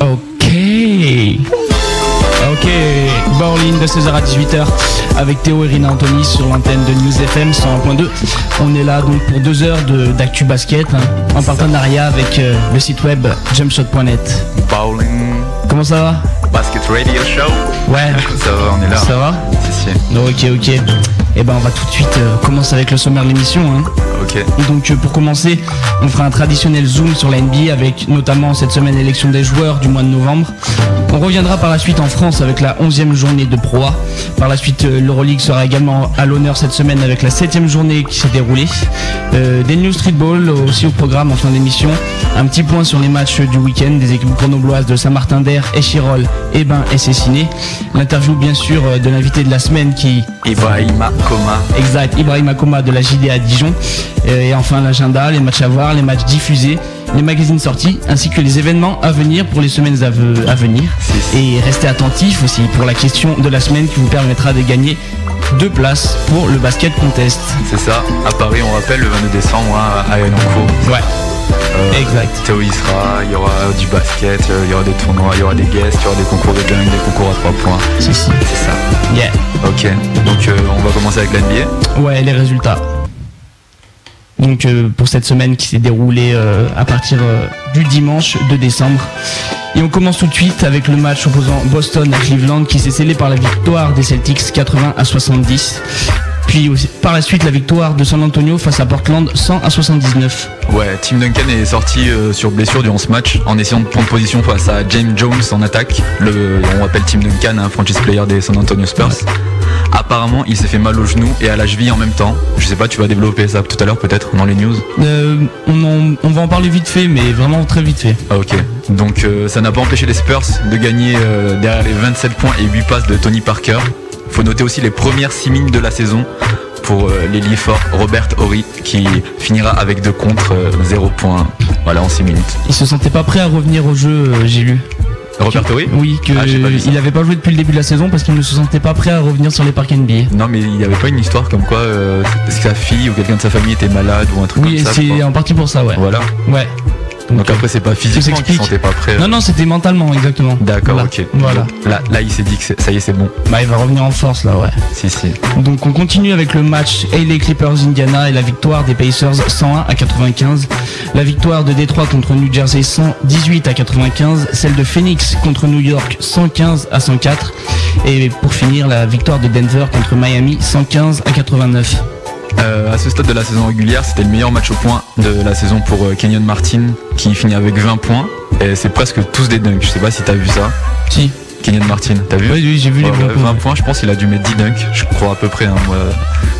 Ok. Ok, Berlin de 16h à 18h avec Théo et Rina Anthony sur l'antenne de News FM 101.2. On est là donc pour deux heures d'actu basket hein, en partenariat avec euh, le site web jumpshot.net. Bowling Comment ça va? Basket Radio Show. Ouais, Ça va, on est là. ça va? Si, si. Ok, ok. Et ben on va tout de suite euh, commencer avec le sommaire de l'émission. Hein. Ok. Donc euh, pour commencer, on fera un traditionnel zoom sur la NBA avec notamment cette semaine l'élection des joueurs du mois de novembre. On reviendra par la suite en France avec la 11e journée de Pro A. Par la suite, euh, l'Euroleague sera également à l'honneur cette semaine avec la 7e journée qui s'est déroulée. Euh, des news streetball aussi au programme en fin d'émission. Un petit point sur les matchs du week-end des équipes grenobloises de Saint-Martin-d'Air, Échirol, Ebin et Cessiné. L'interview bien sûr euh, de l'invité de la semaine qui Ibrahima Koma. Exact, Ibrahim Akoma de la JD à Dijon. Et enfin l'agenda, les matchs à voir, les matchs diffusés, les magazines sortis, ainsi que les événements à venir pour les semaines à, ve- à venir. Et restez attentifs aussi pour la question de la semaine qui vous permettra de gagner deux places pour le basket contest. C'est ça. À Paris, on rappelle, le 22 décembre, hein, à Elancourt. Ouais, Euh, exact. Théo y sera, il y aura du basket, euh, il y aura des tournois, il y aura des guests, il y aura des concours de dunk, des concours à 3 points. Si, si. C'est ça. Yeah. Ok. Donc euh, on va commencer avec l'NBA. Ouais, les résultats. Donc euh, pour cette semaine qui s'est déroulée euh, à partir euh, du dimanche 2 décembre. Et on commence tout de suite avec le match opposant Boston à Cleveland qui s'est scellé par la victoire des Celtics 80 à 70. Puis aussi- par la suite la victoire de San Antonio face à Portland 100 à 79. Ouais, Tim Duncan est sorti euh, sur blessure durant ce match en essayant de prendre position face à James Jones en attaque. Le, on appelle Tim Duncan un franchise player des San Antonio Spurs. Apparemment, il s'est fait mal au genou et à la cheville en même temps. Je sais pas, tu vas développer ça tout à l'heure peut-être dans les news. Euh, on, en- on va en parler vite fait mais vraiment très vite fait. Ah, ok. Donc euh, ça n'a pas empêché les Spurs de gagner euh, derrière les 27 points et 8 passes de Tony Parker. Faut noter aussi les premières 6 mines de la saison pour euh, l'ailier fort Robert Horry qui finira avec 2 contre 0 points voilà, en 6 minutes. Il se sentait pas prêt à revenir au jeu, euh, j'ai lu. Robert Horry? Oui, que Ah, il avait pas joué depuis le début de la saison parce qu'il ne se sentait pas prêt à revenir sur les parcs NBA. Non mais il n'y avait pas une histoire comme quoi euh, sa fille ou quelqu'un de sa famille était malade ou un truc Oui, comme ça. je c'est en partie pour ça, ouais. Voilà. Ouais. Donc après c'est pas physiquement pas prêt. Non, non, c'était mentalement, exactement. D'accord, ok. Voilà. Donc, là, là il s'est dit que ça y est c'est bon. Bah, il va revenir en force là, ouais. Si si. Donc, on continue avec le match LA Clippers Indiana et la victoire des Pacers 101 à 95. La victoire de Détroit contre New Jersey 118 à 95. Celle de Phoenix contre New York 115 à 104. Et pour finir, la victoire de Denver contre Miami 115 à 89. Euh, à ce stade de la saison régulière, c'était le meilleur match au point de la saison pour euh, Kenyon Martin qui finit avec 20 points. Et c'est presque tous des dunks. Je sais pas si t'as vu ça. Si. Kenyon Martin, t'as vu Oui, oui, j'ai vu Ouais, les ouais, bons 20 points, je pense qu'il a dû mettre 10 dunks, je crois à peu près, hein, moi,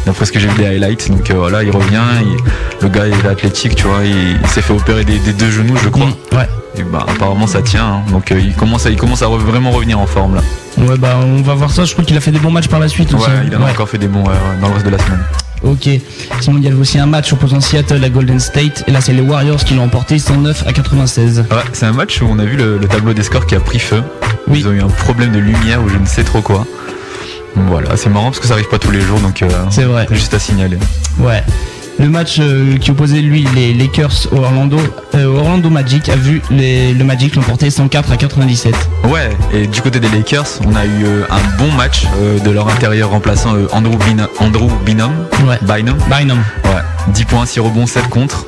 d'après ce que j'ai vu des highlights. Donc euh, voilà, il revient, il- le gars il est athlétique, tu vois, il, il s'est fait opérer des, des deux genoux, je crois. Mm, ouais. Et bah apparemment ça tient, hein. donc euh, il commence à, il commence à re- vraiment revenir en forme là. Ouais, bah, on va voir ça. Je crois qu'il a fait des bons matchs par la suite Ouais, aussi. il en a encore fait des bons dans le reste de la semaine. Ok. Sinon, il y avait aussi un match opposant Seattle à Golden State. Et là, c'est les Warriors qui l'ont emporté 109 à 96. Ouais, c'est un match où on a vu le, le tableau des scores qui a pris feu. Oui. Ils ont eu un problème de lumière ou je ne sais trop quoi. Voilà, c'est marrant parce que ça arrive pas tous les jours, donc euh, C'est vrai. juste à signaler. Ouais. Le match euh, qui opposait lui les Lakers au Orlando, euh, Orlando Magic a vu les- le Magic l'emporter 104 à 97. Ouais, et du côté des Lakers, on a eu euh, un bon match de leur intérieur remplaçant Andrew, Bina- Andrew Bynum. Ouais. Bynum. Bynum. Ouais, 10 points, 6 rebonds, 7 contre.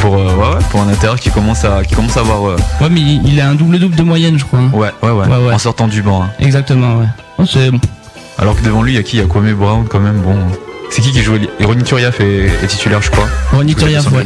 Pour, euh, ouais, ouais, pour un intérieur qui commence à, qui commence à avoir. euh, Ouais, mais il, a un double double de moyenne, je crois. hein. ouais, ouais, ouais, Ouais, ouais. en sortant du banc. hein. Exactement, ouais. Oh, c'est bon. Alors que devant lui, il y a qui? Il y a Kwame Brown quand même. Bon, c'est qui qui joue Et Ronny Turiaf est, est titulaire, je crois. Ronny Turiaf, ouais.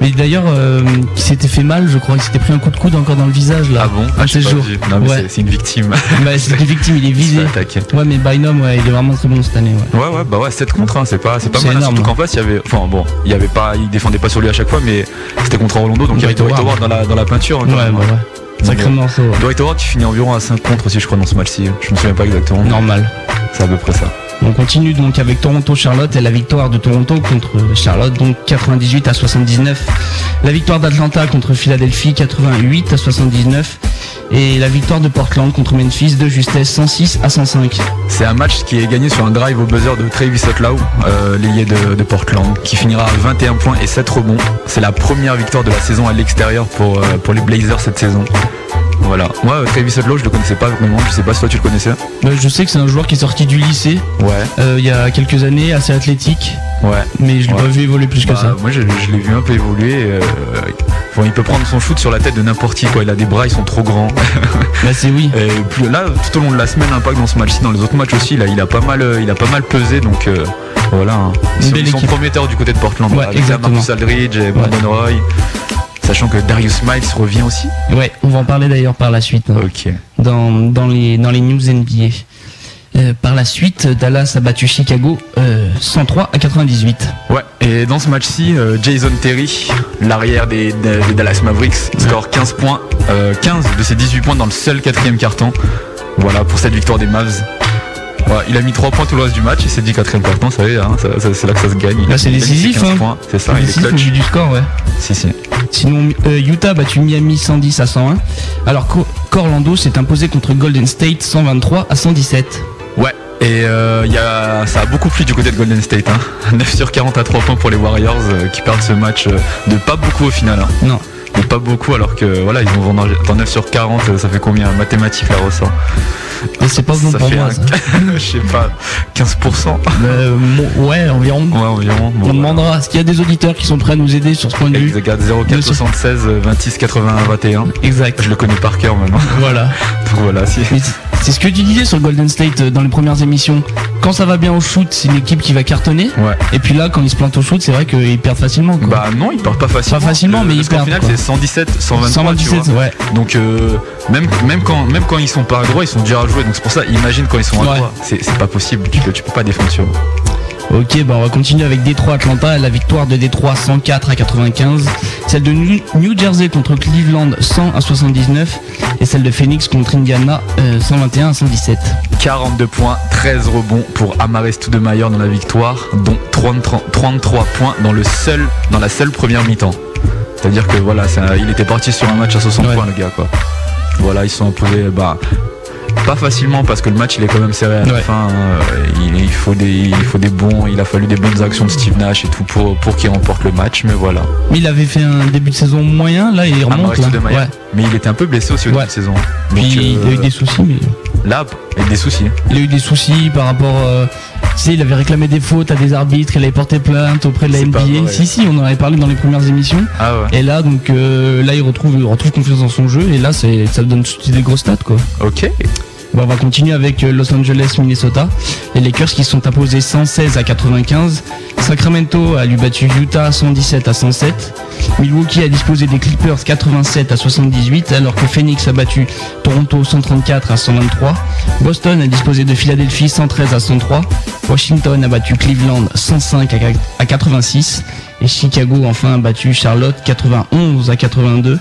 Mais d'ailleurs, euh, il s'était fait mal, je crois. Il s'était pris un coup de coude encore dans le visage là. Ah bon? Un Ah, ces jours. Non, mais Ouais. c'est- une victime. Bah, c'est une victime, il est visé. Ouais, mais Bynum, ouais, il est vraiment très bon cette année, ouais. Ouais ouais bah ouais 7 contre hein, c'est pas c'est pas mal hein, énorme, surtout qu'en face il y avait enfin bon il y avait pas il défendait pas sur lui à chaque fois mais c'était contre Orlando donc il y avait Howard. Dans la dans la peinture hein, Ouais, bah ouais. Sacré Donc, morceau. ouais. Dwight Howard qui finit environ à 5 contre aussi je crois dans ce match-ci je me souviens pas exactement Normal. c'est à peu près ça On continue donc avec Toronto-Charlotte et la victoire de Toronto contre Charlotte, donc 98 à 79. La victoire d'Atlanta contre Philadelphie, 88 à 79. Et la victoire de Portland contre Memphis de justesse 106 à 105. C'est un match qui est gagné sur un drive au buzzer de Travis Outlaw, euh, l'ailier de, Portland, qui finira à 21 points et 7 rebonds. C'est la première victoire de la saison à l'extérieur pour, euh, pour les Blazers cette saison. Voilà. Moi, euh, Travis Outlaw, je le connaissais pas vraiment. Je sais pas si toi tu le connaissais. Euh, je sais que c'est un joueur qui est sorti du lycée Ouais. euh, il y a quelques années, assez athlétique, Ouais. mais je l'ai Ouais. pas vu évoluer plus que Bah, ça. moi, je, je l'ai vu un peu évoluer. euh, bon, il peut prendre son shoot sur la tête de n'importe qui. Quoi. Il a des bras, ils sont trop grands. Bah c'est oui. Et puis là, tout au long de la semaine, Impact dans ce match-ci, dans les autres matchs aussi, là, il a pas mal, euh, il a pas mal pesé. Donc euh, voilà. hein. Ils sont, belle ils sont équipe. prometteurs du côté de Portland. Ouais, avec exactement. Marcus Aldridge et Brandon Roy. Sachant que Darius Miles revient aussi. Ouais, on va en parler d'ailleurs par la suite. hein. Ok. dans, dans, les, dans les news NBA. Euh, par la suite, Dallas a battu Chicago euh, 103 à 98. Ouais, et dans ce match-ci, euh, Jason Terry, l'arrière des, des- des Dallas Mavericks, score 15 points, euh, 15 de ses 18 points dans le seul quatrième carton. Voilà, pour cette victoire des Mavs. Ouais, il a mis 3 points tout le reste du match et s'est dit quatrième carton, ça y est, hein, c'est là que ça se gagne. Là, c'est décisif, 15 hein. C'est ça, C'est il est clutch. du score, ouais. Si, si. Sinon, euh, Utah a battu Miami 110 à 101. Alors qu'Orlando s'est imposé contre Golden State 123 à 117. Ouais, et euh, il y a, ça a beaucoup plu du côté de Golden State. Hein. 9 sur 40 à 3 points pour les Warriors euh, qui perdent ce match de pas beaucoup au final. Hein. Non, Mais pas beaucoup alors que voilà, ils ont vendu dans 9 sur 40, euh, ça fait combien? Mathématiques la ressort. Mais c'est pas bon ça pour moi. un- je sais pas, 15%. Euh, ouais, environ. Ouais, environ. Bon, On demandera. Est-ce qu'il y a des auditeurs qui sont prêts à nous aider sur ce point de vue Regarde 04 76 26 81 21. Exact. Je le connais par cœur maintenant. Voilà. Donc voilà, si. Mais c'est- c'est ce que tu disais sur Golden State euh, dans les premières émissions. Quand ça va bien au shoot, c'est une équipe qui va cartonner. Ouais. Et puis là, quand ils se plantent au shoot, c'est vrai qu'ils perdent facilement. Quoi. Bah non, ils partent pas facilement. Pas facilement, Le- mais ils perdent, final c'est 117, 123, 127, tu vois. ouais. Donc euh, même même quand même quand ils sont pas à droit, ils sont déjà à jouer. Donc c'est pour ça, imagine quand ils sont à droit, c'est c'est pas possible. Tu peux tu peux pas défendre sur eux. Ok, bah on va continuer avec Détroit Atlanta, la victoire de Détroit 104 à 95, celle de New Jersey contre Cleveland 100 à 79 et celle de Phoenix contre Indiana euh, 121 à 117. 42 points, 13 rebonds pour Amaris Stoudemire dans la victoire, dont 30 33 points dans le seul dans la seule première mi-temps. C'est-à-dire que voilà, il était parti sur un match à 60 Ouais. points le gars quoi. Voilà, ils sont imposés bah pas facilement parce que le match il est quand même serré à la Ouais. fin. hein. Il, il faut des il faut des bons, il a fallu des bonnes actions de Steve Nash et tout pour pour qu'il remporte le match, mais voilà. Mais il avait fait un début de saison moyen, là il remonte. Là. Stoudemire. Ouais. Mais il était un peu blessé aussi au début de saison. Puis Donc, il a euh, eu des soucis, mais là, il a des soucis. il a eu des soucis par rapport. euh, tu sais, il avait réclamé des fautes à des arbitres, il avait porté plainte auprès de la NBA. Si, si, on en avait parlé dans les premières émissions. Ah ouais. Et là, donc, euh, là, il retrouve, il retrouve confiance dans son jeu. Et là, c'est, ça donne des gros stats, quoi. Ok. Bon, on va continuer avec euh, Los Angeles, Minnesota. Les Lakers qui sont imposés 116 à 95. Sacramento a lui battu Utah 117 à 107. Milwaukee a disposé des Clippers 87 à 78, alors que Phoenix a battu Toronto 134 à 123. Boston a disposé de Philadelphie 113 à 103. Washington a battu Cleveland 105 à 4 à 86. Et Chicago enfin a battu Charlotte 91 à 82,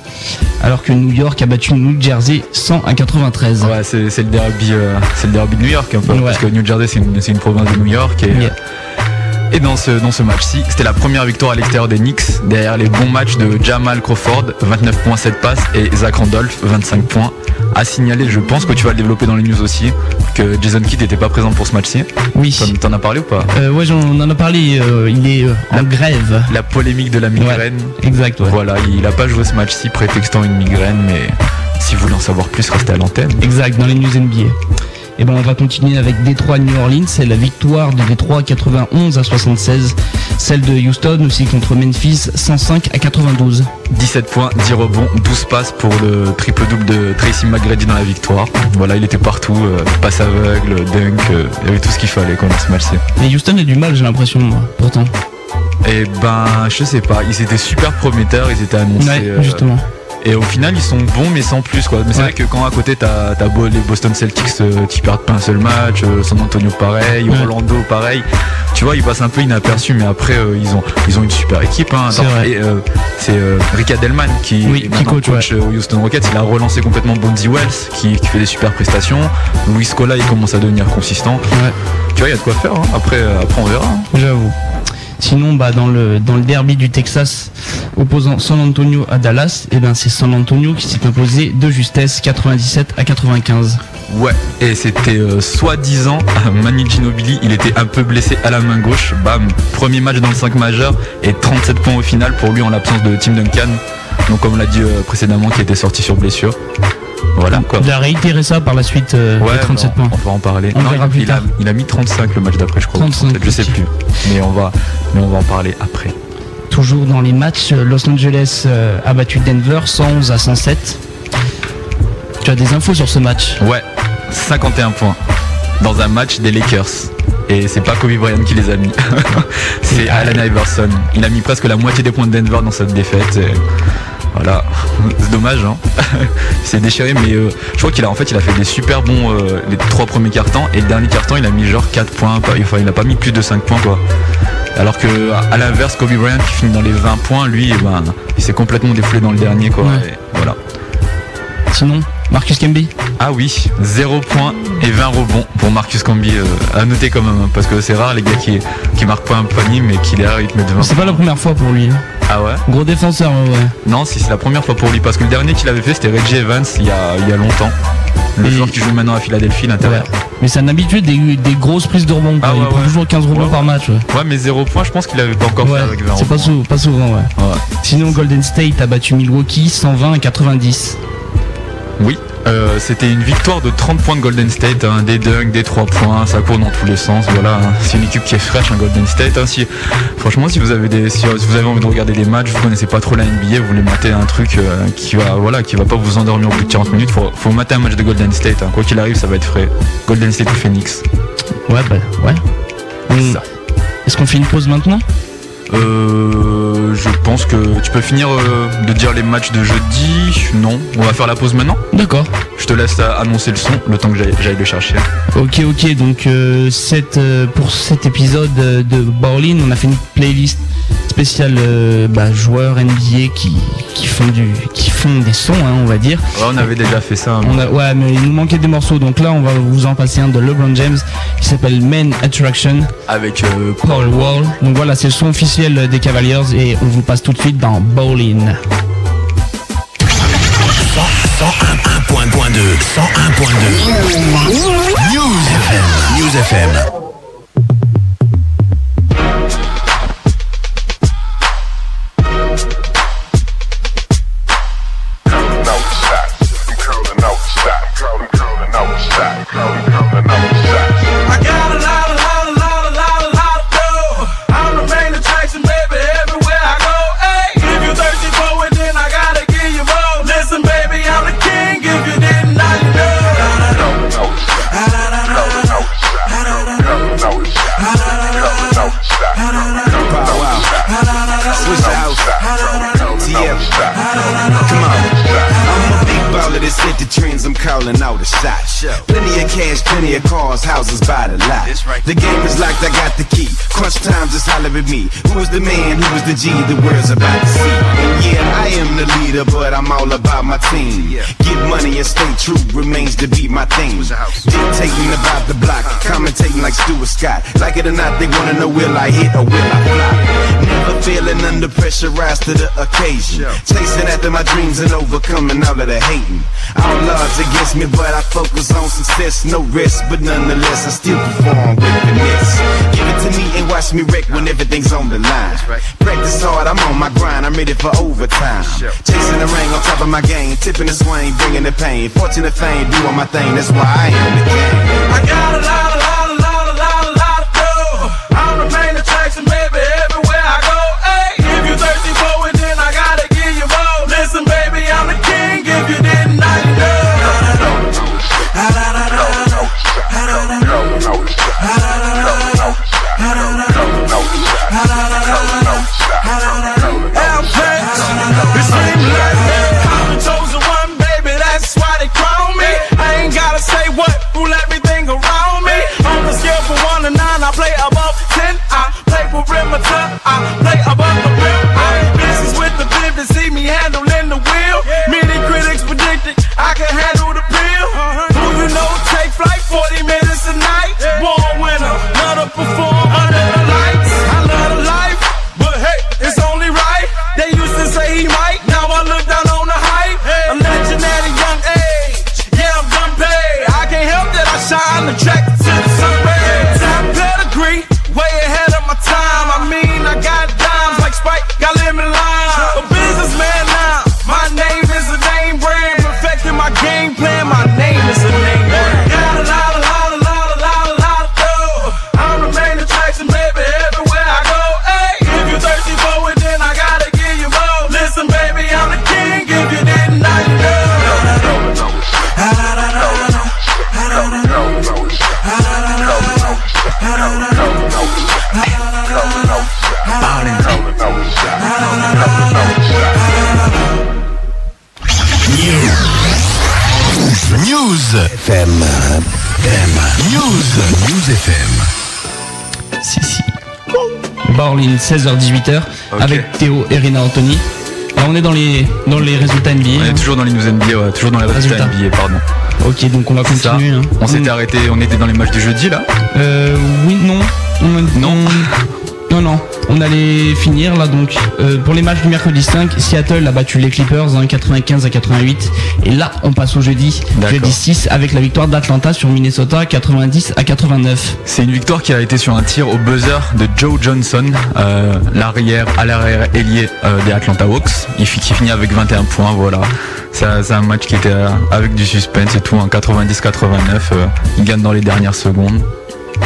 alors que New York a battu New Jersey 100 à 93. Ouais, c'est le derby, euh, c'est le derby de New York un peu, Ouais. parce que New Jersey c'est une, une province de New York et, Yeah. Et dans ce dans ce match-ci, c'était la première victoire à l'extérieur des Knicks derrière les bons matchs de Jamal Crawford, 29 points 7 passes et Zach Randolph, 25 points. À signaler, je pense que tu vas le développer dans les news aussi, que Jason Kidd n'était pas présent pour ce match-ci. Oui. T'en- T'en as parlé ou pas? Euh, ouais, j'en- on en a parlé, euh, il est euh, en La- grève. La polémique de la migraine. Exact, ouais. Voilà, il a pas joué ce match-ci prétextant une migraine, mais si vous voulez en savoir plus, restez à l'antenne. Exact, dans les news NBA. Et ben on va continuer avec Détroit New Orleans, c'est la victoire de Détroit 91 à 76, celle de Houston aussi contre Memphis 105 à 92. 17 points, 10 rebonds, 12 passes pour le triple-double de Tracy McGrady dans la victoire. Voilà, il était partout, euh, passe aveugle, dunk, euh, il y avait tout ce qu'il fallait quand dans ce match-ci. Mais Houston a du mal, j'ai l'impression, moi, pourtant. Et ben, je sais pas, ils étaient super prometteurs, ils étaient annoncés. Ouais, euh, justement. Et au final, ils sont bons, mais sans plus, quoi. Mais c'est vrai que quand à côté, t'as as les Boston Celtics euh, qui perdent pas un seul match, euh, San Antonio pareil, Orlando pareil. Tu vois, ils passent un peu inaperçus, mais après, euh, ils ont ils ont une super équipe. Hein. C'est Rick Adelman qui, oui, est coach, au Houston Rockets. Il a relancé complètement Bonzi Wells, qui, fait des super prestations. Louis Scola, il commence à devenir consistant. Tu vois, il y a de quoi faire. Hein. Après, après, on verra. Hein. J'avoue. Sinon, bah, dans, le, derby du Texas opposant San Antonio à Dallas, et eh ben, c'est San Antonio qui s'est imposé de justesse 97 à 95. Ouais, et c'était euh, soi-disant Manu Ginobili, il était un peu blessé à la main gauche. Bam, premier match dans le 5 majeur et 37 points au final pour lui en l'absence de Tim Duncan. Donc comme on l'a dit euh, précédemment, qui était sorti sur blessure. Voilà quoi. Il a réitéré ça par la suite, euh, 37 points. On va en parler. il, A, il, a, mis 35 le match d'après, je crois. 35, je sais plus. Mais on, va, mais on va en parler après. Toujours dans les matchs, euh, Los Angeles euh, a battu Denver 111 à 107. Tu as des infos sur ce match? Ouais, 51 points dans un match des Lakers. Et c'est pas Kobe Bryant qui les a mis. c'est Allen Iverson. Il a mis presque la moitié des points de Denver dans cette défaite. Voilà, c'est dommage, hein. c'est déchiré, mais euh, je crois qu'il a en fait il a fait des super bons euh, les trois premiers cartons et le dernier carton il a mis genre 4 points, enfin il a pas mis plus de 5 points quoi. Alors que à l'inverse Kobe Bryant qui finit dans les 20 points, lui eh ben, il s'est complètement défoulé dans le dernier quoi. voilà. Sinon, Marcus Camby Ah oui, 0 points et 20 rebonds pour Marcus Camby. Euh, à noter quand même, hein, parce que c'est rare les gars qui, qui marquent pas un panier mais qui derrière ils te mettent 20. C'est pas la première fois pour lui. Hein. Ah ouais? Gros défenseur, ouais. Non, si c'est la première fois pour lui, parce que le dernier qu'il avait fait c'était Reggie Evans il y a, il y a longtemps. Le joueur qui joue maintenant à Philadelphie, l'intérieur. Mais c'est un habitué des, des, grosses prises de rebond. Ah il prend toujours 15 rebonds par match. Ouais. mais 0 points, je pense qu'il avait pas encore fait avec 20 C'est pas, pas, souvent, ouais. Sinon, Golden State a battu Milwaukee 120 à 90. Oui, euh, c'était une victoire de 30 points de Golden State, hein, des dunks, des 3 points, ça court dans tous les sens. Voilà, hein. c'est une équipe qui est fraîche, un Golden State. Hein. franchement, si vous avez des, si vous avez envie de regarder des matchs, vous connaissez pas trop la NBA, vous voulez mater un truc euh, qui va, voilà, qui va pas vous endormir au bout de 40 minutes. Faut, faut mater un match de Golden State. Quoi qu'il arrive, ça va être frais. Golden State ou Phoenix. Ouais, bah ouais. Est-ce qu'on fait une pause maintenant? Euh, je pense que tu peux finir euh, de dire les matchs de jeudi. Non, on va faire la pause maintenant. D'accord. Je te laisse annoncer le son, le temps que j'aille le chercher. Ok, ok. Donc euh, pour cet épisode de Borlin, on a fait une playlist spécial euh, bah, joueurs NBA qui, qui, font du, qui font des sons, hein, on va dire. on avait déjà fait ça. Hein. ouais, mais il nous manquait des morceaux. Donc là, on va vous en passer un de LeBron James qui s'appelle Main Attraction. Avec euh, Paul Wall. Donc voilà, c'est le son officiel des Cavaliers et on vous passe tout de suite dans Bowling. 101.2 101.2 News FM News FM hands plenty of cars, houses by the lot. The game is locked, I got the key. Crunch time, just holler at me. Who's the man? Who's the G? The world's about to see. Yeah, I am the leader, but I'm all about my team. Get money and stay true remains to be my thing. Dictating about the block, commentating like Stuart Scott. Like it or not, they wanna know will I hit or will I flop? Never feeling under pressure, rise to the occasion. Chasing after my dreams and overcoming all of the hating. All odds against me, but I focus on success. No risk, but nonetheless, I still perform with finesse. Give it to me and watch me wreck when everything's on the line. Practice hard, I'm on my grind, I'm ready for overtime. Chasing the ring on top of my game, tipping the swing, bringing the pain. Fortune and fame, doing my thing, that's why I am the game. I got a lot, a 16h-18h, Ok. avec Théo et Rina Anthony. Là, on est dans les, dans les résultats NBA. On est hein. toujours dans les news NBA, ouais, toujours dans les résultats. NBA, pardon. Ok, donc on va continuer. hein. On s'était arrêté, on était dans les matchs du jeudi là. Euh, oui, non. On- Non. on- non, non. On allait finir là donc. Euh, pour les matchs du mercredi 5, Seattle a battu les Clippers hein, 95 à 88. Et là, on passe au jeudi, jeudi 6 avec la victoire d'Atlanta sur Minnesota 90 à 89. C'est une victoire qui a été sur un tir au buzzer de Joe Johnson, euh, l'arrière à l'arrière ailier euh, des Atlanta Hawks. Il qui finit avec 21 points, voilà. Ça- C'est un match qui était avec du suspense et tout, en 90-89. euh, il gagne dans les dernières secondes.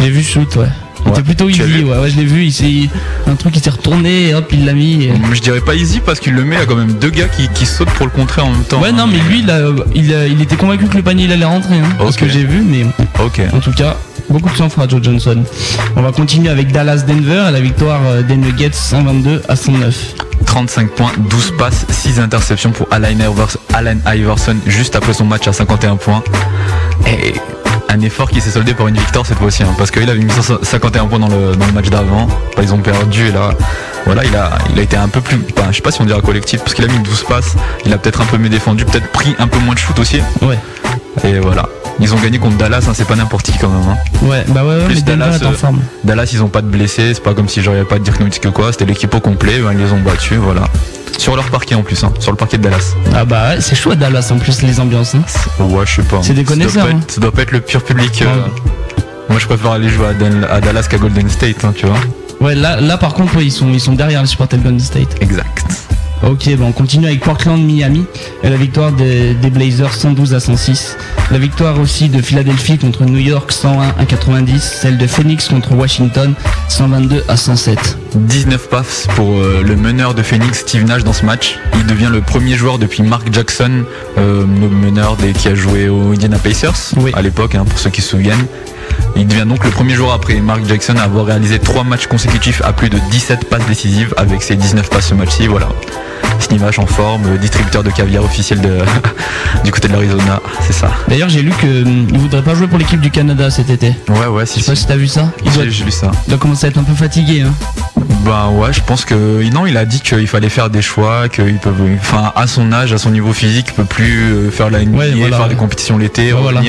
J'ai vu shoot, ouais. Il était plutôt Tu easy, ouais, ouais, je l'ai vu. Il s'est un truc qui s'est retourné et hop, il l'a mis. et- Je dirais pas easy parce qu'il le met, a quand même deux gars qui, qui sautent pour le contrer en même temps. Ouais, hein, non, mais lui, il, a- il, a- il était convaincu que le panier il allait rentrer. Hein, Ok. que j'ai vu, mais Ok. en tout cas, beaucoup de sang-froid, Joe Johnson. On va continuer avec Dallas-Denver et la victoire euh, des Nuggets 122 à 109. 35 points, 12 passes, 6 interceptions pour Allen Iverson, Allen Iverson juste après son match à 51 points. Et un effort qui s'est soldé par une victoire cette fois-ci, hein, parce qu'il avait mis 51 points dans le, dans le match d'avant. Ils ont perdu et là, voilà, il a, il a été un peu plus, enfin, je sais pas si on dirait collectif, parce qu'il a mis 12 passes, il a peut-être un peu mieux défendu, peut-être pris un peu moins de shoot aussi. Ouais, Et voilà. Ils ont gagné contre Dallas, hein, c'est pas n'importe qui quand même. hein. ouais, bah ouais, ouais Plus mais Dallas, en euh, forme. Dallas, ils ont pas de blessés, c'est pas comme si j'aurais pas de Dirk Nowitzki que quoi, c'était l'équipe au complet, ben, ils les ont battus, voilà. Sur leur parquet en plus, hein, sur le parquet de Dallas. Ah bah ouais, c'est chaud à Dallas en plus, les ambiances. hein. Ouais, je sais pas. C'est des Ça doit connaisseurs, pas hein. être- Ça doit pas être le pur public. euh. Moi, je préfère aller jouer à, à Dallas qu'à Golden State, hein, tu vois. Ouais, là, là par contre, ouais, ils, sont, ils sont derrière les supporters de Golden State. Exact. Ok, bon, on continue avec Portland-Miami et la victoire des, des Blazers 112 à 106. La victoire aussi de Philadelphie contre New York 101 à 90. Celle de Phoenix contre Washington 122 à 107. 19 passes pour euh, le meneur de Phoenix, Steve Nash, dans ce match. Il devient le premier joueur depuis Mark Jackson, euh, le meneur des, qui a joué aux Indiana Pacers Oui. à l'époque, hein, pour ceux qui se souviennent. Il devient donc le premier joueur après Mark Jackson à avoir réalisé 3 matchs consécutifs à plus de 17 passes décisives avec ses 19 passes ce match-ci. Voilà. Nash en forme, euh, distributeur de caviar officiel de, du côté de l'Arizona, c'est ça. D'ailleurs, j'ai lu qu'il voudrait pas jouer pour l'équipe du Canada cet été. Ouais, ouais, Je si, sais pas si. t'as vu ça. Il doit, J'ai lu ça. il doit commencer à être un peu fatigué. Hein. Bah ouais, je pense que non, il a dit qu'il fallait faire des choix, qu'il peut, enfin à son âge, à son niveau physique, il peut plus euh, faire la NBA, Ouais, voilà, faire des compétitions l'été, Ouais, voilà.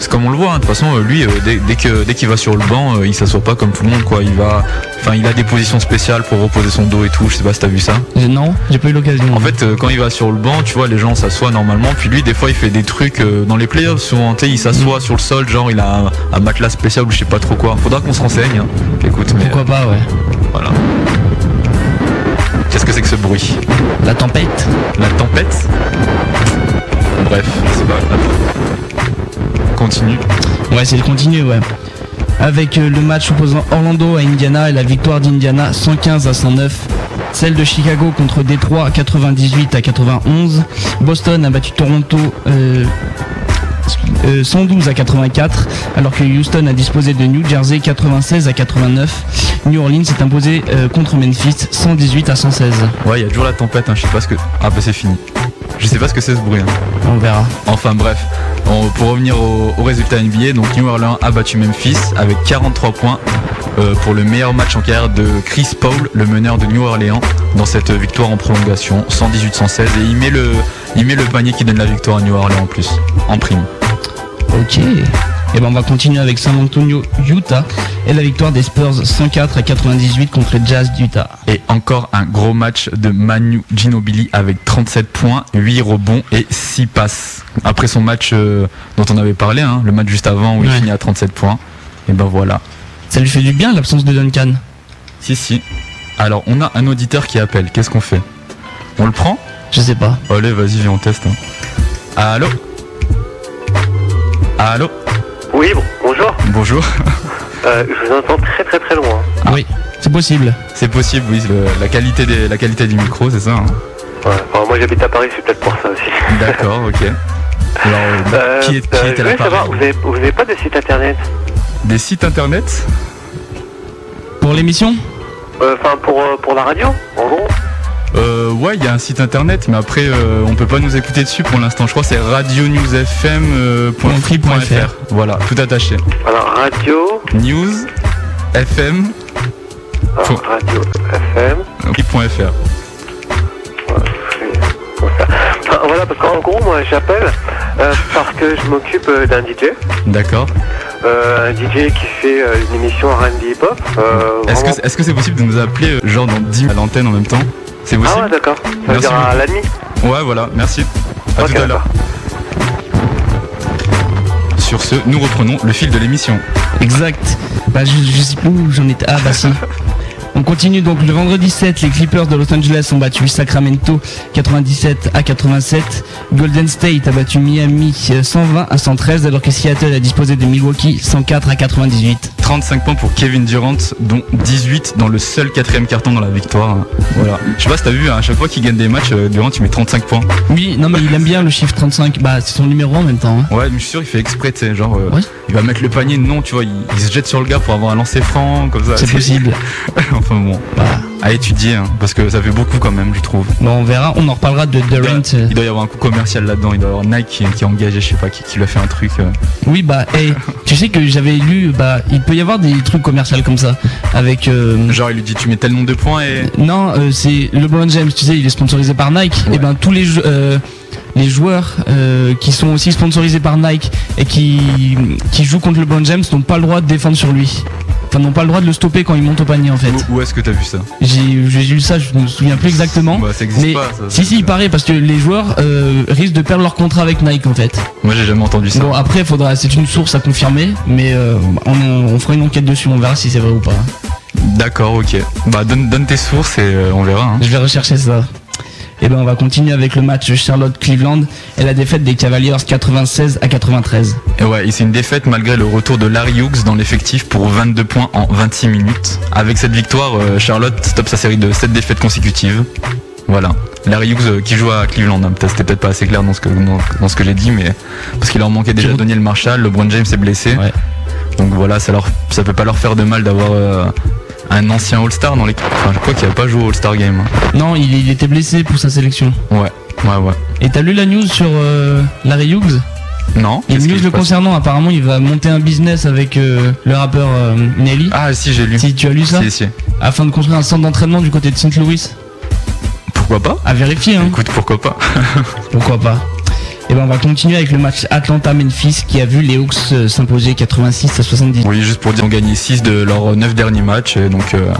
C'est comme on le voit, hein, de toute façon, euh, lui, euh, dès, dès que dès qu'il va sur le banc, euh, il s'assoit pas comme tout le monde, quoi. Il va, enfin, il a des positions spéciales pour reposer son dos et tout. Je sais pas si t'as vu ça. Non, j'ai pas eu l'occasion. En fait, quand il va sur le banc, tu vois, les gens s'assoient normalement. Puis lui, des fois, il fait des trucs dans les playoffs. Souvent, il s'assoit Mm. sur le sol, genre, il a un, un matelas spécial ou je sais pas trop quoi. Faudra qu'on se renseigne. hein. Écoute, mais Pourquoi pas, ouais. voilà. Qu'est-ce que c'est que ce bruit? La tempête La tempête? Bref, c'est pas grave. Continue. Ouais, c'est le continu, ouais. Avec euh, le match opposant Orlando à Indiana et la victoire d'Indiana 115 à 109. Celle de Chicago contre Détroit 98 à 91. Boston a battu Toronto euh, euh, 112 à 84, alors que Houston a disposé de New Jersey 96 à 89. New Orleans s'est imposé euh, contre Memphis 118 à 116. Ouais, il y a toujours la tempête, hein, je sais pas ce que. Ah bah c'est fini. Je sais pas ce que c'est ce bruit. hein. On verra. Enfin bref, On- pour revenir au, au résultat NBA, donc New Orleans a battu Memphis avec 43 points euh, pour le meilleur match en carrière de Chris Paul, le meneur de New Orleans, dans cette victoire en prolongation, 118-116. Et il met, le, il met le panier qui donne la victoire à New Orleans en plus, en prime. Ok. Et ben on va continuer avec San Antonio, Utah et la victoire des Spurs 104 à 98 contre les Jazz d'Utah. Et encore un gros match de Manu Ginobili avec 37 points, 8 rebonds et 6 passes. Après son match euh, dont on avait parlé, hein, le match juste avant où il finit à 37 points. Et ben voilà. Ça lui fait du bien l'absence de Duncan. Si, si. Alors, on a un auditeur qui appelle. Qu'est-ce qu'on fait? On le prend? Je sais pas. Allez, vas-y, viens, on teste. hein. Allô? Allô? Oui, bon, bonjour. Bonjour. Euh, je vous entends très très très loin. Oui, c'est possible. C'est possible, oui, le- la, qualité des, la qualité du micro, c'est ça hein Ouais, enfin, moi j'habite à Paris, c'est peut-être pour ça aussi. D'accord, ok. Alors, euh, Euh, qui est, qui euh, est je à voulais savoir, vous l'appareil avez, vous avez pas de site internet? Des sites internet? Pour l'émission? Euh, Enfin, pour, pour la radio, en gros. Euh, ouais, il y a un site internet, mais après, euh, on peut pas nous écouter dessus pour l'instant. Je crois que c'est radionewsfm.free.fr. Voilà, tout attaché. Alors, radio, News, FM, alors, radio FM. free.fr. Voilà, parce qu'en gros, moi, j'appelle euh, parce que je m'occupe euh, d'un DJ. D'accord. Euh, un DJ qui fait euh, une émission R&B hip-hop. Euh, Est-ce que vraiment- est-ce que c'est possible de nous appeler euh, genre dans 10 minutes à l'antenne en même temps? C'est Ah ouais, possible d'accord. Ça veut Merci dire à la nuit Ouais, voilà, merci. À tout à l'heure. Sur ce, nous reprenons le fil de l'émission. Exact. Bah, je, je sais plus où j'en étais. Ah, bah si. On continue donc le vendredi 7, les Clippers de Los Angeles ont battu Sacramento 97 à 87. Golden State a battu Miami euh, 120 à 113 alors que Seattle a disposé de Milwaukee 104 à 98. 35 points pour Kevin Durant, dont 18 dans le seul quatrième carton dans la victoire. Voilà. Je sais pas si t'as vu, hein, à chaque fois qu'il gagne des matchs, euh, Durant il met 35 points. Oui, non mais il aime bien le chiffre 35. Bah c'est son numéro en même temps. hein. Ouais, mais je suis sûr il fait exprès, tu sais, genre euh, Ouais. il va mettre le panier, non, tu vois, il, il se jette sur le gars pour avoir un lancer franc, comme ça. C'est possible. enfin bon, Voilà. à étudier, hein, parce que ça fait beaucoup quand même, je trouve. Bon, on verra. On en reparlera de Il doit, Durant. il doit y avoir un coup commercial là-dedans, il doit y avoir Nike qui, qui est engagé, je sais pas, qui, qui lui a fait un truc. euh. Oui, bah, hey, tu sais que j'avais lu, bah, il peut y avoir des trucs commerciaux comme ça. Avec. euh, Genre il lui dit tu mets tel nombre de points et. Non, euh, c'est LeBron James, tu sais, il est sponsorisé par Nike. Ouais. Et ben tous les, euh, les joueurs euh, qui sont aussi sponsorisés par Nike et qui, qui jouent contre LeBron James n'ont pas le droit de défendre sur lui. Enfin, n'ont pas le droit de le stopper quand il monte au panier en fait. Où, où est-ce que t'as vu ça J'ai lu ça, je me souviens plus exactement. Bah ça existe mais pas. Ça, si, si, il paraît parce que les joueurs euh, risquent de perdre leur contrat avec Nike en fait. Moi j'ai jamais entendu ça. Bon, après, faudra, c'est une source à confirmer, mais euh, on, on fera une enquête dessus, on verra si c'est vrai ou pas. D'accord, ok. Bah donne, donne tes sources et euh, on verra. hein. Je vais rechercher ça. Et ben on va continuer avec le match Charlotte-Cleveland et la défaite des Cavaliers 96 à 93. Et ouais, et c'est une défaite malgré le retour de Larry Hughes dans l'effectif pour 22 points en 26 minutes. Avec cette victoire, euh, Charlotte stoppe sa série de 7 défaites consécutives. Voilà. Larry Hughes euh, qui joue à Cleveland, hein. C'était peut-être pas assez clair dans ce que, dans, dans ce que j'ai dit, mais parce qu'il leur manquait déjà Daniel Marshall, LeBron James est blessé. Ouais. Donc voilà, ça, leur, ça peut pas leur faire de mal d'avoir euh, un ancien All-Star dans l'équipe. Enfin, je crois qu'il a pas joué au All-Star Game. hein. Non, il, il était blessé pour sa sélection. Ouais, ouais, ouais. Et t'as lu la news sur euh, Larry Hughes? Non Il y a qu'est-ce une news le concernant, apparemment il va monter un business avec euh, le rappeur euh, Nelly. Ah si, j'ai lu. Si tu as lu ça? Si, si. Afin de construire un centre d'entraînement du côté de St. Louis. Pourquoi pas? À vérifier, hein. Écoute, pourquoi pas Pourquoi pas? Et ben on va continuer avec le match Atlanta-Memphis qui a vu les Hawks euh, s'imposer 86 à 70. Oui, juste pour dire, ont gagné 6 de leurs 9 derniers matchs. Et donc euh,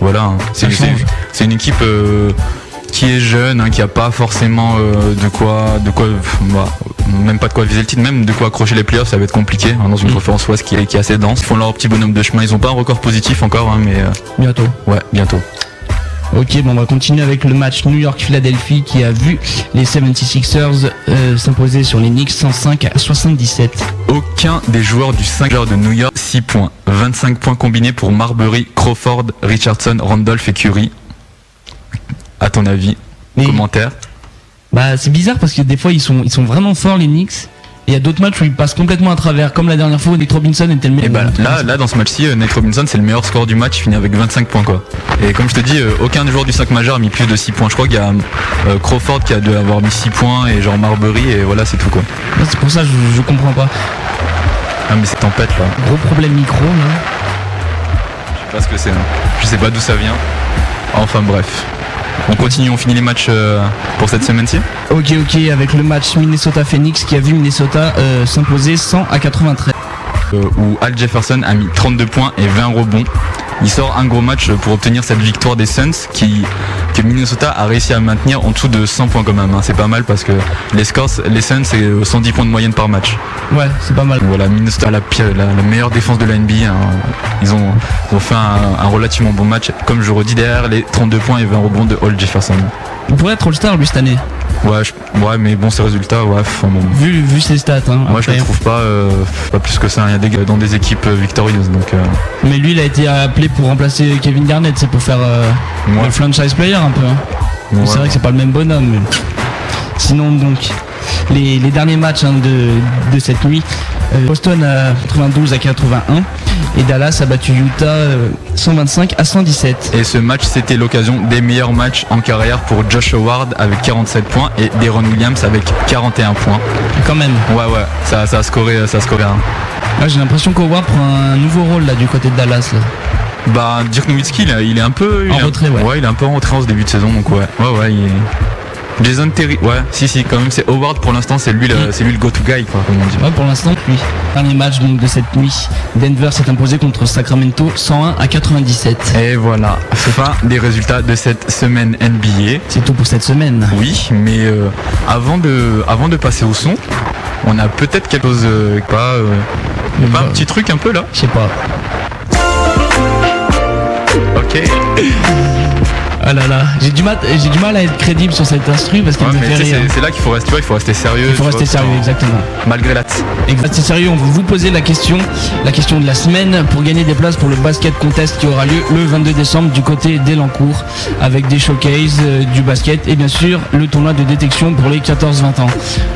voilà, hein. c'est une équipe euh, qui est jeune, hein, qui a pas forcément euh, de quoi, de quoi, bah, même pas de quoi viser le titre, même de quoi accrocher les playoffs, ça va être compliqué hein, dans une Mm. conférence ouest qui est, qui est assez dense. Ils font leur petit bonhomme de chemin. Ils ont pas un record positif encore, mais Bientôt. ouais, bientôt. Ok, bon, on va continuer avec le match New York-Philadelphie qui a vu les 76ers euh, s'imposer sur les Knicks 105 à 77. Aucun des joueurs du 5 de New York 6 points. 25 points combinés pour Marbury, Crawford, Richardson, Randolph et Curry. À ton avis, Mais- commentaire Bah, c'est bizarre parce que des fois ils sont, ils sont vraiment forts les Knicks. Et il y a d'autres matchs où ils passent complètement à travers, comme la dernière fois où Nate Robinson était le Et meilleur. bah là, là dans ce match-ci, euh, Nate Robinson c'est le meilleur score du match, il finit avec 25 points quoi. Et comme je te dis, euh, aucun des joueurs du 5 majeur a mis plus de 6 points. Je crois qu'il y a euh, Crawford qui a dû avoir mis 6 points et genre Marbury et voilà c'est tout quoi. C'est pour ça que je, je comprends pas. Ah mais c'est tempête là. Gros problème micro là. Je sais pas ce que c'est. hein. Je sais pas d'où ça vient. Enfin bref. On continue, on finit les matchs euh, pour cette semaine-ci. Ok, ok, avec le match Minnesota-Phoenix qui a vu Minnesota euh, s'imposer 100 à 93. Euh, où Al Jefferson a mis 32 points et 20 rebonds. Il sort un gros match pour obtenir cette victoire des Suns qui, que Minnesota a réussi à maintenir en dessous de 100 points quand même. hein. C'est pas mal parce que les scores, les Suns c'est euh, 110 points de moyenne par match. Ouais, c'est pas mal. Voilà, Minnesota a la, pire- la, la meilleure défense de la NBA. hein. Ils, ont, ils ont fait un, un relativement bon match. Comme je redis derrière les 32 points et 20 rebonds de Al Jefferson. Il pourrait être All-Star lui cette année, Ouais, je- ouais mais bon, ces résultats, ouais, enfin, bon. vu, vu ses stats. Hein, Moi je le trouve pas, euh, pas plus que ça. Il y a des gars dans des équipes euh, victorieuses. Donc, euh, Mais lui, il a été appelé pour remplacer Kevin Garnett, c'est pour faire euh, le franchise player un peu. hein. ouais, c'est vrai que c'est pas le même bonhomme. Mais... Sinon, donc, les, les derniers matchs hein, de, de cette nuit, Euh, Boston a 92 à 81 et Dallas a battu Utah euh, 125 à 117. Et ce match, c'était l'occasion des meilleurs matchs en carrière pour Josh Howard avec 47 points et Deron Williams avec 41 points. Quand même. Ouais, ouais, ça, ça a scoré, ça a scoré j'ai l'impression qu'Howard prend un nouveau rôle là du côté de Dallas. Là. Bah, Dirk Nowitzki, il, est- un peu. il En est un- retrait, ouais. il est un peu en retrait en ce début de saison, donc ouais. Ouais, ouais, il est. Jason Terry, ouais, si, si, quand même, c'est Howard pour l'instant, c'est lui, le, c'est lui le go-to guy, quoi, comme on dit. Ouais, pour l'instant, lui. Dernier match donc, de cette nuit. Denver s'est imposé contre Sacramento 101 à 97. Et voilà, fin des résultats de cette semaine NBA. C'est tout pour cette semaine. Oui, mais euh, avant, de, avant de passer au son, on a peut-être quelque chose. euh, pas, euh, pas un Bah, petit truc un peu là Je sais pas. Ok. Ah là là, j'ai du mal, j'ai du mal à être crédible sur cette instru parce qu'elle Ouais, me fait rire. c'est là qu'il faut rester, il faut rester sérieux. Il faut rester sérieux, exactement. Malgré la. Exact, c'est sérieux, on va vous poser la question, la question de la semaine pour gagner des places pour le basket contest qui aura lieu le 22 décembre du côté d'Elancourt avec des showcases, euh, du basket et bien sûr le tournoi de détection pour les 14-20 ans.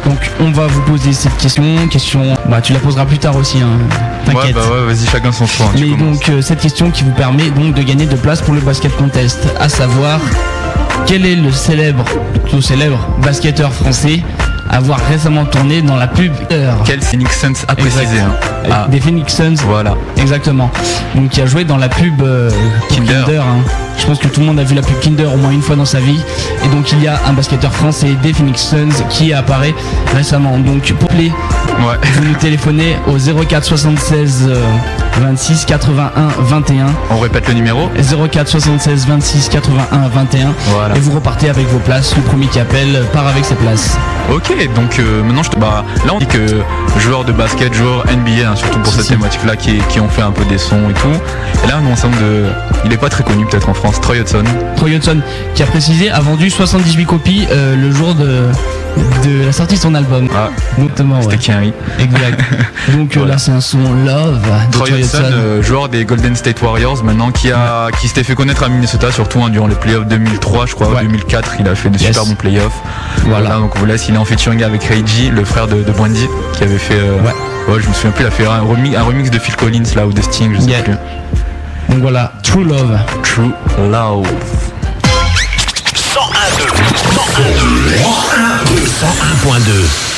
Donc on va vous poser cette question, question, bah tu la poseras plus tard aussi, hein. Ouais, t'inquiète. bah ouais, vas-y, chacun son tour. hein, Mais donc euh, cette question qui vous permet donc de gagner de places pour le basket contest, à savoir quel est le célèbre, plutôt célèbre basketteur français à avoir récemment tourné dans la pub Quel Phoenix Suns a précisé. hein. Ah, des Phoenix Suns voilà. Exactement. Donc qui a joué dans la pub euh. Kinder. hein. Je pense que tout le monde a vu la pub Kinder au moins une fois dans sa vie. Et donc il y a un basketteur français des Phoenix Suns qui apparaît récemment. Donc pour les, Ouais. vous nous téléphonez au 04 76 euh, 26 81 21. On répète le numéro 04 76 26 81 21 Voilà. et vous repartez avec vos places. Le premier qui appelle part avec ses places. Ok, donc euh, maintenant je te. Bah, là on dit que joueurs de basket, joueurs NBA, hein, surtout pour Si, cette si. thématique-là, qui, qui ont fait un peu des sons et tout. Et là, on ensemble de. Il est pas très connu peut-être en France, Troy Hudson. Troy Hudson qui a précisé a vendu 78 copies euh, le jour de, de la sortie de son album. Ah, Notamment, ouais. c'était Kenry. Exact. Donc euh, Voilà. là c'est un son Love de Troy Hudson, euh, joueur des Golden State Warriors, maintenant qui a qui s'était fait connaître à Minnesota, surtout hein, durant les playoffs 2003, je crois, Ouais. 2004, il a fait de Yes. super bons playoffs. Voilà. Voilà, donc on vous laisse, il est en featuring avec Reggie, le frère de, de Brandy, qui avait fait. euh, Ouais. je me souviens plus, il a fait un remix, un remix de Phil Collins là ou de Sting, je sais Yeah. plus. Donc voilà, True Love. True Love. 101.2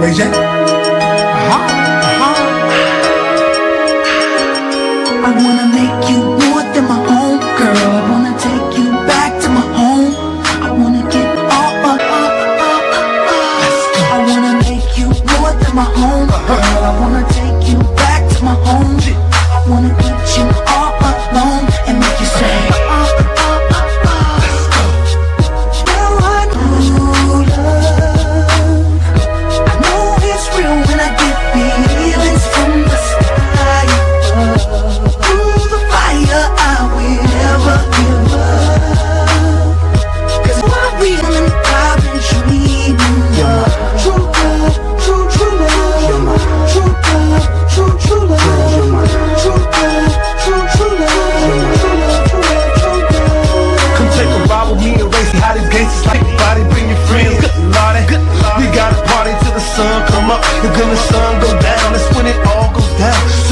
Ray J. I wanna make you I wanna take you back to my home. I wanna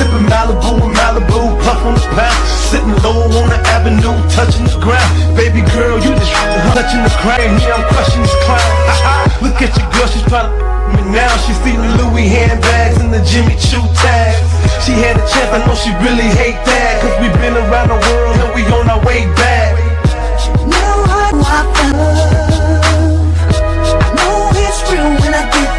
Sipping Malibu and Malibu, puff on the pound. Sitting low on the avenue, touching the ground. Baby girl, you just touching the crown. Yeah, I'm crushing this clown. Look at your girl, she's trying to me now. She's the Louis handbags and the Jimmy Choo tags. She had a chance, I know she really hate that. Cause we been around the world and we on our way back. Now I found love. I know it's real when I get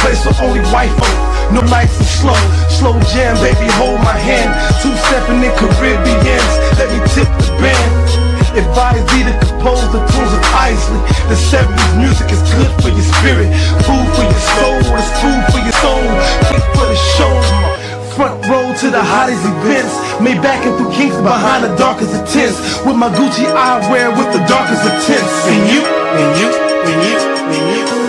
place where only white folk. No nights and slow, slow jam, baby, hold my hand. Two stepping in Caribbeans, let me tip the band. Advise thee to compose the tunes of Isley. The 70s music is good for your spirit, food for your soul, it's food for your soul, food for the show. Front row to the hottest events, Maybach and through Kingston behind the darkest of tents. With my Gucci eyewear with the darkest of tents. And you, and you, and you, and you.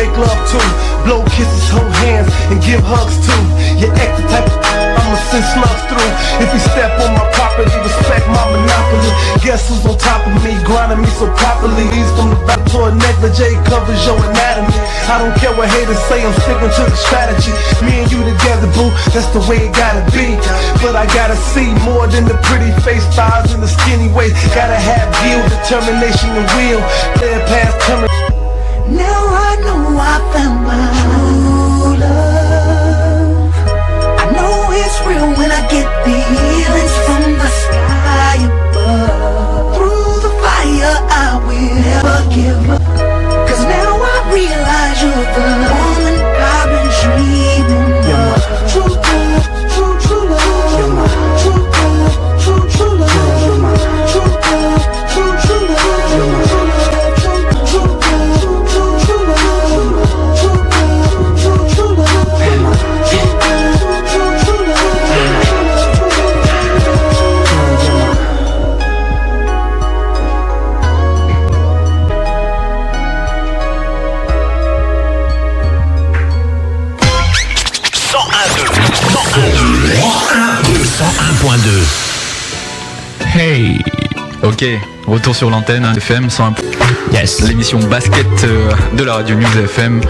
Make love to. Blow kisses, hold hands, and give hugs to. You act the type of I'ma slugs through. If you step on my property, respect my monopoly. Guess who's on top of me, grinding me so properly? He's from the back to a negligee, covers your anatomy. I don't care what haters say, I'm sticking to the strategy. Me and you together, boo, that's the way it gotta be. But I gotta see more than the pretty face, thighs, and the skinny waist. Gotta have guilt, determination, and will. Clear past coming. Now I know I found my true love. Real when I get the feelings from the sky above. Through the fire, I will never give up. Cause now I realize you're the woman Ok, retour sur l'antenne hein, FM 101. Yes L'émission basket euh, de la radio News FM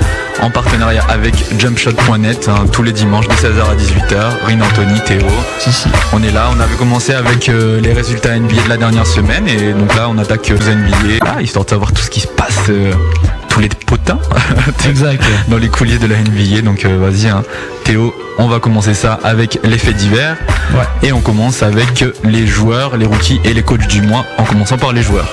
en partenariat avec jumpshot.net hein, tous les dimanches de 16h à 18h. Rin Anthony, Théo. Si, si. On est là, on avait commencé avec euh, les résultats NBA de la dernière semaine et donc là on attaque aux NBA, là, histoire de savoir tout ce qui se passe, euh, tous les potins Exact. dans les couliers de la NBA. Donc euh, vas-y hein. Théo, on va commencer ça avec les faits divers Ouais. et on commence avec les joueurs, les rookies et les coachs du mois en commençant par les joueurs.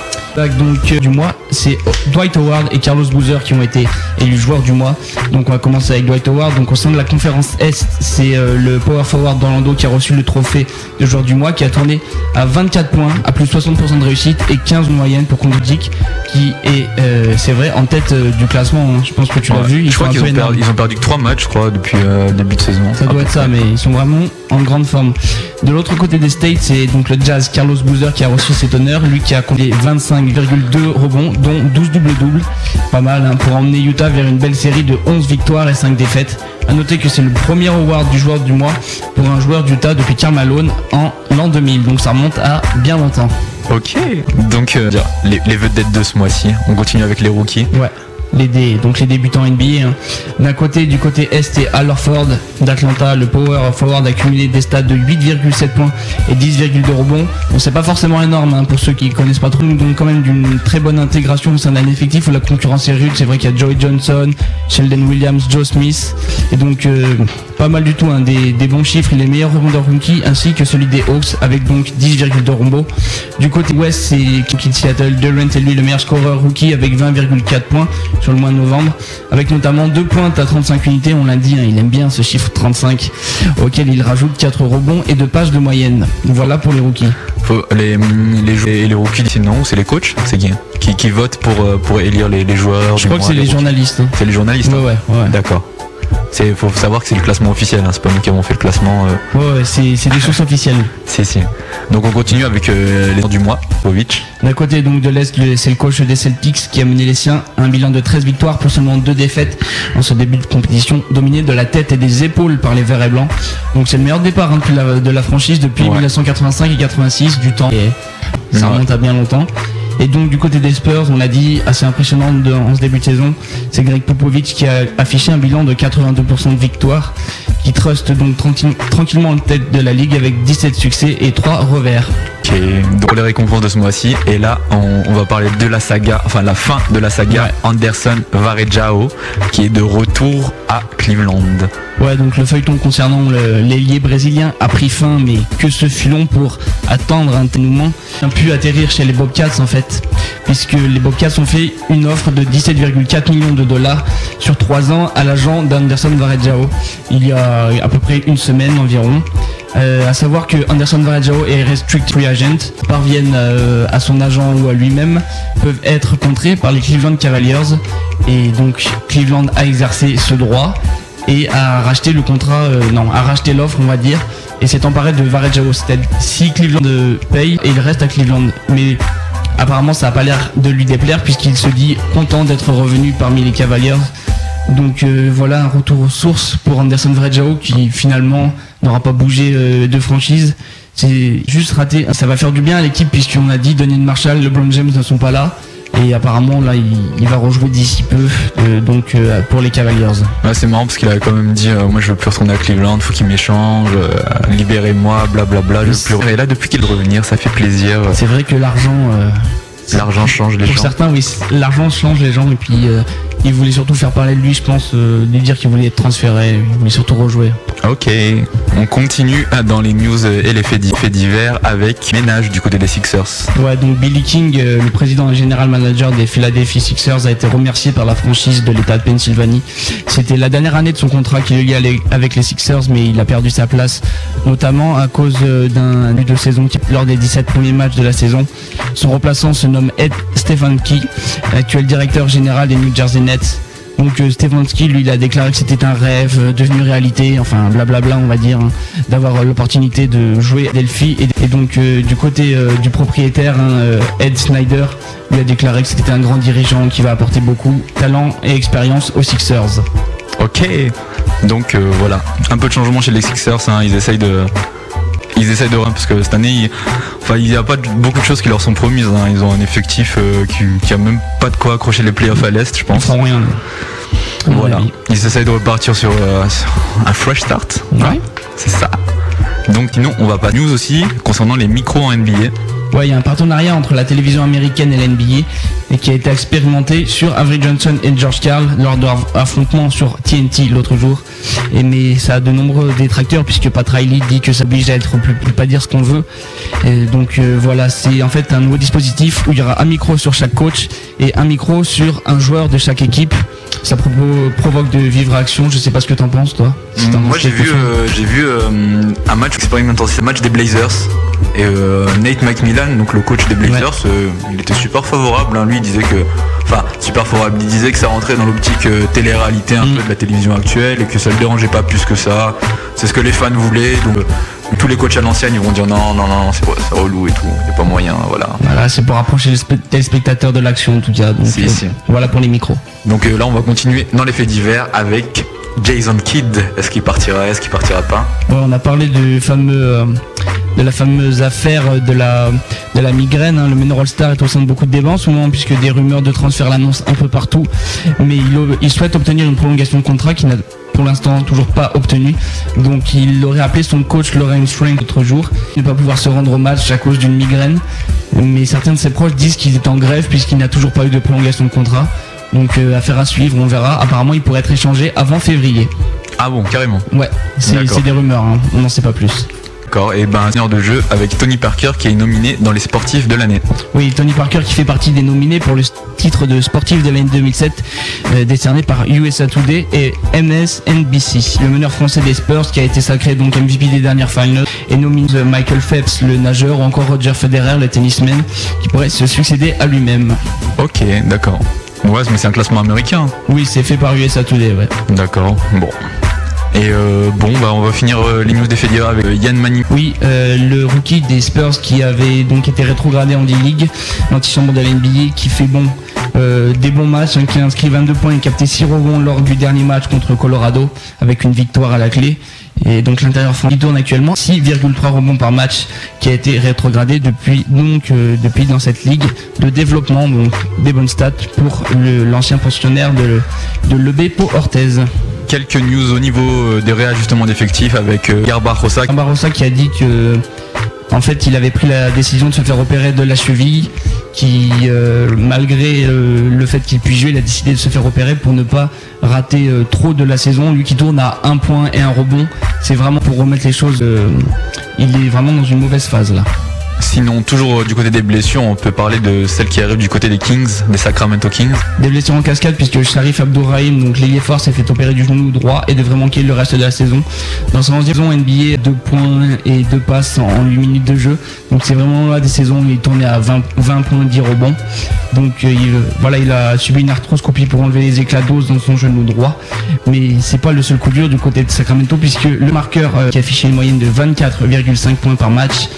Donc euh, du mois, c'est Dwight Howard et Carlos Boozer qui ont été élus joueurs du mois. Donc on va commencer avec Dwight Howard. Donc au sein de la conférence Est, c'est euh, le power forward d'Orlando qui a reçu le trophée de joueur du mois, qui a tourné à 24 points, à plus de 60% de réussite et 15 de moyenne pour Kondic, qui est, euh, c'est vrai, en tête du classement. hein. Je pense que tu l'as Ouais. vu. Ils je crois qu'ils ont, perdu, énormes. ils ont perdu que 3 matchs, je crois, depuis euh, le début de saison. Ça doit être ça, mais ils sont vraiment en grande forme. De l'autre côté des States, c'est donc le Jazz Carlos Boozer qui a reçu cet honneur. Lui qui a compté 25,2 rebonds, dont 12 double-double. Pas mal hein, pour emmener Utah vers une belle série de 11 victoires et 5 défaites. À noter que c'est le premier award du joueur du mois pour un joueur d'Utah depuis Karl Malone en l'an 2000. Donc ça remonte à bien longtemps. Ok. Donc euh, les, les vedettes de ce mois-ci. On continue avec les rookies. Ouais. Les dé- donc les débutants NBA. hein. D'un côté, du côté Est, c'est Al Horford d'Atlanta. Le power forward a cumulé des stats de 8,7 points et 10,2 rebonds. Bon, c'est pas forcément énorme hein, pour ceux qui connaissent pas trop. Donc quand même d'une très bonne intégration au sein d'un effectif où la concurrence est rude. C'est vrai qu'il y a Joey Johnson, Sheldon Williams, Joe Smith. Et donc euh, pas mal du tout. hein, des, bons chiffres. Il est meilleur rebondeur rookie ainsi que celui des Hawks avec donc 10,2 rebonds. Du côté Ouest, c'est Kiki de Seattle. Durant est lui le meilleur scoreur rookie avec 20,4 points sur le mois de novembre, avec notamment 2 pointes à 35 unités, on l'a dit, hein, il aime bien ce chiffre 35, auquel il rajoute 4 rebonds et 2 passes de moyenne. Voilà pour les rookies. Les, les, les rookies d'ici non, c'est les coachs, c'est qui, qui qui votent pour euh, pour élire les, les joueurs. Je crois que mois, c'est les journalistes. hein. C'est les journalistes. Ouais, hein. ouais, ouais. D'accord. C'est faut savoir que c'est le classement officiel. Hein, c'est pas nous qui avons fait le classement. euh, Ouais, ouais, c'est c'est des sources officielles. si si. Donc on continue avec euh, les du mois. Povic. D'un côté donc de l'Est, le- c'est le coach des Celtics qui a mené les siens à un bilan de 13 victoires pour seulement 2 défaites en ce début de compétition, dominé de la tête et des épaules par les Verts et Blancs. Donc c'est le meilleur départ hein, la- de la franchise depuis Ouais. 1985 et 86, du temps. Et ça remonte à bien longtemps. Et donc du côté des Spurs, on l'a dit, assez impressionnant en ce début de saison, c'est Greg Popovich qui a affiché un bilan de 82% de victoires, qui trust donc tranquille- tranquillement en tête de la ligue avec 17 succès et 3 revers. Ok, donc les récompenses de ce mois-ci. Et là, on, on va parler de la saga, enfin la fin de la saga Ouais. Anderson Varejao, qui est de retour à Cleveland. Ouais, donc le feuilleton concernant l'ailier brésilien a pris fin, mais que ce fut long pour attendre un dénouement. A pu atterrir chez les Bobcats en fait, puisque les Bobcats ont fait une offre de 17,4 millions de dollars sur 3 ans à l'agent d'Anderson Varejao il y a à peu près une semaine environ. Euh, à savoir que Anderson Varejao et Restrict Free Parviennent euh, à son agent ou à lui-même peuvent être contrés par les Cleveland Cavaliers et donc Cleveland a exercé ce droit et a racheté le contrat, euh, non, a racheté l'offre, on va dire, et s'est emparé de Varejao. C'est-à-dire, si Cleveland euh, paye, il reste à Cleveland. Mais apparemment, ça n'a pas l'air de lui déplaire, puisqu'il se dit content d'être revenu parmi les Cavaliers. Donc voilà un retour aux sources pour Anderson Varejao, qui finalement n'aura pas bougé de franchise. C'est juste raté. Ça va faire du bien à l'équipe, puisqu'on a dit Donnie Marshall, LeBron James ne sont pas là. Et apparemment, là, il, il va rejouer d'ici peu, euh, donc euh, pour les Cavaliers. Ouais, c'est marrant parce qu'il avait quand même dit euh, moi je veux plus retourner à Cleveland, faut qu'il m'échange, libérez-moi, blablabla. je veux plus... Et là depuis qu'il est revenir, ça fait plaisir. C'est vrai que l'argent, L'argent change les pour gens. certains, oui, l'argent change les gens. Et puis, euh, il voulait surtout faire parler de lui, je pense, euh, lui dire qu'il voulait être transféré, il voulait surtout rejouer. Ok, on continue dans les news et les faits di- faits divers avec ménage du côté des Sixers. Ouais, donc Billy King, euh, le président et général manager des Philadelphia Sixers, a été remercié par la franchise de l'État de Pennsylvanie. C'était la dernière année de son contrat qu'il y allait avec les Sixers, mais il a perdu sa place, notamment à cause euh, d'un but de saison qui- lors des 17 premiers matchs de la saison. Son remplaçant se nomme Ed Stefanski, actuel directeur général des New Jersey Nets. Donc euh, Stefanski, lui, il a déclaré que c'était un rêve euh, devenu réalité, enfin blablabla, on va dire, hein, d'avoir euh, l'opportunité de jouer à Delphi. Et, donc du côté du propriétaire, hein, Ed Snyder, lui a déclaré que c'était un grand dirigeant qui va apporter beaucoup talent et expérience aux Sixers. Ok, donc voilà, un peu de changement chez les Sixers, hein, ils essayent de... Ils essayent de parce que cette année, il enfin, il n'y a pas de- beaucoup de choses qui leur sont promises. hein. Ils ont un effectif euh, qui, qui a même pas de quoi accrocher les playoffs à l'Est, je pense. Sans rien. Voilà. Ils essayent de repartir sur, euh, sur un fresh start. Ouais. C'est ça. Donc sinon, on va pas news aussi concernant les micros en NBA. Ouais, il y a un partenariat entre la télévision américaine et l'NBA qui a été expérimenté sur Avery Johnson et George Karl lors leur affrontement sur TNT l'autre jour. Et mais ça a de nombreux détracteurs puisque Pat Riley dit que ça oblige à être peut plus pas dire ce qu'on veut. Donc euh, voilà, c'est en fait un nouveau dispositif où il y aura un micro sur chaque coach et un micro sur un joueur de chaque équipe. Ça provo- provoque de vives réactions. Je sais pas ce que t'en penses toi. Si Moi j'ai vu, euh, j'ai vu euh, un match expérimental, c'est le match des Blazers. Et euh, Nate McMillan, donc le coach des Blazers, euh, il était super favorable. hein. Lui il disait que, enfin super favorable, il disait que ça rentrait dans l'optique euh, télé-réalité un Mm. peu de la télévision actuelle et que ça le dérangeait pas plus que ça. C'est ce que les fans voulaient. Donc tous les coachs à l'ancienne ils vont dire non non non c'est relou et tout, il y a pas moyen, voilà. Voilà, c'est pour rapprocher les spe- téléspectateurs de l'action en tout cas. Donc, Si, euh, si. Voilà pour les micros. Donc euh, là on va continuer dans les faits divers avec Jason Kidd. Est-ce qu'il partira, est-ce qu'il partira pas? Ouais, on a parlé du fameux, euh, de la fameuse affaire de la, de la migraine. hein. Le meneur All-Star est au sein de beaucoup de débats en ce moment, puisque des rumeurs de transfert l'annoncent un peu partout. Mais il, il souhaite obtenir une prolongation de contrat qui n'a pour l'instant toujours pas obtenu. Donc il aurait appelé son coach Lawrence Frank l'autre jour, ne pas pouvoir se rendre au match à cause d'une migraine. Mais certains de ses proches disent qu'il est en grève puisqu'il n'a toujours pas eu de prolongation de contrat. Donc euh, affaire à suivre, on verra. Apparemment il pourrait être échangé avant février. Ah bon, carrément. Ouais, c'est des rumeurs, hein. on n'en sait pas plus. D'accord, et ben un seigneur de jeu avec Tony Parker qui est nominé dans les sportifs de l'année. Oui, Tony Parker qui fait partie des nominés pour le titre de sportif de l'année 2007 euh, décerné par USA Today et MSNBC. Le meneur français des Spurs qui a été sacré donc MVP des dernières finals et nominé euh, Michael Phelps, le nageur, ou encore Roger Federer, le tennisman, qui pourrait se succéder à lui-même. Ok, d'accord. Ouais, mais c'est un classement américain. Oui, c'est fait par USA Today, ouais. D'accord, bon. Et euh, bon, bah on va finir euh, les news des divers avec euh, Yann Mani. Oui, le rookie des Spurs qui avait donc été rétrogradé en D-League, l'antichambre de la NBA, qui fait bon des bons matchs, hein, qui a inscrit 22 points et capté 6 rebonds lors du dernier match contre Colorado, avec une victoire à la clé. Et donc l'intérieur français tourne actuellement 6,3 rebonds par match, qui a été rétrogradé depuis donc euh, depuis dans cette ligue de développement, donc des bonnes stats pour l'ancien pensionnaire de, de l'EB Pau Orthez. Quelques news au niveau euh, des réajustements d'effectifs avec euh, Garba Rossa. Barrosa qui a dit que En fait, il avait pris la décision de se faire opérer de la cheville, qui, euh, malgré euh, le fait qu'il puisse jouer, il a décidé de se faire opérer pour ne pas rater euh, trop de la saison. Lui qui tourne à un point et un rebond, c'est vraiment pour remettre les choses. il est vraiment dans une mauvaise phase là. Sinon, toujours euh, du côté des blessures, on peut parler de celle qui arrive du côté des Kings, des Sacramento Kings. Des blessures en cascade puisque Sharif Abdourahim, donc l'ailier s'est fait opérer du genou droit et devrait manquer le reste de la saison. Dans sa 11e saison NBA, 2 points et 2 passes en 8 minutes de jeu. Donc c'est vraiment là des saisons où il tournait à 20, 20 points 10 rebonds. Donc euh, il, voilà, il a subi une arthroscopie pour enlever les éclats d'os dans son genou droit. Mais c'est pas le seul coup dur du côté de Sacramento puisque le marqueur euh, qui affichait une moyenne de 24,5 points par match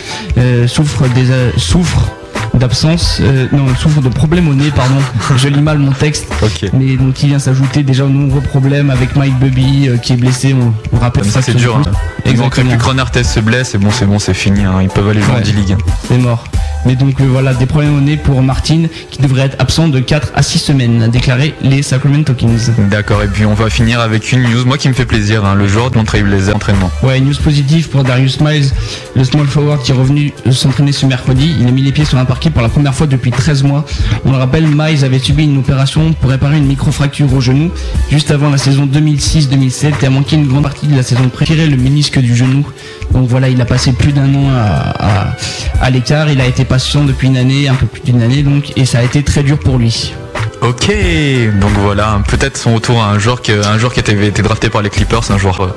des euh, souffre d'absence, euh, non, souffre de problèmes au nez, pardon. Je lis mal mon texte. Mais donc il vient s'ajouter déjà aux nombreux problèmes avec Mike Bubby euh, qui est blessé. On, on rappelle Ça, c'est dur. Hein. Exactement. plus que Ron Artest se blesse et bon, c'est bon, c'est fini. hein. Ils peuvent aller jouer en. D-League. C'est mort. Mais donc euh, voilà, des problèmes au nez pour Martin qui devrait être absent de 4 à 6 semaines, a déclaré les Sacramento Kings. D'accord, et puis on va finir avec une news, moi qui me fait plaisir, hein, le joueur de Montreal Blazers entraînement. Ouais, news positive pour Darius Miles, le small forward qui est revenu euh, s'entraîner ce mercredi. Il a mis les pieds sur un parquet pour la première fois depuis 13 mois. On le rappelle, Miles avait subi une opération pour réparer une microfracture au genou juste avant la saison 2006-2007 et a manqué une grande partie de la saison préférée, le ménisque du genou. Donc voilà, il a passé plus d'un an à, l'écart. Il a été patient depuis une année, un peu plus d'une année donc, et ça a été très dur pour lui. Ok, donc voilà, peut-être son retour à un joueur qui, un joueur qui était, été drafté par les Clippers, un joueur. euh.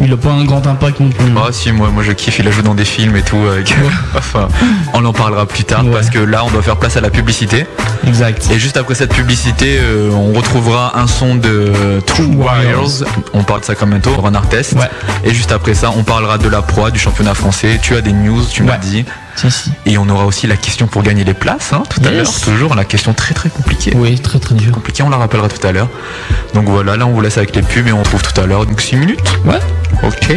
Il n'a pas un grand impact non plus. Ah si, moi, moi je kiffe, il a joué dans des films et tout. enfin, on en parlera plus tard Ouais. parce que là on doit faire place à la publicité. Exact. Et juste après cette publicité, euh, on retrouvera un son de True Warriors. On parle de Sacramento, Ron Artest. Ouais. Et juste après ça, on parlera de la proie, du championnat français. Tu as des news, tu m'as dit. Si, si. Et on aura aussi la question pour gagner les places, hein, tout à l'heure. Toujours la question très très compliquée. Oui, très très dur. Compliquée, on la rappellera tout à l'heure. Donc voilà, là on vous laisse avec les pubs et on retrouve tout à l'heure. Donc 6 minutes. Ouais. Ok.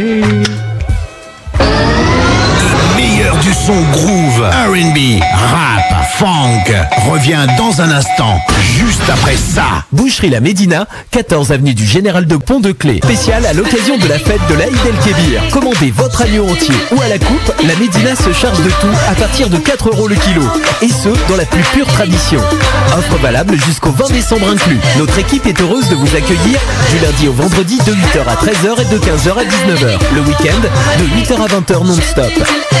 Son groove, R&B, rap, funk revient dans un instant, juste après ça. Boucherie La Médina, 14 avenue du Général de Pont-de-Clé. Spécial à l'occasion de la fête de l'Aïd El Kébir. Commandez votre agneau entier ou à la coupe, La Médina se charge de tout à partir de 4 euros le kilo. Et ce, dans la plus pure tradition. Offre valable jusqu'au 20 décembre inclus. Notre équipe est heureuse de vous accueillir du lundi au vendredi de 8h à 13h et de 15h à 19h. Le week-end, de 8h à 20h non-stop.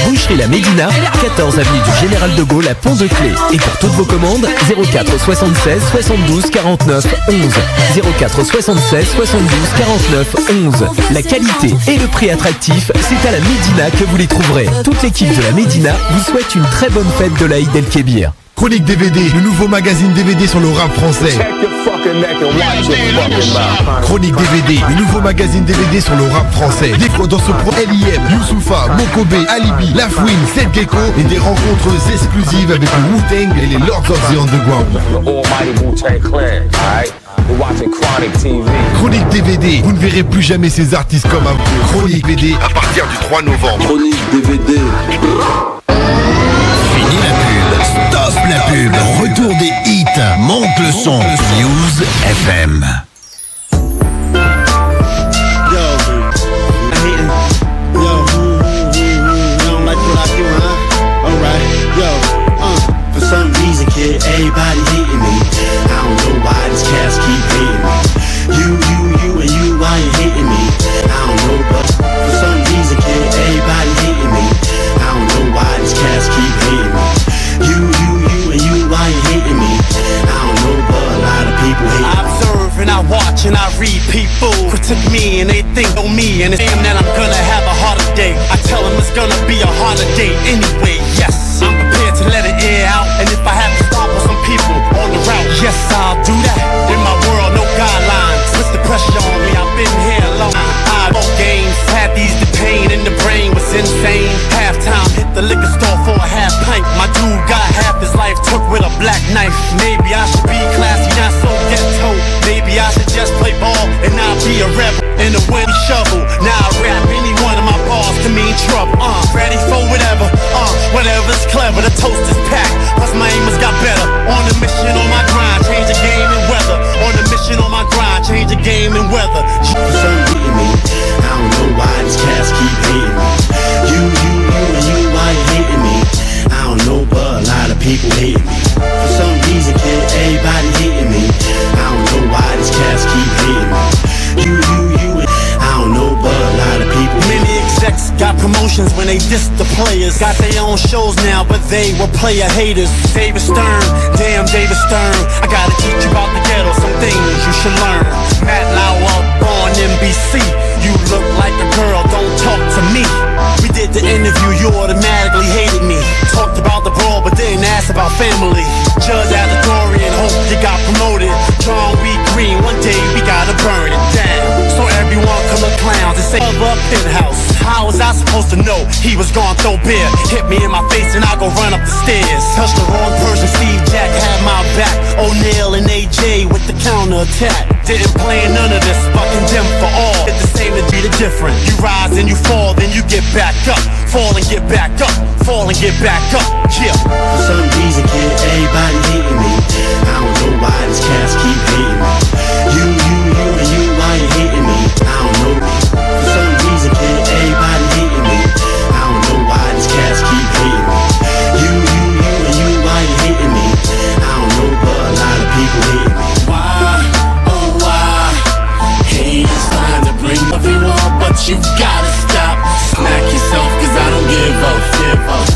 Boucherie La Médina, 14 avenue du Général de Gaulle à Pont-de-Clé. Et pour toutes vos commandes, 04 76 72 49 11. 04 76 72 49 11. La qualité et le prix attractif, c'est à la Médina que vous les trouverez. Toute l'équipe de la Médina vous souhaite une très bonne fête de l'Aïd El Kébir. Chronique DVD, le nouveau magazine DVD sur le rap français. Chronique DVD, le nouveau magazine DVD sur le rap français. Découvre dans ce pro LIM, Youssoufa, Mokobe, Alibi, Lafouine, Seth Gecko et des rencontres exclusives avec le Wu-Tang et les Lords of the Underground. Chronique DVD, vous ne verrez plus jamais ces artistes comme avant. Chronique DVD à partir du 3 novembre. Chronique DVD. Fini la pub, stop la pub, retour des hits, monte le son, News FM. For some reason, kid, everybody hating me. I don't know why these cats keep hating me. You, you, you, and you, why you hating me? I don't know, but for some reason, kid, everybody hating me. I don't know why these cats keep I observe and I watch and I read people critique me and they think on me and it's damn that I'm gonna have a harder day. I tell them it's gonna be a harder day anyway. Yes, I'm prepared to let it air out and if I have to stop with some people on the route, yes I'll do that. In my world, no guidelines. What's the pressure on me? I've been here long. I bought games, had these the pain in the brain was insane. Halftime, hit the liquor store for a half pint. My dude got half his life took with a black knife. Maybe I should be classy, not so ghetto. Maybe I should just play ball and not be a rebel in a wind shovel. Now I rap any one of my bars to mean trouble. Uh, ready for whatever, uh, whatever's clever. The toast is packed, plus my aim has got better. On a mission, on my grind, change the game and weather. On a mission, on my grind, change the game and weather. You some hating me, I don't know why these cats keep hating me. You, you, you, and you, why you hating me? I don't know, but a lot of people hate me. For some reason, kid, everybody hating me. I don't know why these cats keep hating me. Got promotions when they diss the players. Got their own shows now, but they were player haters. David Stern, damn David Stern. I gotta teach you about the ghetto, some things you should learn. Matt Lauer, NBC. You look like a girl, don't talk to me. We did the interview, you automatically hated me. Talked about the brawl, but didn't ask about family. Judge Auditorian, hope you got promoted. John B. Green, one day we gotta burn it down. So everyone can look clowns and say, of a penthouse. How was I supposed to know he was gonna throw beer? Hit me in my face and I'll go run up the stairs. Touch the wrong person, Steve Jack had my back. O'Neal and AJ with the counter attack. Didn't plan none of this, but condemned for all. It's the same to be the different. You rise and you fall, then you get back up. Fall and get back up. Fall and get back up. Yeah. For some reason, kid, everybody hating me. I don't know why these cats keep hating me. You, you, you gotta stop. Smack yourself, cause I don't give a give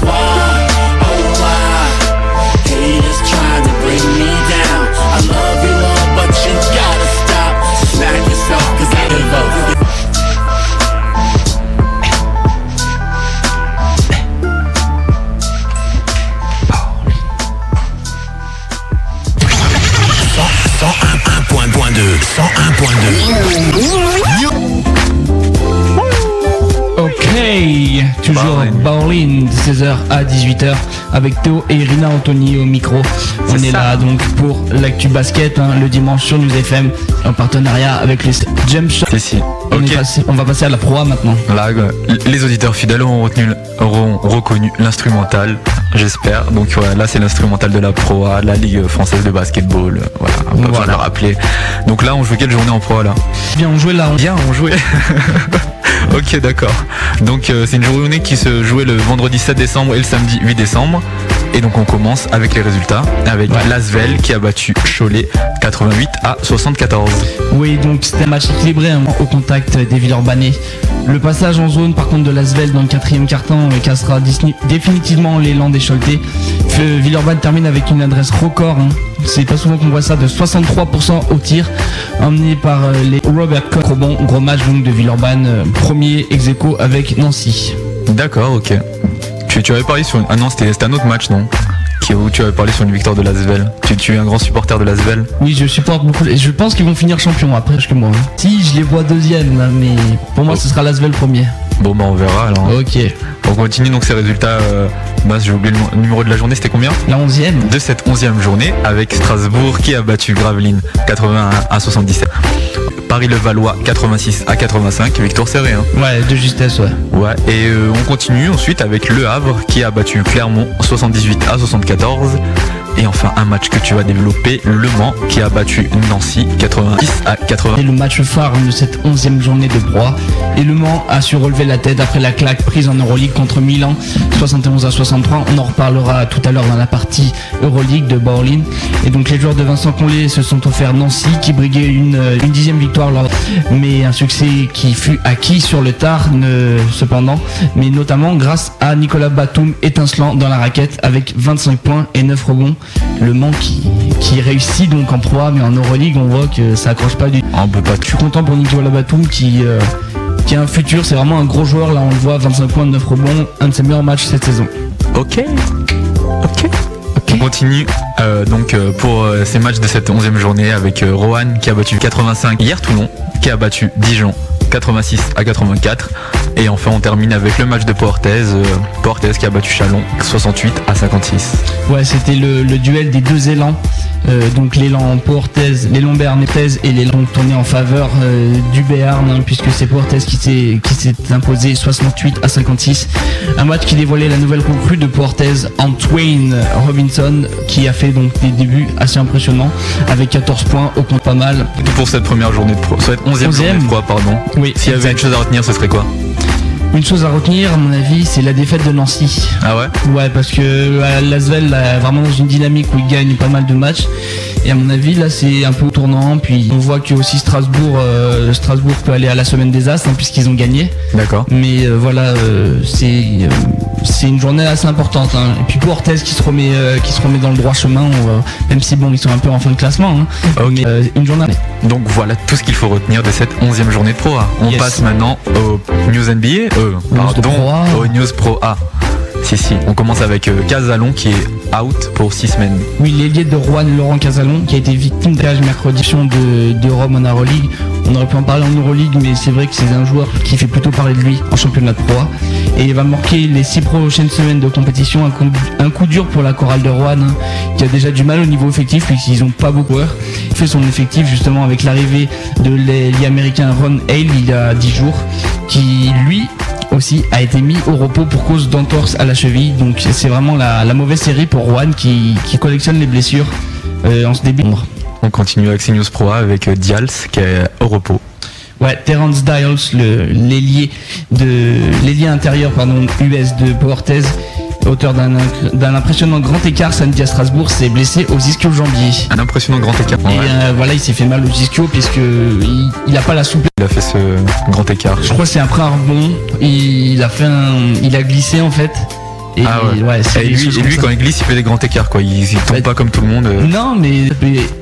toujours Berlin, de 16h à 18h, avec Théo et Irina Anthony au micro. On est là donc pour l'actu basket, hein, le dimanche sur News FM, en partenariat avec les. C'est si. On, est passé- on va passer à la proie maintenant. Là, les auditeurs fidèles auront, retenu, auront reconnu l'instrumental, j'espère. Donc voilà, là c'est l'instrumental de la Pro A, la Ligue française de basketball. Voilà, on va Voilà. le rappeler. Donc là, on joue quelle journée en Pro A là? Bien, on jouait là. on- Bien, on jouait. ok, d'accord. Donc euh, c'est une journée qui se jouait le vendredi 7 décembre et le samedi 8 décembre. Et donc on commence avec les résultats, avec Lasvel qui a battu Cholet 88 à 74. Oui, donc c'était un match équilibré hein, au contact des Villeurbanais. Le passage en zone, par contre, de Lasvel dans le quatrième carton euh, cassera disni- définitivement l'élan des Choletais. Villeurbanne termine avec une adresse record. hein. C'est pas souvent qu'on voit ça, de 63% au tir, emmené par euh, les Robert Koch. Gros bon, gros match donc de Villeurbanne, euh, premier ex aequo avec Nancy. D'accord, ok. Tu, tu avais parlé sur une... Ah non, c'était un autre match, non? Qui, Où tu avais parlé sur une victoire de Lasvel. Tu, tu es un grand supporter de Lasvel Oui, je supporte beaucoup. et Je pense qu'ils vont finir champion après que moi. Si, je les vois deuxième, mais pour moi, ce sera Lasvel premier. Bon bah on verra alors. Ok. On continue donc ces résultats. Euh, bah, j'ai oublié le nu- numéro de la journée, c'était combien? La 11e. De cette 11e journée avec Strasbourg qui a battu Gravelines 81 à 77. Paris-le-Valois 86 à 85, victoire serrée. Hein. Ouais, de justesse, ouais. Ouais, et euh, on continue ensuite avec Le Havre qui a battu Clermont 78 à 74. Et enfin un match que tu vas développer, Le Mans qui a battu Nancy 90 à 80. Et le match phare de cette 11e journée de proie. Et Le Mans a su relever la tête après la claque prise en Euroleague contre Milan, 71 à 63. On en reparlera tout à l'heure dans la partie Euroleague de Berlin. Et donc les joueurs de Vincent Collet se sont offerts Nancy qui briguait une, euh, une dixième victoire lors, mais un succès qui fut acquis sur le tard cependant, mais notamment grâce à Nicolas Batum étincelant dans la raquette avec 25 points et 9 rebonds. Le Mans qui, qui réussit donc en proie, mais en Euroleague on voit que ça accroche pas du On peut pas je suis content pour Nicolas Batum qui, euh, qui a un futur, c'est vraiment un gros joueur, là on le voit, 25 points, 9 rebonds, un de ses meilleurs matchs cette saison. Ok. Ok. On continue euh, donc euh, pour euh, ces matchs de cette 11e journée avec euh, Rohan qui a battu 85 hier Toulon, qui a battu Dijon 86 à 84. Et enfin on termine avec le match de Portez, euh, Portez qui a battu Chalon 68 à 56. Ouais, c'était le, le duel des deux élans. Euh, donc l'élan Portez, l'élan Bernetez et l'élan tourné en faveur euh, du Béarn, hein, puisque c'est Portez qui s'est imposé 68 à 56. Un match qui dévoilait la nouvelle recrue de Portez, Antoine Robinson, qui a fait donc des débuts assez impressionnants avec 14 points au compte pas mal. Pour cette première journée de pro, cette 11e, journée de pro, pardon. Oui, S'il y avait une chose à retenir, ce serait quoi? Une chose à retenir, à mon avis, c'est la défaite de Nancy. Ah ouais? Ouais, parce que euh, Lasvel est vraiment dans une dynamique où il gagne pas mal de matchs. Et à mon avis, là, c'est un peu au tournant. Puis on voit que aussi Strasbourg, euh, Strasbourg peut aller à la semaine des As, hein, puisqu'ils ont gagné. D'accord. Mais euh, voilà, euh, c'est c'est une journée assez importante. hein. Et puis pour Orthez qui se remet qui se remet dans le droit chemin, on même si bon, ils sont un peu en fin de classement. hein. Mais une journée. Donc voilà tout ce qu'il faut retenir de cette 11e journée de Pro A. On Yes. passe maintenant au News NBA, pardon, Pro A. au News Pro A. Si, si, on commence avec euh, Casalon qui est out pour 6 semaines. Oui, l'ailier de Rouen, Laurent Casalon, qui a été victime de cage mercredi de, de Rome en Euroleague. On aurait pu en parler en Euroleague, mais c'est vrai que c'est un joueur qui fait plutôt parler de lui en championnat de Pro. Et il va marquer les six prochaines semaines de compétition un coup, un coup dur pour la chorale de Rouen, hein, qui a déjà du mal au niveau effectif, puisqu'ils n'ont pas beaucoup joueurs. Il fait son effectif justement avec l'arrivée de l'ailier américain Ron Hale il y a 10 jours, qui lui aussi a été mis au repos pour cause d'entorse à la cheville. Donc c'est vraiment la, la mauvaise série pour Juan qui, qui collectionne les blessures euh, en ce début. On continue avec ces News Pro A avec euh, Dials qui est au repos. Ouais, Terence Dials, l'ailier de l'ailier intérieur pardon US de Portez, auteur d'un impressionnant grand écart samedi à Strasbourg, s'est blessé aux ischio-jambiers. Un impressionnant grand écart. Et Ouais. euh, voilà, il s'est fait mal aux ischio puisque il, il a pas la souplesse. A fait ce grand écart. Je crois que c'est après un rebond. Il a fait un, il a glissé en fait. Et Ah ouais. Et lui, et quand il glisse, il fait des grands écarts quoi. Il, il tombe Ouais. pas comme tout le monde. euh. Non, mais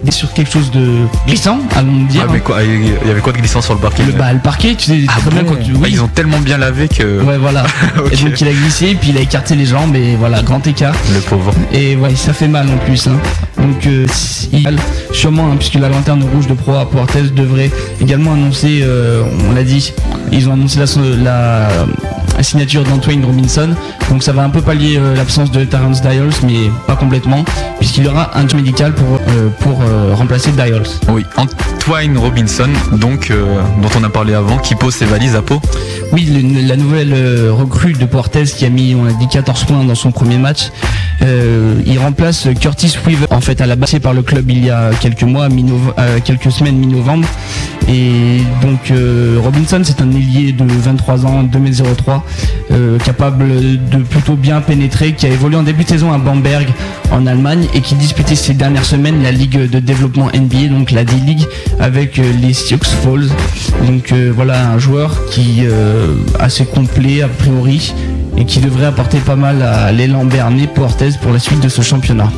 mais sur quelque chose de glissant, allons dire. Ah, mais quoi, il y avait quoi de glissant sur le parquet le, bah, le parquet, tu sais, Ah bien quand tu. Bah, oui. Ils ont tellement bien lavé que Ouais, voilà. Et donc il a glissé, puis il a écarté les jambes, et voilà, grand écart. le pauvre. Et ouais, ça fait mal en plus. hein. Donc, euh, il- sûrement, hein, puisque la lanterne rouge de Pro à Portez devrait également annoncer, euh, on l'a dit, ils ont annoncé la, la, la signature d'Antoine Robinson. Donc ça va un peu pallier euh, l'absence de Terrence Dials, mais pas complètement, puisqu'il aura un médical pour, pour euh, remplacer Dials. Oui, Antoine Robinson, donc euh, dont on a parlé avant, qui pose ses valises à peau. Oui, le- la nouvelle euh, recrue de Portez qui a mis, on a dit 14 points dans son premier match. Euh, il remplace Curtis Weaver, en fait, à la base par le club il y a quelques mois, euh, quelques semaines, mi-novembre. Et donc euh, Robinson, c'est un ailier de 23 ans, 2m03, euh, capable de plutôt bien pénétrer, qui a évolué en début de saison à Bamberg en Allemagne et qui disputait ces dernières semaines la ligue de développement NBA, donc la D-League, avec euh, les Sioux Falls. Donc euh, voilà un joueur qui euh, assez complet a priori et qui devrait apporter pas mal à l'élan Bernet Portez pour la suite de ce championnat.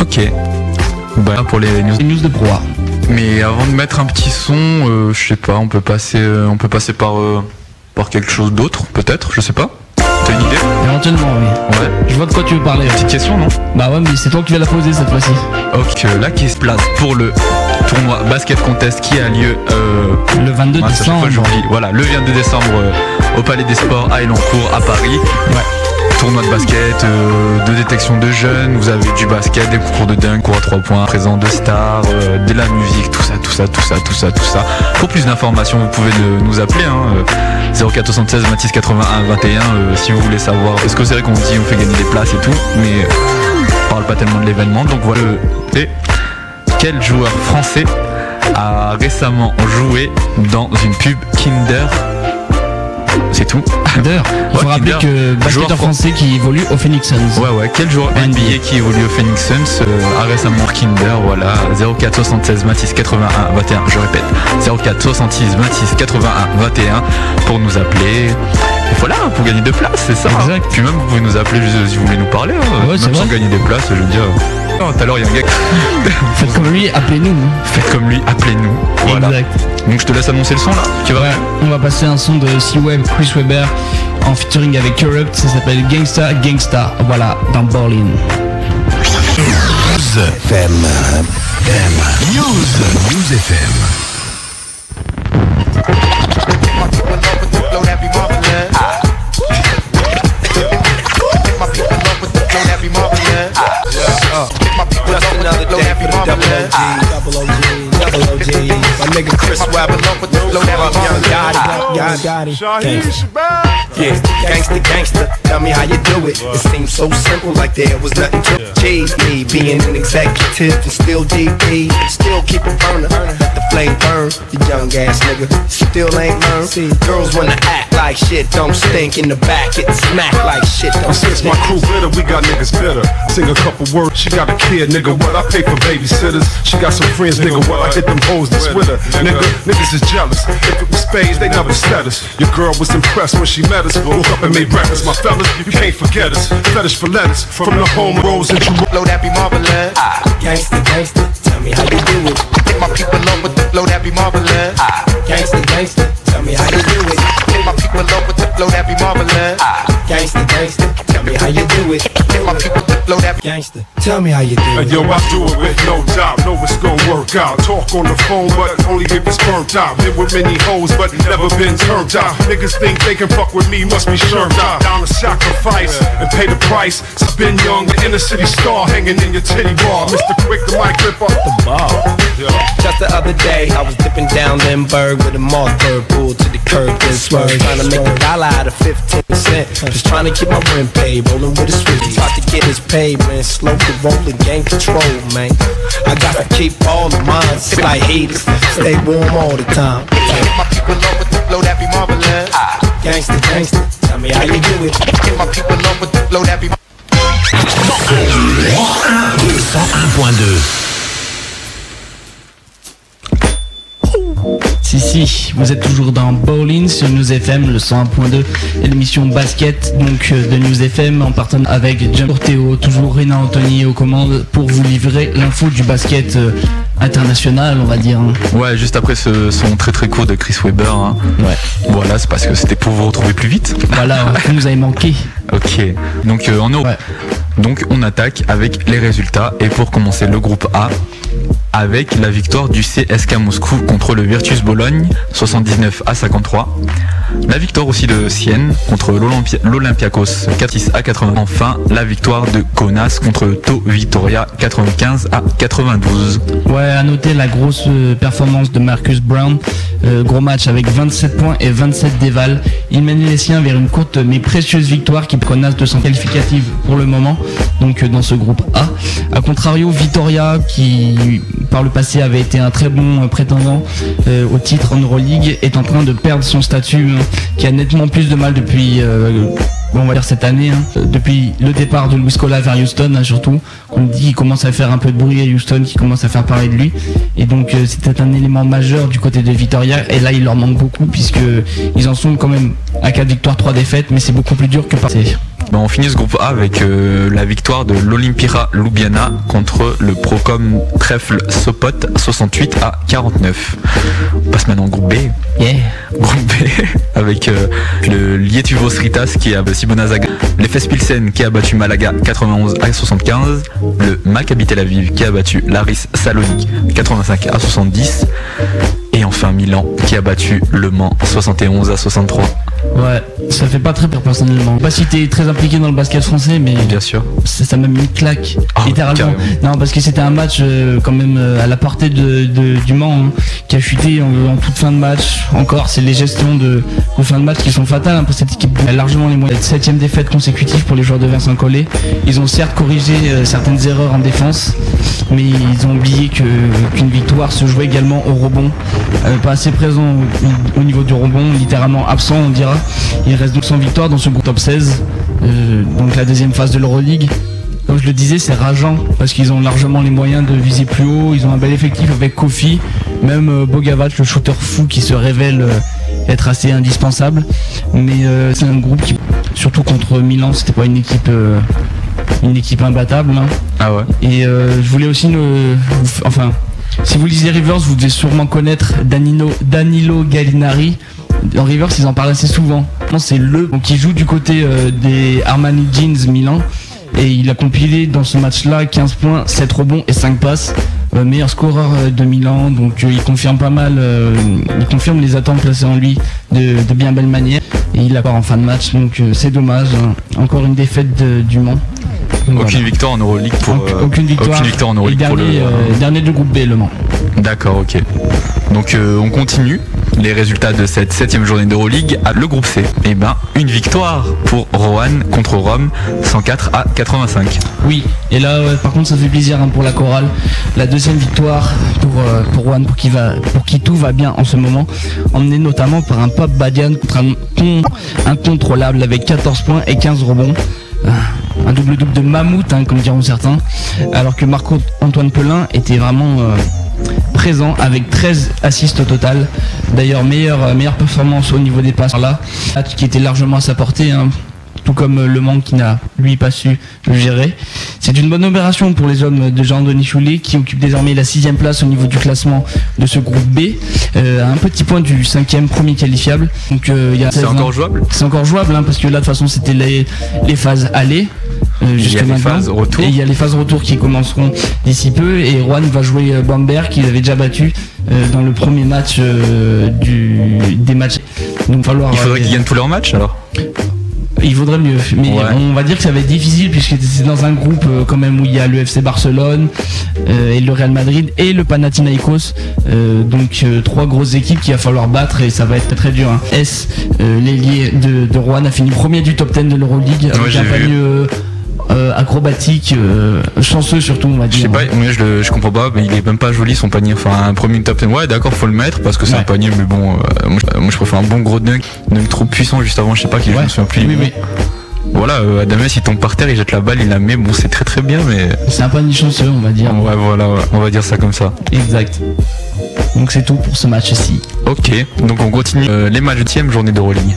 Ok. Bah, pour les news. Les news de Pro A. Mais avant de mettre un petit son, euh, je sais pas, on peut passer, euh, on peut passer par, euh, par quelque chose d'autre, peut-être, je sais pas. T'as une idée Éventuellement, oui. Ouais. Je vois de quoi tu veux parler. Petite question, non Bah ouais, mais c'est toi qui vas la poser cette fois-ci. Ok, là qui se place pour le tournoi Basket Contest qui a lieu euh, Le 22 mince, à chaque fois, décembre. Voilà, le 22 décembre euh, au Palais des Sports à Elancourt à Paris. Ouais. Tournoi de basket, euh, de détection de jeunes, vous avez du basket, des concours de dunk, cours à 3 points, présent de stars, euh, de la musique, tout ça, tout ça, tout ça, tout ça, tout ça. Pour plus d'informations, vous pouvez nous appeler, hein, euh, 0476 26 81 21 euh, si vous voulez savoir. Parce que c'est vrai qu'on dit on fait gagner des places et tout, mais euh, on parle pas tellement de l'événement. Donc voilà. Et quel joueur français a récemment joué dans une pub Kinder C'est tout. D'ailleurs, il faut rappeler Kinder. que basketteur Joueur français qui évolue au Phoenix Suns. Ouais ouais, quel joueur NBA. NBA qui évolue au Phoenix Suns euh, a récemment Kinder, voilà, 04 76 26 81 21, je répète, 04 66 26 81 21 pour nous appeler. Et voilà, pour gagner des places, c'est ça. hein. Exact. Puis même vous pouvez nous appeler si vous voulez nous parler, hein, Ouais, même sans vrai. gagner des places, je veux dire. Non, Tout à l'heure, il y a un gars qui... Faites comme lui, appelez-nous. Faites comme lui, appelez-nous. Voilà. Exact. Donc je te laisse annoncer le son là. Tu vas Ouais, on va passer un son de C-Web, Chris Weber, en featuring avec Corrupt, ça s'appelle Gangsta Gangsta, voilà, dans Berlin. News FM. News. News FM. Just another day for the double OG. Double OG. Double OG. My nigga Chris Webber with the flow up, young Gotti. Young Gotti. Yeah, gangsta, gangsta, tell me how you do it. It seems so simple, like there was nothing to achieve. Me being an executive and still DP, still keep a burner. The flame burn. The young ass nigga still ain't learned. Girls wanna act like shit don't stink in the back, get smacked like shit don't Since my crew bitter, we got niggas bitter. Sing a couple words, she got a kid, nigga. What I pay for babysitters? She got some friends, nigga. What I hit them hoes this with her, nigga. Niggas is jealous. If it was spades, they never said us. Your girl was impressed when she met us. Woke up and made breakfast. My fellas, you can't forget us. Fetish for letters from the home rows and you Blow that be marvelous. Ah, Gangsta, gangsta, tell me how you do it. Hit my people up with the flow that be marvelous. Ah, gangsta, gangsta, tell me how you do it. Hit my people up with the flow that be marvelous. Ah, gangsta, gangsta, tell me how you do it. Hit my people with the flow that be gangsta. Tell me how you do And it. yo, I do it with no doubt, know it's gonna work out. Talk on the phone, but only if it's burnt out. Been with many hoes, but never been turned out. Niggas think they can fuck with me, must be sure out. Down to sacrifice and pay the price. Spin young, the inner city star hanging in your titty bar. Mr. Quick, the mic clip up the bar. Just the other day, I was dipping down Lindbergh with a Mossberg pull to the curb and swerve. Trying to make a dollar out of 15 cent. Just trying to keep my rent paid, rolling with a switch. About to get his paid, man. Slow the rolling, gain control, man. I got to keep all the minds like heaters. Stay warm all the time. Hit my people up with the flow that be marvelous. Gangsta, gangsta, tell me how you do it. Hit my people up with the flow that be 101.2 Si, si, vous êtes toujours dans Bowling sur News FM, le 101.2 et l'émission basket donc euh, de News FM en partenariat avec Jump Théo, toujours Rena Anthony aux commandes pour vous livrer l'info du basket euh, international, on va dire. hein. Ouais, juste après ce son très très court de Chris Webber. hein. Voilà, c'est parce que c'était pour vous retrouver plus vite. Voilà, vous nous avez manqué. Ok. Donc euh, en Europe. Donc on attaque avec les résultats et pour commencer le groupe A avec la victoire du CSK Moscou contre le Virtus Bologne 79 à 53. La victoire aussi de Sienne contre l'Olympia- l'Olympiakos 4 à 80. Enfin la victoire de Kaunas contre To Vitoria 95 à 92. Ouais, à noter la grosse euh, performance de Marcus Brown. Euh, gros match avec 27 points et 27 dévals. Il mène les siens vers une courte mais précieuse victoire qui de son qualificative pour le moment, donc euh, dans ce groupe A. A contrario, Vitoria, qui par le passé avait été un très bon prétendant au titre en Euroleague, est en train de perdre son statut, hein, qui a nettement plus de mal depuis euh, on va dire cette année, hein, euh, depuis le départ de Luis Scola vers Houston hein, surtout, on dit qu'il commence à faire un peu de bruit à Houston, qui commence à faire parler de lui, et donc euh, c'était un élément majeur du côté de Vitoria, et là il leur manque beaucoup puisque ils en sont quand même à 4 victoires, 3 défaites, mais c'est beaucoup plus dur que par Bon, on finit ce groupe A avec euh, la victoire de l'Olimpira Ljubljana contre le Procom Trèfle Sopot 68 à 49. On passe maintenant au groupe B. Groupe B avec euh, le Lietuvos Ritas qui a battu Bonazaga, l'Efes Pilsen qui a battu Malaga 91 à 75, le Maccabi Tel Aviv qui a battu Laris Salonique 85 à 70 et enfin Milan qui a battu Le Mans 71 à 63. Ouais, ça fait pas très peur personnellement. Pas si t'es très impliqué dans le basket français, mais bien sûr, ça m'a mis une claque, littéralement. carrément. Non, parce que c'était un match euh, quand même euh, à la portée de, de- du Mans, hein, qui a chuté en, en toute fin de match. Encore, c'est les gestions de, de fin de match qui sont fatales hein, pour cette équipe. Elle a largement les moyens. Septième défaite consécutive pour les joueurs de Vincent Collet. Ils ont certes corrigé euh, certaines erreurs en défense, mais ils ont oublié que qu'une victoire se jouait également au rebond. Pas assez présent au, au niveau du rebond, littéralement absent on dira. Il reste donc sans victoire dans ce groupe top 16, euh, donc la deuxième phase de l'Euroleague. Comme je le disais, c'est rageant parce qu'ils ont largement les moyens de viser plus haut. Ils ont un bel effectif avec Kofi, même euh, Bogavat, le shooter fou qui se révèle euh, être assez indispensable. Mais euh, c'est un groupe qui, surtout contre Milan, c'était pas une équipe, une équipe imbattable. hein. Ah ouais. Et euh, je voulais aussi, ne- enfin, si vous lisez Rivers, vous devez sûrement connaître Danilo, Danilo Gallinari. Dans Rivers, ils en parlent assez souvent. Non, C'est le donc, qui joue du côté euh, des Armani Jeans Milan. Et il a compilé dans ce match-là 15 points, 7 rebonds et 5 passes. Euh, meilleur scoreur euh, de Milan, donc euh, il confirme pas mal, euh, il confirme les attentes placées en lui de, de bien belle manière. Et il a pas en fin de match, donc c'est dommage. hein. Encore une défaite de- du Mans. Donc, Aucune voilà. victoire en Euroleague pour Aucune victoire. aucune victoire en Euroleague pour le dernier, dernier du groupe B, Le Mans. D'accord, ok. Donc on continue les résultats de cette septième journée d'Euroleague. à Le groupe C, eh ben, une victoire pour Rohan contre Rome, 104 à 85. Oui, et là, par contre, ça fait plaisir hein, pour la chorale. La deuxième victoire pour, euh, pour qui, tout va bien en ce moment, emmené notamment par un Pop Badian contre un con incontrôlable avec 14 points et 15 rebonds. Euh, Un double-double de mammouth, hein, comme diront certains. Alors que Marco-Antoine Pelin était vraiment euh, présent avec 13 assists au total. D'ailleurs, meilleure, meilleure performance au niveau des passes là, qui était largement à sa portée. hein, tout comme euh, Le Mans qui n'a lui pas su le gérer. C'est une bonne opération pour les hommes de Jean-Denis Choulet qui occupe désormais la sixième place au niveau du classement de ce groupe B, euh, à un petit point du cinquième premier qualifiable. Donc euh, il y a C'est 16 encore jouable? C'est encore jouable hein, parce que là de toute façon c'était les, les phases aller. euh, Il y jusque a les maintenant. phases retour. Et il y a les phases retour qui commenceront d'ici peu et Juan va jouer Bamberg qu'il avait déjà battu euh, dans le premier match euh, du, des matchs. Donc falloir, Il faudrait qu'ils gagnent tous leurs matchs alors? Il vaudrait mieux, mais Ouais. on va dire que ça va être difficile puisque c'est dans un groupe euh, quand même où il y a le FC Barcelone euh, et le Real Madrid et le Panathinaikos, euh, donc euh, trois grosses équipes qu'il va falloir battre et ça va être très dur. hein. S, euh, l'ailier de, de Rouen a fini premier du top 10 de l'Euroleague avec j'ai un vu. panier euh, acrobatique, euh, chanceux surtout on va Je dire. sais pas, je, je comprends pas, mais il est même pas joli son panier. Enfin, un premier top 10. Ouais, d'accord, faut le mettre parce que c'est Ouais. un panier, mais bon, euh, moi, je, moi, je préfère un bon gros dunk, dunk trop puissant juste avant, je sais pas qui je Ouais. me souviens plus. Oui, oui. Voilà, euh, Adamès il tombe par terre, il jette la balle, il la met, bon c'est très très bien, mais C'est un panier chanceux on va dire. ouais, voilà, ouais, on va dire ça comme ça. Exact. Donc c'est tout pour ce match-ci. Ok, donc on continue les matchs de 7 journée d'Euroleague.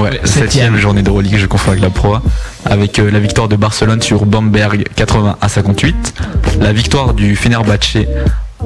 Ouais, septième. journée d'Euroleague, je confonds avec la Pro avec euh, la victoire de Barcelone sur Bamberg 80 à 58, la victoire du Fenerbahçe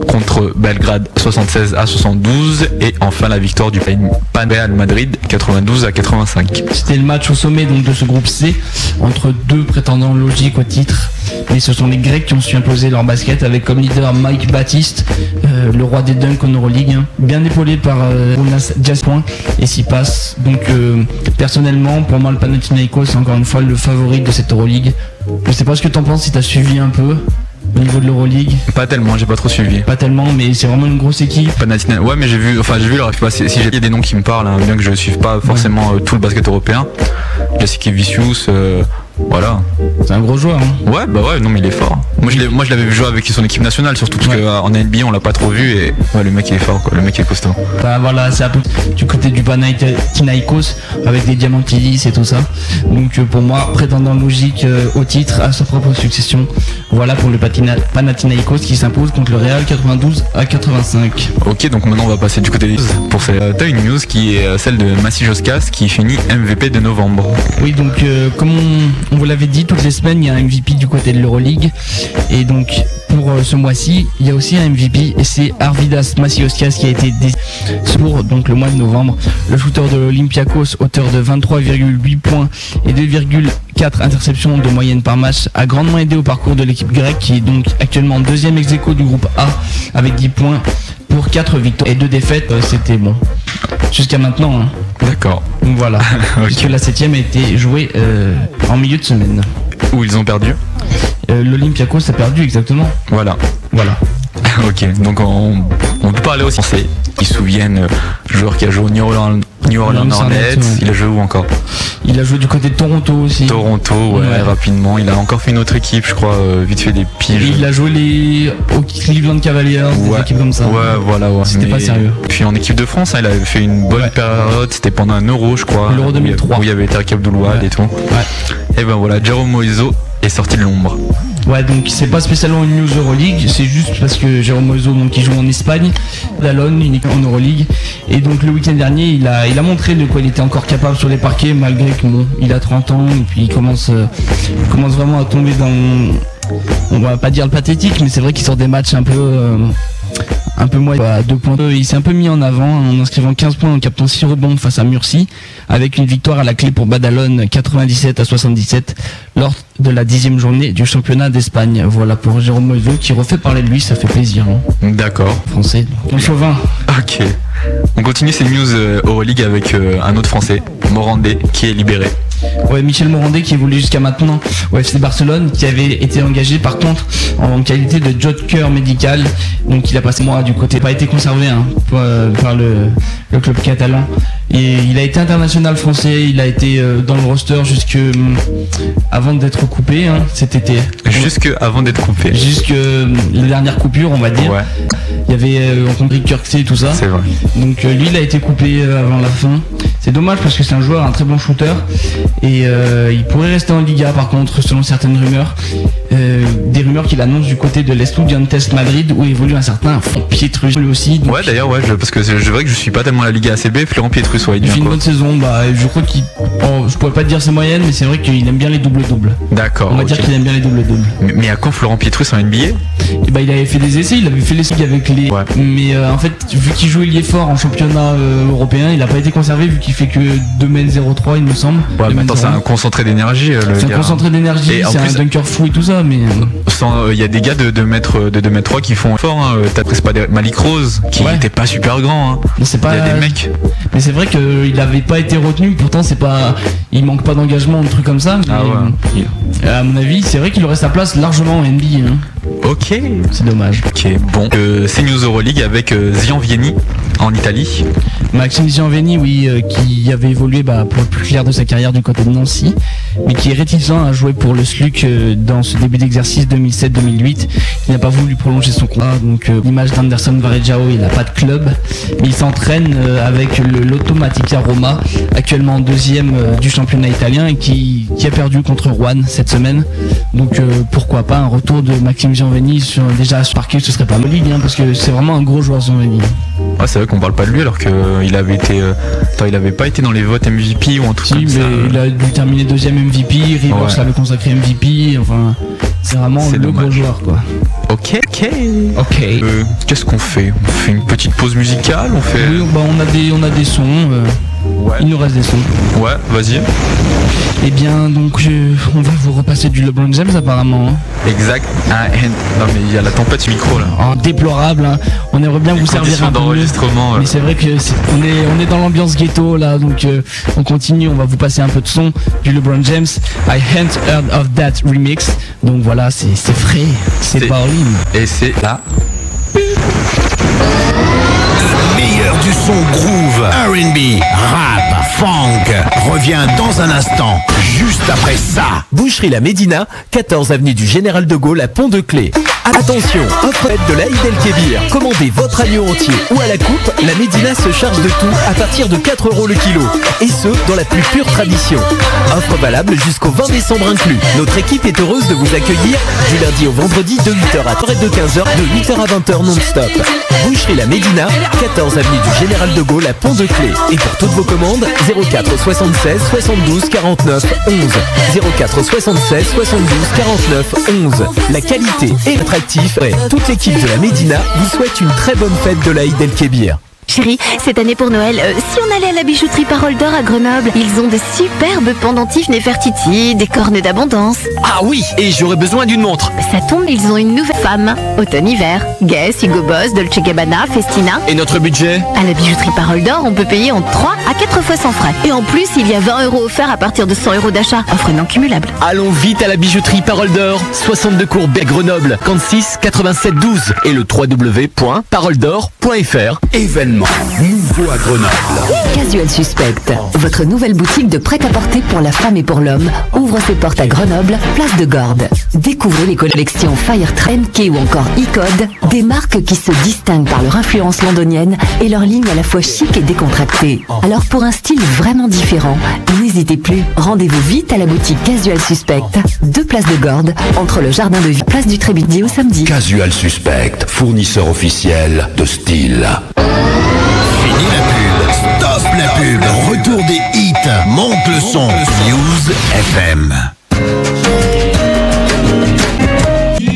contre Belgrade 76 à 72 et enfin la victoire du Pan Real Madrid 92 à 85. C'était le match au sommet de ce groupe C entre deux prétendants logiques au titre. Mais ce sont les Grecs qui ont su imposer leur basket avec comme leader Mike Baptiste, euh, le roi des dunks en Euroleague, bien épaulé par euh, Jaspoint et s'y passe. Donc euh, personnellement, pour moi le Panathinaikos c'est encore une fois le favori de cette Euroleague. Je sais pas ce que t'en penses si t'as suivi un peu au niveau de l'Euroleague. Pas tellement, j'ai pas trop suivi. Pas tellement, mais c'est vraiment une grosse équipe. Panathinaikos, ouais mais j'ai vu, enfin j'ai vu leur si j'ai des noms qui me parlent, hein, bien que je ne suive pas forcément euh, tout le basket européen. Jessica Vicius, euh, voilà. C'est un gros joueur. hein. Ouais, bah ouais, non, mais il est fort. Moi, je l'ai- moi, je l'avais vu jouer avec son équipe nationale, surtout parce qu'en NBA, on l'a pas trop vu et ouais, le mec, il est fort, quoi. Le mec, il est costaud. Bah voilà, c'est un peu du côté du Panathinaikos avec des Diamantidis et tout ça. Donc euh, pour moi, prétendant logique euh, au titre, à sa propre succession. Voilà pour le Panathinaikos qui s'impose contre le Real 92 à 85. Ok, donc maintenant, on va passer du côté des news. Pour cette, euh, une news qui est euh, celle de Massi Joskas qui finit MVP de novembre. Oui, donc euh, comme on, on vous l'avait dit, toutes les semaines, il y a un MVP du côté de l'Euroleague. Et donc pour euh, ce mois-ci, il y a aussi un MVP et c'est Arvidas Massioskas qui a été pour donc, le mois de novembre. Le shooter de l'Olympiakos, auteur de 23,8 points et 2,4 interceptions de moyenne par match, a grandement aidé au parcours de l'équipe grecque qui est donc actuellement deuxième ex aequo du groupe A avec 10 points pour 4 victoires et 2 défaites. Euh, C'était bon. Jusqu'à maintenant. hein. D'accord. Donc voilà. Puisque la septième a été jouée euh, en milieu de semaine. Où ils ont perdu Euh, L'Olympiakos a perdu exactement. Voilà. Voilà. ok, donc on, on peut parler aussi. Ils se souviennent, euh, joueur qui a joué au New Orleans, New Orleans Hornets, ouais. il a joué où encore Il a joué du côté de Toronto aussi. Toronto, ouais, Ouais. rapidement. Il a encore fait une autre équipe, je crois, euh, vite fait des Et piges. il a joué les au Cleveland Cavaliers, des équipes comme ça. Ouais, voilà, ouais. C'était pas sérieux. Puis en équipe de France, hein, il avait fait une bonne période. C'était pendant un euro, je crois. L'Euro où il y a- 2003. Où il y avait Tariq Abdoulouad et tout. Et ben voilà, Jérôme Moiseau est sorti de l'ombre. Ouais, donc c'est pas spécialement une news Euroleague, c'est juste parce que Jérôme Moiseau, donc qui joue en Espagne, Dallon, équipe en Euroleague, et donc le week-end dernier, il a, il a montré de quoi il était encore capable sur les parquets, malgré que bon, il a 30 ans et puis il commence, euh, il commence vraiment à tomber dans, on va pas dire le pathétique, mais c'est vrai qu'il sort des matchs un peu, euh, un peu moins à points. Il s'est un peu mis en avant en inscrivant 15 points en captant 6 rebonds face à Murcie, avec une victoire à la clé pour Badalone 97 à 77 lors de la dixième journée du championnat d'Espagne. Voilà pour Jérôme Moiseau qui refait parler de lui, ça fait plaisir. hein. D'accord. Français. Ton chauvin. Ok. On continue ces news euh, Euroleague avec euh, un autre français, Morandé, qui est libéré. Ouais, Michel Morandé qui évolue jusqu'à maintenant au FC Barcelone, qui avait été engagé par contre en qualité de joker médical. Donc il a passé moi du côté, pas été conservé hein, par, par le, le club catalan. Et il a été international français, il a été euh, dans le roster jusque hum, avant d'être coupé hein, cet été. Jusque avant d'être coupé. Jusque les dernières coupures, on va dire. Il y avait euh, on compris Kirksey et tout ça. C'est vrai. Donc euh, lui, il a été coupé euh, avant la fin. C'est dommage parce que c'est un joueur, un très bon shooter. Et euh, il pourrait rester en Liga par contre, selon certaines rumeurs. Euh, des rumeurs qu'il annonce du côté de l'Estudiantes Madrid où évolue un certain Pietrus lui aussi. Donc, Ouais, d'ailleurs, ouais, je- parce que c'est vrai que je suis pas tellement à la Liga ACB. Florent Pietrus, ouais, il il fait une bonne saison, bah, je crois qu'il. oh, je pourrais pas te dire ses moyennes, mais c'est vrai qu'il aime bien les doubles-doubles. D'accord. On va dire qu'il aime bien les doubles-doubles. Mais, mais à quand Florent Pietrus en NBA Et bah, il avait fait des essais, il avait fait les SIG avec les. Mais euh, en fait, vu qu'il joue lié fort en championnat euh, européen, il a pas été conservé vu qu'il fait que 2 m 03 il me semble. Ouais, 2 mais attends, c'est un concentré d'énergie. le C'est un concentré d'énergie, c'est un dunker fou et tout ça, mais. euh, Sans, euh, Il y a des gars de 2 mètres de 2 mètres 3 qui font fort. Hein. T'as presque pas des... Malik Rose qui Ouais. était pas super grand. Hein. Mais c'est pas. Il y a des mecs. Mais c'est vrai qu'il avait pas été retenu. Pourtant, c'est pas. Il manque pas d'engagement, de trucs comme ça. Mais Ah ouais. euh, à mon avis, c'est vrai qu'il aurait sa place largement en NBA. hein. Ok. C'est dommage. Ok, bon. Euh, c'est News Euroleague avec euh, Zian Vieni en Italie. Maxime Gianveni, oui, euh, qui avait évolué bah, pour le plus clair de sa carrière du côté de Nancy, mais qui est réticent à jouer pour le SLUC euh, dans ce début d'exercice 2007-2008. Il n'a pas voulu prolonger son contrat, donc euh, l'image d'Anderson Varejao, il n'a pas de club, mais il s'entraîne avec l'Automatica Roma, actuellement deuxième du championnat italien et qui, a perdu contre Rouen cette semaine. Donc pourquoi pas un retour de Maxime Gianveni sur, déjà sur parquet, ce serait pas mal hein, parce que c'est vraiment un gros joueur Gianveni. Ouais, c'est vrai qu'on parle pas de lui alors qu'il avait été. euh, Attends, il avait pas été dans les votes MVP ou un truc Si, comme mais ça. il a dû terminer deuxième MVP, Rivers Ouais. l'avait consacré MVP, enfin, c'est vraiment le dommage. gros joueur quoi. Ok, ok. Ok. Euh, Qu'est-ce qu'on fait? On fait une petite pause musicale On fait. Oui, bah, on a des, on a des sons. euh, Il nous reste des sons. Ouais, vas-y. Eh bien, donc, je- on va vous repasser du LeBron James apparemment. hein. Exact. Ah, and- Non, mais il y a la tempête micro là. Oh, déplorable. hein. On aimerait bien Les vous servir conditions un peu mieux. d'enregistrement, euh. Mais c'est vrai que c'est- on est, on est dans l'ambiance ghetto là, donc euh, on continue. On va vous passer un peu de son du LeBron James. I hadn't heard of that remix. Donc voilà, c'est c'est frais, c'est Et c'est là. Le meilleur du son groove, R&B, rap, funk revient dans un instant, juste après ça. Boucherie La Médina, 14 avenue du Général de Gaulle à Pont-de-Clé. Attention, offre de l'Aïd El Kébir. Commandez votre agneau entier ou à la coupe, la Médina se charge de tout à partir de 4 euros le kilo. Et ce, dans la plus pure tradition. Offre valable jusqu'au 20 décembre inclus. Notre équipe est heureuse de vous accueillir du lundi au vendredi de 8h à 13h de 15h, de 8h à 20h non-stop. Boucherie La Médina, 14 avenue du Général de Gaulle à Pont-de-Clé. Et pour toutes vos commandes, 04 76 72 49 11. 04 76 72 49 11. La qualité est attractif. Ouais, Toute l'équipe de la Médina vous souhaite une très bonne fête de l'Aïd El Kébir. Chérie, cette année pour Noël, euh, si on allait à la bijouterie Parole d'Or à Grenoble, ils ont de superbes pendentifs Nefertiti, des cornes d'abondance. Ah oui, et j'aurais besoin d'une montre. Ça tombe, ils ont une nouvelle femme. Automne-hiver. Guess, Hugo Boss, Dolce Gabbana, Festina. Et notre budget? À la bijouterie Parole d'Or, on peut payer en 3 à 4 fois sans frais. Et en plus, il y a 20 euros offerts à partir de 100 euros d'achat. Offre non cumulable. Allons vite à la bijouterie Parole d'Or, 62 Courbet Grenoble, 56 87 12 et le www.paroledor.fr. Événement nouveau à Grenoble. Casual Suspect, votre nouvelle boutique de prêt-à-porter pour la femme et pour l'homme, ouvre ses portes à Grenoble, place de Gordes. Découvrez les collections Firetrend, Key ou encore E-Code, des marques qui se distinguent par leur influence londonienne et leur ligne à la fois chic et décontractée. Alors pour un style vraiment différent, n'hésitez plus, rendez-vous vite à la boutique Casual Suspect, deux places de Gordes, entre le jardin de vie, place du Trébudier au samedi. Casual Suspect, fournisseur officiel de style. Fini la pub, stop la pub, retour des hits, monte le son, News FM.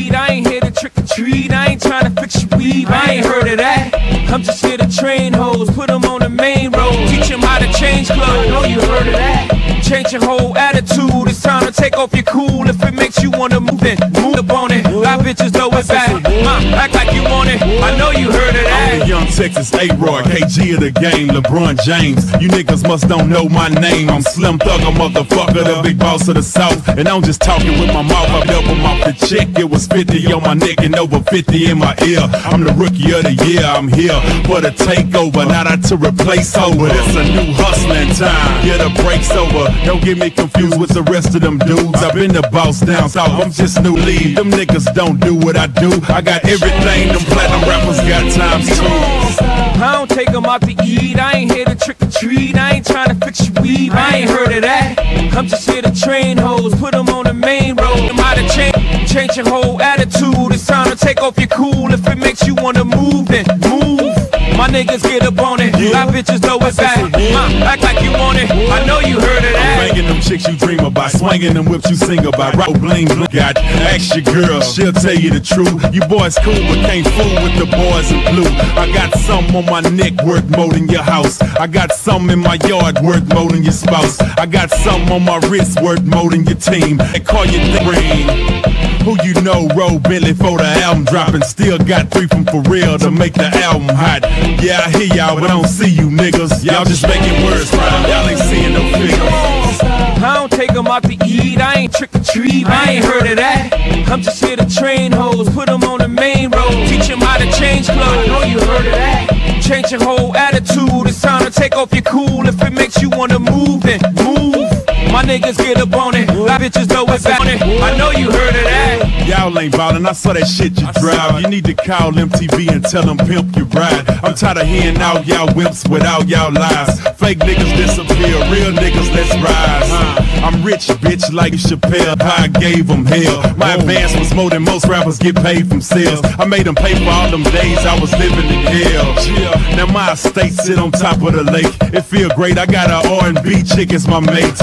I ain't here to trick or treat. I ain't trying to fix your weave. I ain't heard of that. I'm just here to train hoes, put them on the main road, teach them how to change clothes. I know you heard of that. Change your whole attitude. It's time to take off your cool. If it makes you wanna move, then move up on it. Lie bitches know it's bad. Ma, act like you want it. I know you heard of that. Hey, young Texas, A-Roy, KG of the game, LeBron James. You niggas must don't know my name. I'm Slim Thugger, motherfucker, the big boss of the South. And I'm just talking with my mouth, I help him off the check. It was 50 on my neck and over 50 in my ear. I'm the rookie of the year, I'm here for the takeover, not out to replace over. It's a new hustling time, yeah, the break's over. Don't get me confused with the rest of them dudes. I've been the boss down south, I'm just new lead. Them niggas don't do what I do. I got everything them platinum rappers got times two. I don't take them out to eat. I ain't here to trick or treat. I ain't trying to fix your weave. I ain't heard of that. I'm just here to train hoes, put them on the main road. I'm how change, change your whole attitude. It's time to take off your cool. If it makes you wanna move, then move. My niggas get up on it. My bitches know it's that. Uh, act like you want it. I know you heard of that. Banging them chicks you dream about, swinging them whips you sing about. Rock bling bling. Got ask your girl, she'll tell you the truth. You boys cool, but can't fool with the boys in blue. I got some on my neck worth more than your house. I got some in my yard worth more than your spouse. I got some on my wrist worth more than your team. They call you the ring. Who you know roll Billy for the album dropping? Still got three from for real to make the album hot. Yeah, I hear y'all, but I don't see you niggas. Y'all just making words rhyme. Y'all ain't seeing no figures. I don't take them out to eat. I ain't trick or treat. I ain't heard of that. I'm just here to train hoes, put them on the main road, teach them how to change clothes. I know you heard of that. Change your whole attitude. It's time to take off your cool. If it makes you wanna move, then move. My niggas get up on it. My bitches know on it. I know you heard of that. Y'all ain't ballin', I saw that shit you drive. You need to call MTV and tell them pimp you ride. I'm tired of hearing out y'all wimps without y'all lies. Fake niggas disappear, real niggas let's rise. I'm rich, bitch, like Chappelle. I gave them hell. My advance was more than most rappers get paid from sales. I made them pay for all them days I was living in hell. Now my estate sit on top of the lake. It feel great, I got a R&B chick as my mate.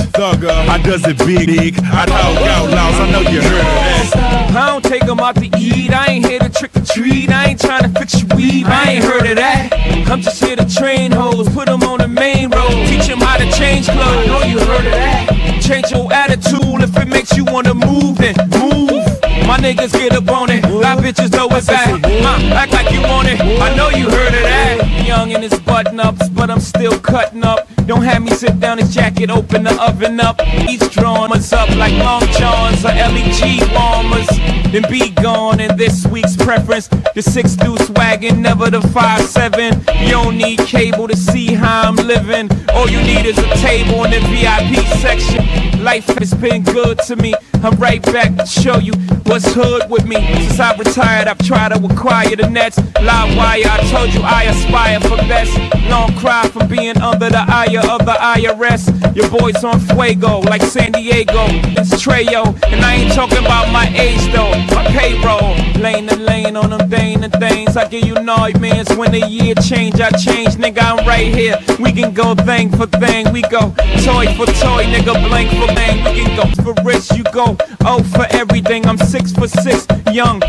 I does it big, big. I talk outlaws, I know you heard that. I don't take them out to eat. I ain't here to trick or treat. I ain't trying to fix your weave. I ain't heard of that. I'm just here to train hoes, put them on the main road, teach them how to change clothes. I know you heard of that. Change your attitude if it makes you wanna move, then move. My niggas get up on it. My bitches know it's that. Uh, act like you want it. I know you heard of that. Young in his button ups, but I'm still cutting up. Don't have me sit down his jacket, open the oven up. He's drawing up like long johns or LEG warmers. Then be gone in this week's preference. The six deuce wagon, never the five seven. You don't need cable to see how I'm living. All you need is a table in the VIP section. Life has been good to me. I'm right back to show you what's hood with me. Since I retired, I've tried to acquire the nets. Live wire, I told you I aspire for best. Long cry from being under the eye of the IRS. Your boy's on fuego like San Diego. It's Treyo, and I ain't talking about my age though. My payroll, lane to lane on them Dane and things. I give you nightmares when the year change. I change, nigga. I'm right here. We can go thing for thing. We go toy for toy, nigga. Blank for blank. We can go for rich. You go oh for everything. I'm six for six, young.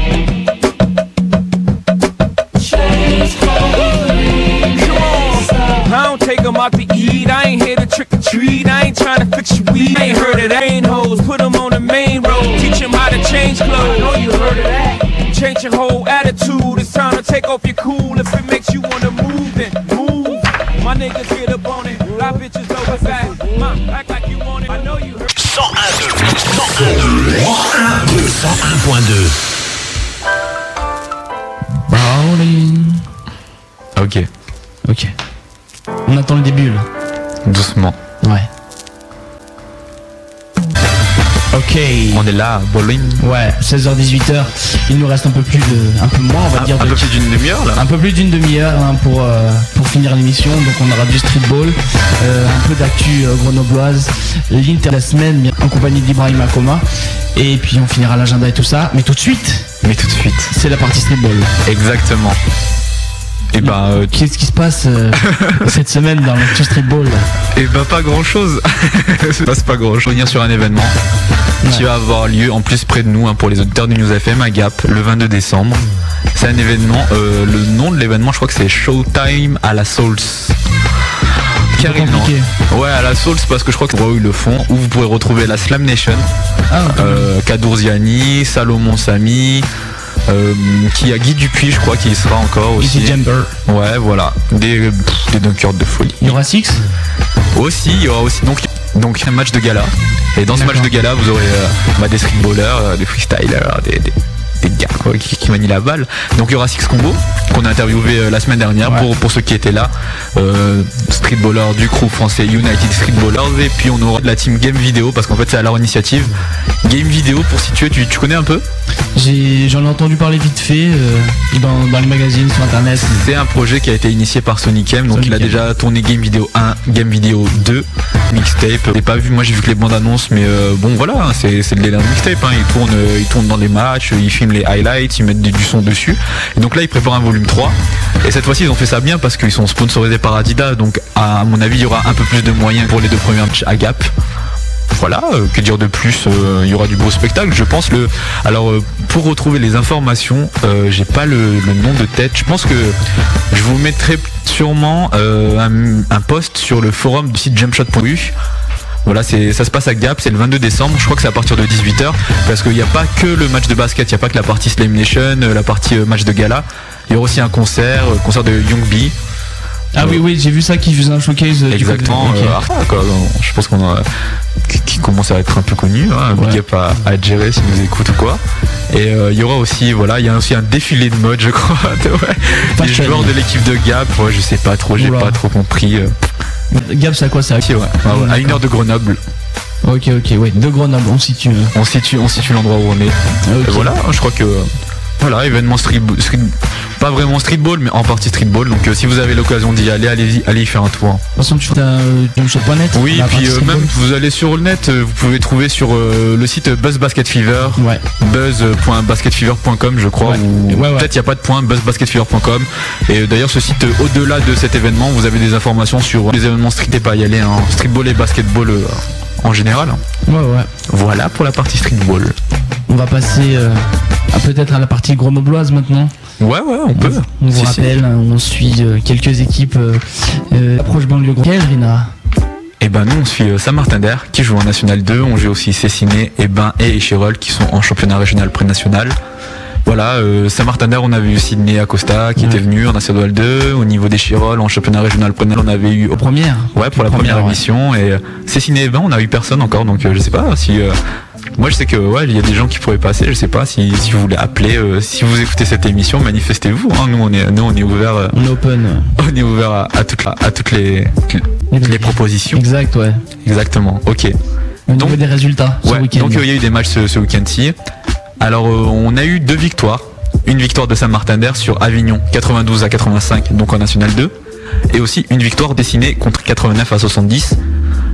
I don't take them out to eat. I ain't here to trick or treat. I ain't trying to fix your weed. I ain't heard of that. Ain't hoes, put them on the main road. Teach them how to change clothes. I know you heard of that. Change your whole attitude. It's time to take off your cool. If it makes you wanna move, then move. My niggas get up on it. My bitches over that. Ma, act like you want it. I know you heard. 101.2 Bowling. Ok. Ok. On attend le début là. Doucement. Ouais. Ok. On est là, bowling. Ouais, 16h-18h. Il nous reste un peu plus de, un peu moins, on va Un- dire. un de- peu plus d'une demi-heure, là. Un peu plus d'une demi-heure hein, pour euh, pour finir l'émission. Donc on aura du streetball, euh, un peu d'actu euh, grenobloise, l'Inter de la semaine en compagnie d'Ibrahim Akoma. Et puis on finira l'agenda et tout ça. Mais tout de suite. Mais tout de suite. C'est la partie streetball. Exactement. Et ben, euh, Qu'est-ce qui se passe euh, cette semaine dans l'actu streetball Et bah pas grand chose. passe pas grand. Revenir sur un événement qui va avoir lieu en plus près de nous hein, pour les auditeurs du News FM à Gap le 22 décembre. C'est un événement, euh, le nom de l'événement je crois que c'est Showtime à la Souls. Ouais à la Souls parce que je crois que ils le font où vous pourrez retrouver la Slam Nation, Ah, euh, Kadourziani, Salomon Sami, Euh, qui a Guy Dupuis, je crois, qui y sera encore aussi. Easy Jumper. Ouais, voilà. Des, pff, des dunkers de folie. Il y aura Six? Aussi, il y aura aussi donc, donc un match de gala. Et dans ce match de gala, vous aurez euh, bah, des streetballers, euh, des freestylers, des, des, des gars quoi, qui, qui manient la balle. Donc il y aura Six Combo qu'on a interviewé euh, la semaine dernière pour, pour ceux qui étaient là. Euh, streetballer du crew français United Streetballers. Et puis on aura de la team Game Vidéo parce qu'en fait c'est à leur initiative. Game Vidéo pour situer, tu, tu connais un peu? J'en ai entendu parler vite fait euh, dans, dans les magazines, sur internet. C'est un projet qui a été initié par Sonic M, donc il a déjà tourné Game Video 1, Game Video 2, mixtape. J'ai pas vu, moi j'ai vu que les bandes annonces, mais euh, bon voilà, hein, c'est de l'élan mixtape. Hein. Ils tournent, euh, ils tournent dans les matchs, ils les highlights, ils mettent du, son dessus. Donc là ils préparent un volume 3. Et cette fois-ci ils ont fait ça bien parce qu'ils sont sponsorisés par Adidas, donc à mon avis il y aura un peu plus de moyens pour les deux premiers matchs à Gap. Voilà, euh, que dire de plus euh, Il y aura du beau spectacle, je pense. Le, alors, euh, pour retrouver les informations, j'ai pas le, nom de tête. Je pense que je vous mettrai sûrement un, post sur le forum du site jumpshot.u. Voilà, c'est, ça se passe à Gap, c'est le 22 décembre. Je crois que c'est à partir de 18h parce qu'il n'y a pas que le match de basket, il n'y a pas que la partie Slam Nation, euh, la partie euh, match de gala. Il y aura aussi un concert, euh, concert de Young B. Ah oui, oui, j'ai vu ça qui faisait un showcase. euh, du côté- Exactement. ok. euh, quoi. Je pense qu'on a qui, commence à être un peu connu. Hein, big up à, à Jerry s'il nous écoute ou quoi. Et euh, il y aura aussi, voilà, il y a aussi un défilé de mode, je crois. de- ouais. Joueurs de l'équipe de Gap, ouais, je sais pas trop, j'ai pas trop compris. Euh. Gap, c'est à quoi ça ouais. Ouais, à une heure de Grenoble. Ok, ok, ouais, de Grenoble, on situe. euh. On situe, on situe l'endroit où on est. Et voilà, je crois que voilà, événement street, street- pas vraiment streetball, mais en partie streetball. Donc euh, si vous avez l'occasion d'y aller, allez-y, allez y faire un tour. De toute façon, tu un jumpshot.net Oui, puis euh, même vous allez sur le net, euh, vous pouvez trouver sur euh, le site Buzz Basket Fever, buzz.basketfever.com je crois, ou peut-être il n'y a pas de point, buzzbasketfever.com. Et euh, d'ailleurs ce site, euh, au-delà de cet événement, vous avez des informations sur les événements street et pas y aller, hein, streetball et basketball euh, en général. Ouais, ouais. Voilà pour la partie streetball. On va passer euh, à peut-être à la partie grenobloise maintenant. Ouais, ouais, on peut. On vous Si, si. rappelle, on suit euh, quelques équipes euh, euh, approche banlieue. Quelle, Rina? Et ben nous on suit euh, Saint-Martin-d'Air qui joue en National 2, on joue aussi Cessiné, Ebin et Échirol qui sont en championnat régional pré-national. Voilà, euh, Saint-Martin-d'Air on avait eu Sydney Acosta qui était venu en National 2, au niveau des Chirol en championnat régional pré-national on avait eu... Aux premières Ouais, pour la Première, première ouais. émission et euh, Cessiné et Ebin on a eu personne encore donc euh, je sais pas si... moi je sais que ouais il y a des gens qui pourraient passer, je sais pas si, si vous voulez appeler, euh, si vous écoutez cette émission manifestez-vous, hein. nous on est nous on est ouvert euh, On est open. on est ouvert à, à toutes, à toutes les, les propositions. Exact, ouais. Exactement, ok. Au niveau des résultats ce Ouais, week-end. donc euh, il y a eu des matchs ce, ce week-end-ci. Alors euh, on a eu deux victoires. Une victoire de Saint-Martin d'Air sur Avignon 92 à 85, donc en National 2. Et aussi une victoire dessinée contre 89 à 70.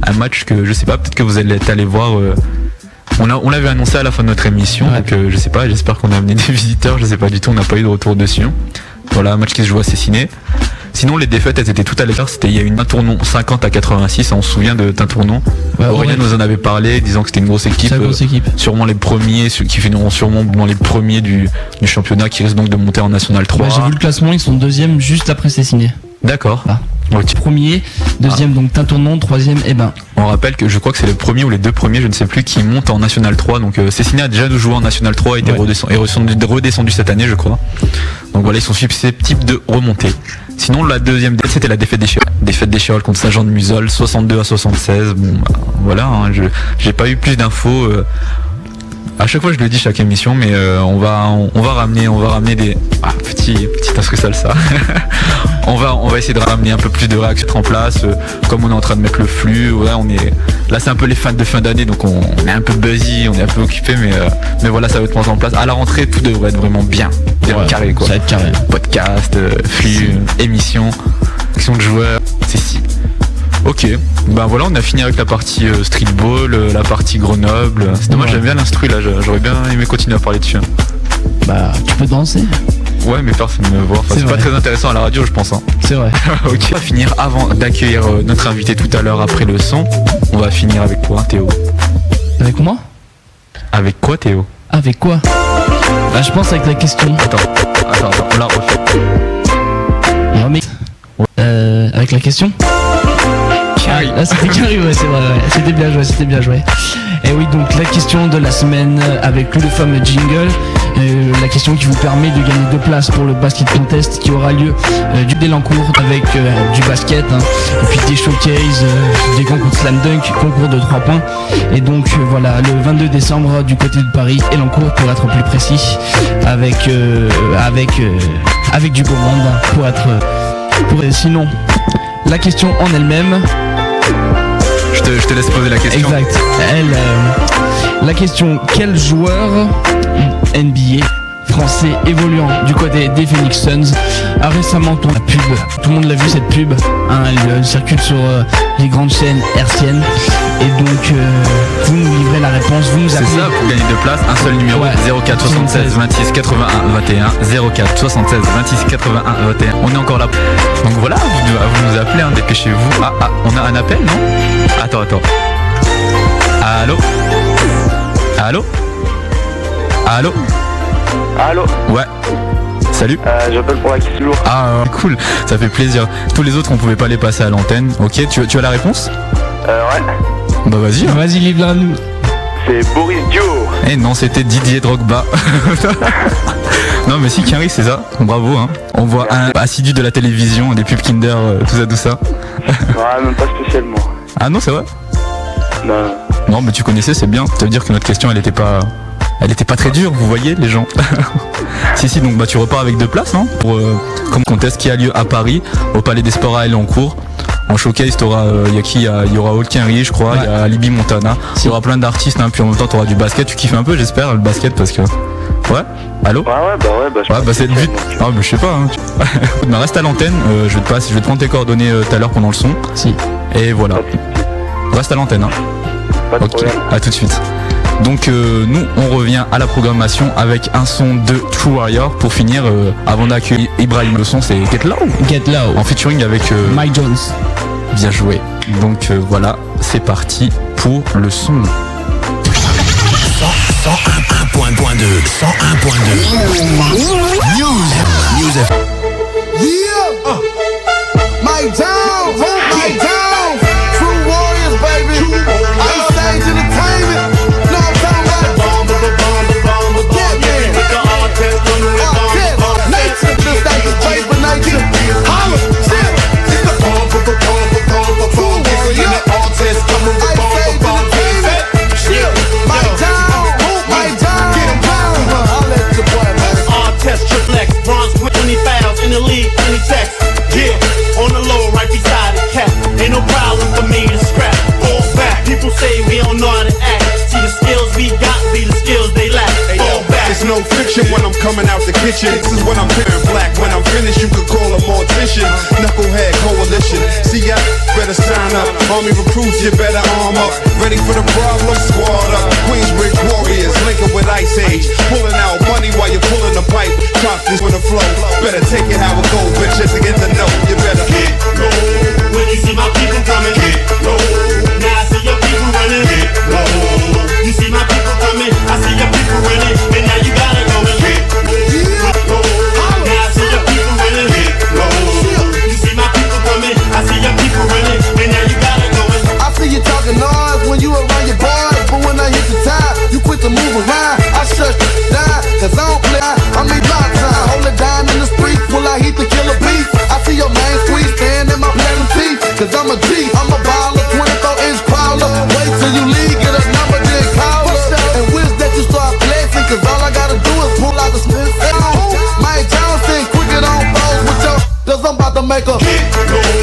Un match que je sais pas, peut-être que vous allez aller voir. euh, on a- on l'avait annoncé à la fin de notre émission, donc euh, je sais pas, j'espère qu'on a amené des visiteurs, je sais pas du tout, on n'a pas eu de retour dessus. Voilà, un match qui se joue à Cessiné. Sinon, les défaites, elles étaient toutes à l'écart. C'était, il y a eu un tournon 50 à 86. On se souvient de Tintournon. Ouais, Aurélien ouais. nous en avait parlé, disant que c'était une grosse équipe. C'est une grosse euh, équipe. Sûrement les premiers, ceux qui finiront sûrement dans les premiers du, du championnat, qui risquent donc de monter en National 3. Ouais, J'ai vu le classement, ils sont deuxième juste après Cessiné. D'accord. Premier, deuxième donc Tintournon, troisième eh ben. On rappelle que je crois que c'est le premier ou les deux premiers, je ne sais plus, qui montent en National 3. Donc euh, a déjà joué en National 3 et était redescendu, est redescendu, redescendu cette année, je crois. Donc voilà, ils sont susceptibles de remonter. Sinon, la deuxième défaite, c'était la défaite des Chirol. Défaite des contre Saint-Jean de Musol, 62 à 76. Bon, bah, voilà, hein, je j'ai pas eu plus d'infos. euh, à chaque fois, je le dis chaque émission, mais euh, on va on, on va ramener on va ramener des ah, petit petit tasque salsa. on va on va essayer de ramener un peu plus de réactions en place. euh, comme on est en train de mettre le flux, ouais, on est là c'est un peu les fans de fin d'année, donc on, on est un peu buzzy, on est un peu occupé, mais euh, mais voilà, ça va être mis en place. À la rentrée, tout devrait être vraiment bien, bien Ouais, carré quoi. ça va être carré. Podcast, flux, émission, action de joueurs, c'est si. Ok, ben voilà, on a fini avec la partie euh, streetball, euh, la partie Grenoble. C'est dommage, Ouais. j'aime bien l'instru là, j'a- j'aurais bien aimé continuer à parler dessus. hein. Bah, tu peux danser. Ouais, mais personne ne me voit. Enfin, C'est c'est pas vrai. très intéressant à la radio, je pense. hein. C'est vrai. ok. On va finir avant d'accueillir euh, notre invité tout à l'heure après le son. On va finir avec quoi, Théo Avec moi? Avec quoi, Théo? Avec quoi? Bah, je pense avec la question. Attends, attends, attends, on la refait. Non, mais- Euh, avec la question? Ah, c'était carré, ouais, c'est vrai, ouais. C'était bien joué, c'était bien joué. Et oui, donc la question de la semaine avec le fameux jingle. Euh, la question qui vous permet de gagner deux places pour le basket contest qui aura lieu euh, du Délancourt avec euh, du basket, hein, et puis des showcases, euh, des concours de slam dunk, concours de 3 points. Et donc euh, voilà, le 22 décembre du côté de Paris, Elancourt pour être plus précis, avec euh, avec euh, avec du beau monde pour être pour sinon la question en elle-même. Je te, je te laisse poser la question. Exact. Elle, euh, la question quel joueur NBA français évoluant du côté des Phoenix Suns a récemment tourné la pub Tout le monde l'a vu cette pub. hein, elle, euh, circule sur euh, les grandes chaînes hertziennes. Et donc euh, vous nous livrez la réponse, vous nous C'est appelez. ça, pour gagner deux places, un seul numéro, Ouais. 04 76 26 81 21, 04 76 26 81 21. On est encore là. Donc voilà, vous, vous nous appelez, hein, dépêchez-vous. Ah, ah, on a un appel, non? Attends, attends. Allô? Allô? Allô? Allô Ouais. Salut. J'appelle pour la question. Ah, euh, cool, ça fait plaisir. Tous les autres, on pouvait pas les passer à l'antenne. Ok, tu, tu as la réponse Euh, ouais. Bah vas-y. hein. Vas-y, livre-la nous. C'est Boris Dio. Eh non, c'était Didier Drogba. non, mais si, Kenry, c'est ça. Bravo. Hein. On voit un assidu de la télévision, des pubs Kinder, euh, tout ça, tout ça. Ouais, même pas spécialement. Ah non, c'est vrai Non, non. Non, mais tu connaissais, c'est bien. Ça veut dire que notre question, elle était pas, elle était pas très dure. Vous voyez, les gens. si, si. Donc, bah, tu repars avec deux places, non Pour euh, comme contest qui a lieu à Paris, au Palais des Sports à Elancourt. En showcase, t'auras, euh, y a qui y a- Il y aura Henry, je crois. Il y a Libby Montana. Il y aura plein d'artistes. Hein, puis en même temps, t'auras du basket. Tu kiffes un peu, j'espère, le basket, parce que. Ouais. Allô? Ouais, ouais, bah ouais, bah je Ouais, bah c'est le but. Ah, bah je sais pas. Hein. bah, reste à l'antenne. euh, je vais te passer, je vais te prendre tes coordonnées euh, tout à l'heure pendant le son. Si. Et voilà. Reste à l'antenne. Hein. ok. À tout de suite. Donc euh, nous, on revient à la programmation avec un son de True Warrior pour finir. euh, avant d'accueillir Ibrahim, le son c'est Get Low. Get Low. En featuring avec euh, Mike Jones. Bien joué. Donc euh, voilà, c'est parti pour le son. 101.2 101.2 News News Yeah! Uh! Mike Jones! No fiction when I'm coming out the kitchen. This is when I'm wearing black. When I'm finished, you could call a mortician. Knucklehead coalition. See, I better sign up. Army recruits, you better arm up. Ready for the problem? Squad up. Queensbridge Warriors, linking with Ice Age. Pulling out money while you're pulling the pipe. Chop this with a flow. Better take it how it go, bitch. Just to get to know. You better get low. When you see my people coming, get low. Now I see your people running, get low. You see my people coming, I see your people running, and now move around. I shut down, cause I don't play, I mean block time. Hold it down in the streets, will I hit the killer beat? I see your man squeeze, stand in my platinum teeth, cause I'm a G, I'm a baller, 24 inch crawler. Wait till you leave, get a number, then call us. And wish that you start flexing, cause all I gotta do is pull out the Smith Mike Johnson, quicker on balls with your, cause I'm about to make a hit.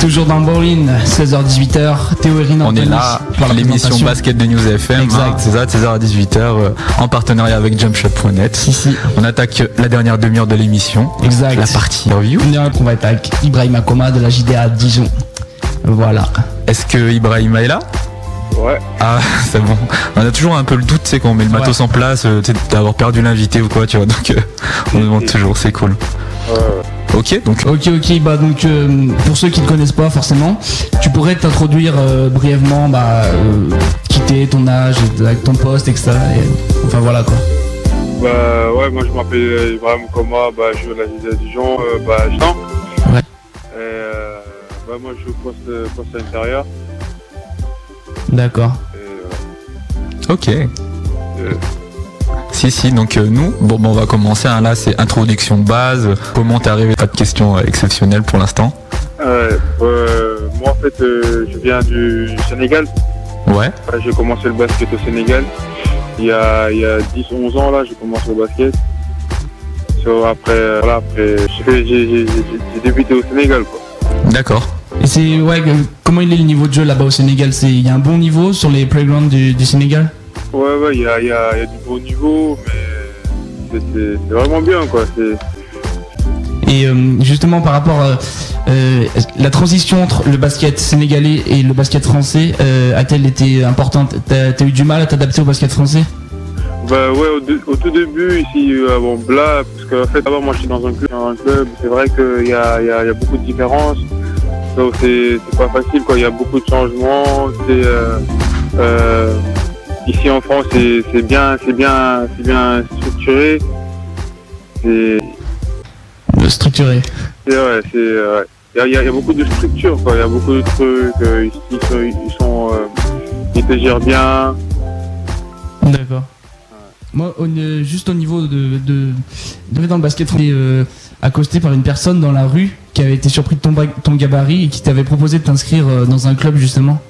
Toujours dans le bowling, 16h-18h. Théo Erin On est là pour l'émission basket de News FM. Exact. hein, c'est ça, 16h à 18h, euh, en partenariat avec jumpshot.net. On attaque la dernière demi-heure de l'émission. Exact. La partie interview. Qu'on va être avec Ibrahim Akoma de la JDA Dijon. Voilà. Est-ce que Ibrahima est là? Ouais. Ah, c'est bon. On a toujours un peu le doute, tu sais, quand on met le matos en place, euh, d'avoir perdu l'invité ou quoi, tu vois. Donc, euh, on demande toujours, c'est cool. Ok, donc. Ok, ok, bah donc euh, pour ceux qui ne connaissent pas forcément, tu pourrais t'introduire euh, brièvement, bah, euh, quitter ton âge, avec ton poste, etc. Et, enfin voilà quoi. Bah ouais, moi je m'appelle Ibrahim Koma, bah, je joue à la Ligue de Dijon, euh, bah je. Ouais. Et euh, bah moi je joue poste, poste intérieur. D'accord. Ok. Si, si, donc euh, nous, bon, bon, on va commencer. hein, là, c'est introduction de base. Comment t'es arrivé? Pas de questions euh, exceptionnelles pour l'instant. Euh, moi en fait euh, je viens du Sénégal. Ouais. J'ai commencé le basket au Sénégal. Il y a, il y a 10-11 ans là, j'ai commencé le basket. So, après, euh, voilà, après j'ai débuté au Sénégal quoi. D'accord. Et c'est ouais, comment il est le niveau de jeu là-bas au Sénégal? C'est il y a un bon niveau sur les playgrounds du, du Sénégal? Ouais, ouais, il y a, il y, a, il y a du bon niveau, mais c'est- vraiment bien quoi. C'est- Et euh, justement par rapport à euh, la transition entre le basket sénégalais et le basket français, euh, a-t-elle été importante? T'as eu du mal à t'adapter au basket français? Bah ouais, au, tout début, ici, euh, bon, parce qu'en fait, avant, moi, je suis dans un club, dans un club c'est vrai qu'il y a, y, a, il y a beaucoup de différences, donc c'est pas facile, quoi, il y a beaucoup de changements, c'est... Euh, euh, ici en France, c'est bien, c'est bien, c'est bien structuré, c'est... Structuré. C'est ouais, c'est... euh, ouais. Il y, a, y beaucoup de structures, quoi, il y a beaucoup de trucs, euh, ils, ils sont... Ils, sont euh, ils te gèrent bien, D'accord. Moi, euh, juste au niveau de, de, de dans le basket, on est euh, accosté par une personne dans la rue qui avait été surpris de ton, ton gabarit et qui t'avait proposé de t'inscrire euh, dans un club justement.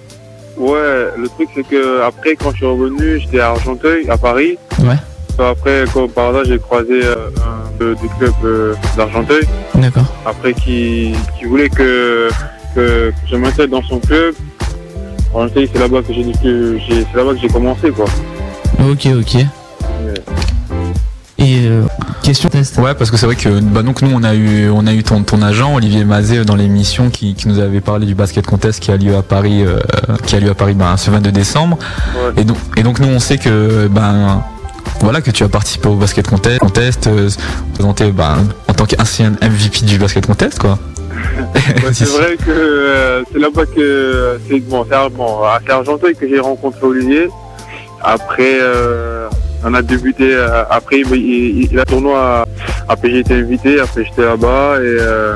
Ouais, le truc c'est que après quand je suis revenu, j'étais à Argenteuil, à Paris. Ouais. Après, quand, par hasard, j'ai croisé euh, un du club euh, d'Argenteuil. D'accord. Après, qui, qui voulait que, que, que je m'intègre dans son club. Argenteuil, c'est là-bas que j'ai dit que j'ai, c'est là-bas que j'ai commencé, quoi. Ok, ok. Et euh, question test. Ouais, parce que c'est vrai que bah, donc nous on a eu on a eu ton, ton agent Olivier Mazet dans l'émission qui, qui nous avait parlé du basket contest qui a lieu à Paris euh, qui a lieu à Paris ben, ce 22 décembre. Et donc et donc nous on sait que ben voilà que tu as participé au basket contest, contest euh, présenté ben, en tant qu'ancien MVP du basket contest quoi. C'est vrai que euh, c'est là-bas que c'est bon, c'est à- bon, à Argenteuil que j'ai rencontré Olivier. Après, euh, on a débuté. euh, après, il, il, il a tournoi. Après, j'ai été invité. Après, j'étais là-bas et, euh,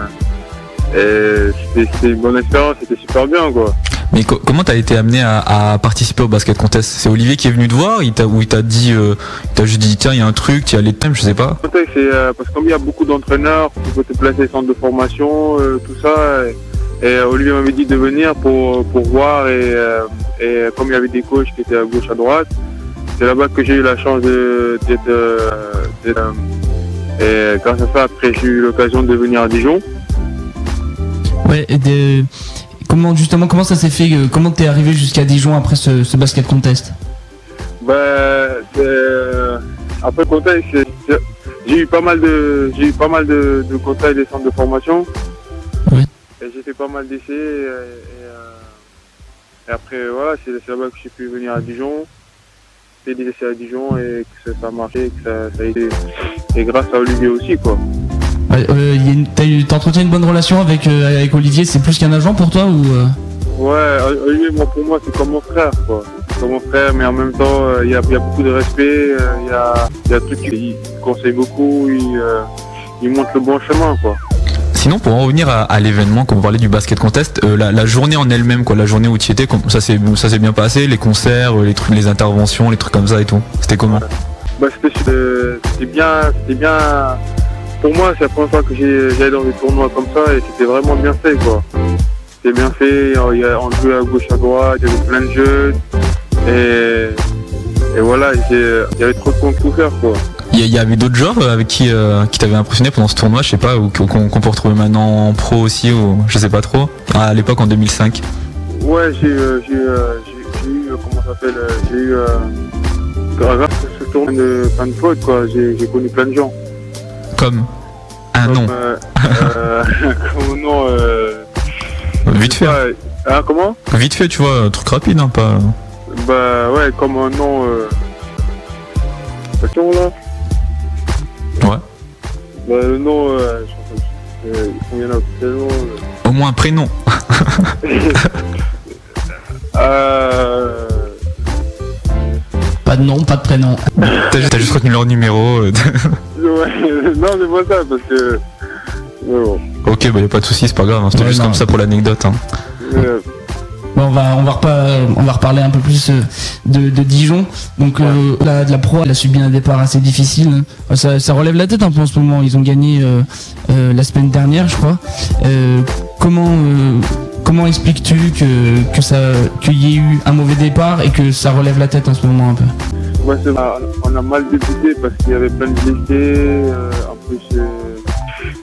et c'était une bonne expérience. C'était super bien, quoi. Mais co- comment t'as été amené à, à participer au basket contest? C'est Olivier qui est venu te voir, il t'a ou il t'a dit euh, il t'a juste dit tiens il y a un truc, tu y allé de thème, je sais pas? Euh, parce que comme il y a beaucoup d'entraîneurs, tu peux te placer au centre de formation, tout ça. Et, et Olivier m'avait dit de venir pour, pour voir et, et comme il y avait des coachs qui étaient à gauche, à droite, c'est là-bas que j'ai eu la chance d'être. euh, euh, et grâce à ça, après, j'ai eu l'occasion de venir à Dijon. Ouais, et de- comment justement comment ça s'est fait euh, Comment t'es arrivé jusqu'à Dijon après ce, ce basket contest? Euh, après le c'est- j'ai eu pas mal de, j'ai eu pas mal de, de contacts des centres de formation. Et j'ai fait pas mal d'essais. Et, et, et après, voilà, c'est c'est là-bas que j'ai pu venir à Dijon. Fait des essais à Dijon et que ça, a marché, et que ça, ça a été. Et grâce à Olivier aussi, quoi. Euh, t'entretiens une bonne relation avec, euh, avec Olivier C'est plus qu'un agent pour toi ou euh? Ouais, Olivier, moi, pour moi, c'est comme mon frère, quoi. comme mon frère, mais en même temps, euh, il y, a, il y a beaucoup de respect, euh, il y a, y a tout qui il conseille beaucoup, il, euh, il montre le bon chemin, quoi. Sinon, pour en revenir à, l'événement, quand vous parlez du basket contest, euh, la, journée en elle-même, quoi, la journée où tu étais, ça s'est ça bien passé, les concerts, euh, les trucs, les interventions, les trucs comme ça et tout. C'était comment? Bah, c'était, bien, c'était bien. Pour moi, c'est la première fois que j'allais dans des tournois comme ça et c'était vraiment bien fait, quoi. C'était bien fait, euh, il y a- on jouait à gauche, à droite, il y avait plein de jeux. Et, et voilà, avait trop de comptes tout faire, quoi. Il y, avait d'autres joueurs euh, avec qui, euh, qui t'avaient impressionné pendant ce tournoi, je sais pas, ou qu'on peut retrouver maintenant en pro aussi, ou je sais pas trop, à l'époque en 2005. Ouais, j'ai euh, euh, eu, euh, comment ça s'appelle, euh, j'ai eu, euh, grâce à ce tournoi de plein de potes, quoi, j'ai connu plein de gens. Comme un nom. Euh, euh, comme nom, euh, Vite fait. ouais, hein, comment? Vite fait, tu vois, un truc rapide, hein, pas. Bah ouais, comme un nom. Euh... Attention là Ouais. Bah le nom, euh, je pense que, euh, il y en a tellement. Au moins un prénom. Euh... Pas de nom, pas de prénom. T'as juste, retenu leur numéro. euh, Ouais, non, c'est pas ça, parce que. Mais bon. ok, bah y a pas de soucis, c'est pas grave, hein, c'était Ouais, juste non. comme ça pour l'anecdote. Hein. On va on reparler un peu plus euh, de, Dijon. Donc euh, la, la pro, elle a subi un départ assez difficile. Euh, Ça, relève la tête un peu en ce moment. Ils ont gagné la semaine dernière, je crois. Comment expliques-tu que ça qu'il y ait eu un mauvais départ et que ça relève la tête en ce moment un peu? On a mal débuté parce qu'il y avait plein de blessés. en plus,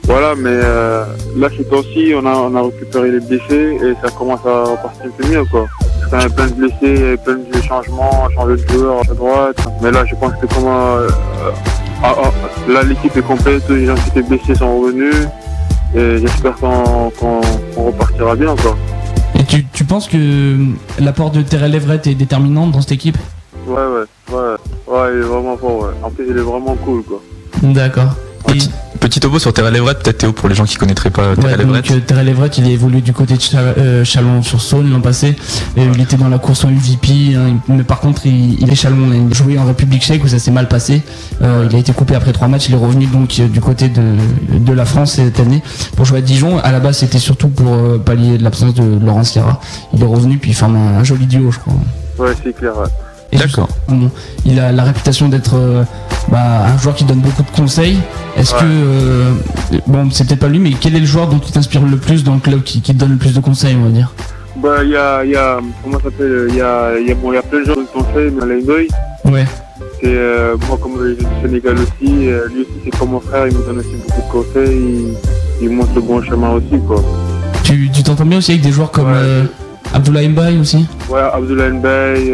voilà, mais euh, là, ces temps-ci, on a, on a récupéré les blessés et ça commence à repartir un peu mieux, quoi. Parce qu'on avait plein de blessés, il y plein de changements, changer de joueur à droite. Mais là, je pense que comment, euh, ah, ah, là, l'équipe est complète, tous les gens qui étaient blessés sont revenus. Et j'espère qu'on repartira bien, quoi. Et tu, tu penses que l'apport de Terrell Everett est déterminant dans cette équipe? Ouais, ouais, ouais. Ouais, il est vraiment fort, ouais. En plus, il est vraiment cool, quoi. D'accord. Petit topo sur Terrell Everett, peut-être Théo pour les gens qui connaîtraient pas Ouais, Terrell Everett. donc euh, Terrell Everett, il a évolué du côté de Chal- euh, Chalon-sur-Saône l'an passé. Et il était dans la course en UVP, hein, mais par contre, il, il est Chalon. Il a joué en République tchèque où ça s'est mal passé. Euh, Il a été coupé après trois matchs. Il est revenu donc euh, du côté de, de la France cette année pour jouer à Dijon. À la base, c'était surtout pour euh, pallier l'absence de Laurent Sierra. Il est revenu puis il forme un, un joli duo, je crois. Ouais, c'est clair, ouais. D'accord. Bon, il a la réputation d'être euh, bah, un joueur qui donne beaucoup de conseils. Est-ce Ouais. que euh, bon, c'est peut-être pas lui, mais quel est le joueur dont tu t'inspires le plus dans le club qui, qui te donne le plus de conseils, on va dire? Bah, il y a, y a, comment ça s'appelle, il y a, il y a, bon, il y a plein de qui conseillent, mais Ouais. c'est, euh, moi, comme du Sénégal aussi, euh, lui aussi, c'est comme mon frère, il me donne aussi beaucoup de conseils, il, il montre le bon chemin aussi, quoi. Tu tu t'entends bien aussi avec des joueurs comme euh, Abdoulaye Mbaye aussi? Ouais, Abdoulaye Mbaye,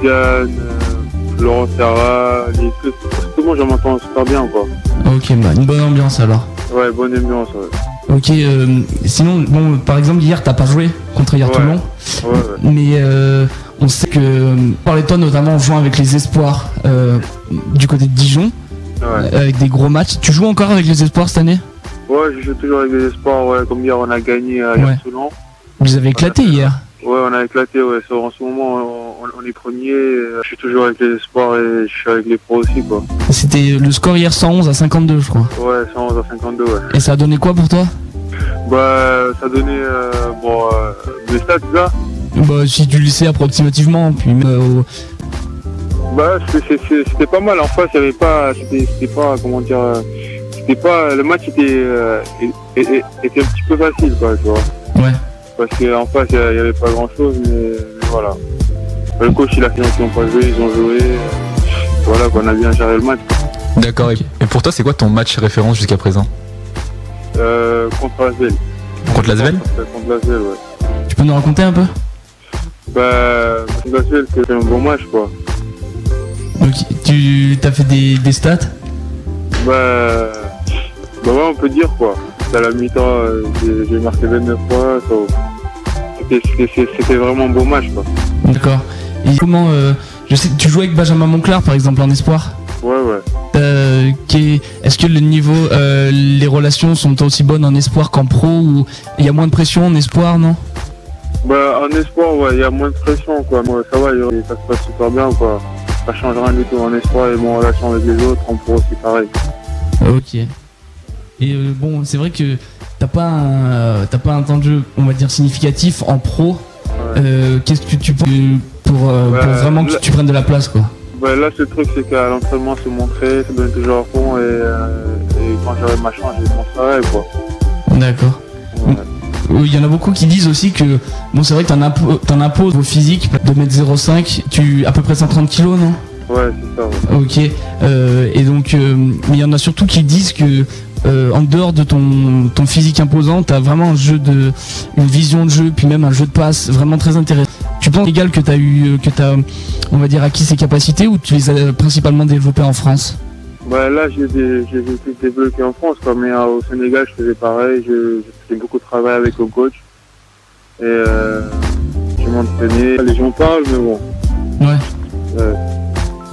Diane, euh, Laurent Serra, les, tout, le monde, je m'entends super bien, quoi. Ok, bah, une bonne ambiance alors. Ouais, bonne ambiance, ouais. Ok, euh, sinon, bon, par exemple, hier, t'as pas joué contre hier Ouais. Toulon, Ouais, ouais. mais euh, on sait que, parlais-toi notamment en jouant avec les espoirs euh, du côté de Dijon, Ouais. avec des gros matchs. Tu joues encore avec les espoirs cette année? Ouais, je joue toujours avec les espoirs, ouais, comme hier, on a gagné à Ouais. Toulon. Vous avez éclaté hier. Ouais, on a éclaté, ouais. En ce moment, on, on est premier. euh, Je suis toujours avec les espoirs et je suis avec les pros aussi, quoi. C'était le score hier 111 à 52, je crois. Ouais, 111 à 52, ouais. Et ça a donné quoi pour toi? Bah, ça donnait, euh, bon, euh, des stats, là. Bah, si tu le sais approximativement, puis euh, Bah, c'était pas mal. En face, il avait pas, c'était pas, comment dire, euh, c'était pas, le match était, euh, é- é- était un petit peu facile, quoi, tu vois. Ouais. Parce qu'en face, il y a- il y avait pas grand chose, mais, mais voilà. Le coach, il a fait qui n'ont pas joué, ils ont joué. Voilà, qu'on a bien géré le match. D'accord. Et, et pour toi, c'est quoi ton match référence jusqu'à présent Euh, contre Asvel. Contre l'Asvel Contre Asvel, ouais. tu peux nous raconter un peu Bah, contre Asvel, c'était un bon match, quoi. Ok, Tu t'as fait des, des stats Bah, bah ouais, on peut dire, quoi. À la mi-temps, euh, j'ai marqué 29 points. C'était- vraiment un beau match, quoi. D'accord. Et comment euh, Je sais, tu joues avec Benjamin Monclar par exemple en espoir? Ouais, ouais. Euh, Est-ce que le niveau, euh, les relations sont aussi bonnes en espoir qu'en pro ou il y a moins de pression en espoir, non? Bah, en espoir, ouais, il y a moins de pression, quoi. Moi, ça va, ça se passe super bien, quoi. Ça change rien du tout en espoir et mon relation avec les autres, on pourra aussi pareil. Ok. Et euh, bon, c'est vrai que t'as pas un, euh, t'as pas un temps de jeu, on va dire significatif en pro. Euh, Qu'est-ce que tu penses pour, euh, Ouais, pour vraiment que là- tu prennes de la place, quoi? Bah, là, ce truc, c'est qu'à l'entraînement, se montrer, se donner toujours à fond et, euh, et quand j'aurai ma chance, je vais montrer, quoi. D'accord. Il y en a beaucoup qui disent aussi que bon c'est vrai que t'en impo- imposes au physique de mettre 0,5, tu à peu près 130 kilos non? Ouais, c'est ça, ouais. Ok. Euh, et donc, euh, mais il y en a surtout qui disent que euh, en dehors de ton, ton physique imposant, t'as vraiment un jeu de, une vision de jeu, puis même un jeu de passe vraiment très intéressant. Tu penses égal que t'as eu, euh, que t'as, on va dire, acquis ces capacités ou tu les as principalement développées en France? Bah, là, j'ai vécu développé en France, quoi. Mais euh, au Sénégal, je faisais pareil. Je, je faisais beaucoup de travail avec le coach. Et euh, je m'entraînais. Les gens parlent, mais bon. Ouais.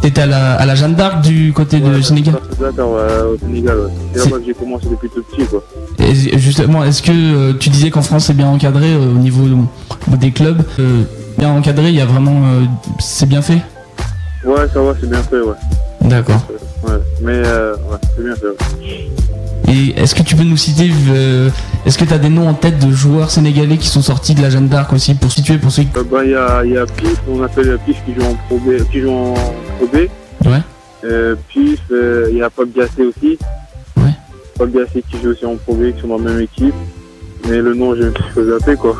T'étais à la, à la Jeanne d'Arc du côté de Sénégal D'accord, ouais, au Sénégal, ouais. C'est là-bas que j'ai commencé depuis tout petit, quoi. Et justement, est-ce que euh, tu disais qu'en France c'est bien encadré euh, au niveau de- des clubs euh, Bien encadré, il y a vraiment. c'est bien fait? Ouais, ça va, c'est bien fait, ouais. D'accord. Ouais, mais euh, ouais, c'est bien fait. ouais. Et est-ce que tu peux nous citer, euh, est-ce que tu as des noms en tête de joueurs sénégalais qui sont sortis de la Jeanne d'Arc aussi pour situer pour ceux qui. Euh, bah, il y a, y a Pif, on appelle Pif qui joue en Pro B. Qui joue en Pro B. Ouais. Euh, Pif, euh, il y a Pape Gassé aussi. Ouais. Pape Gassé qui joue aussi en Pro B, qui sont dans la même équipe. Mais le nom, j'ai un petit peu zappé, quoi.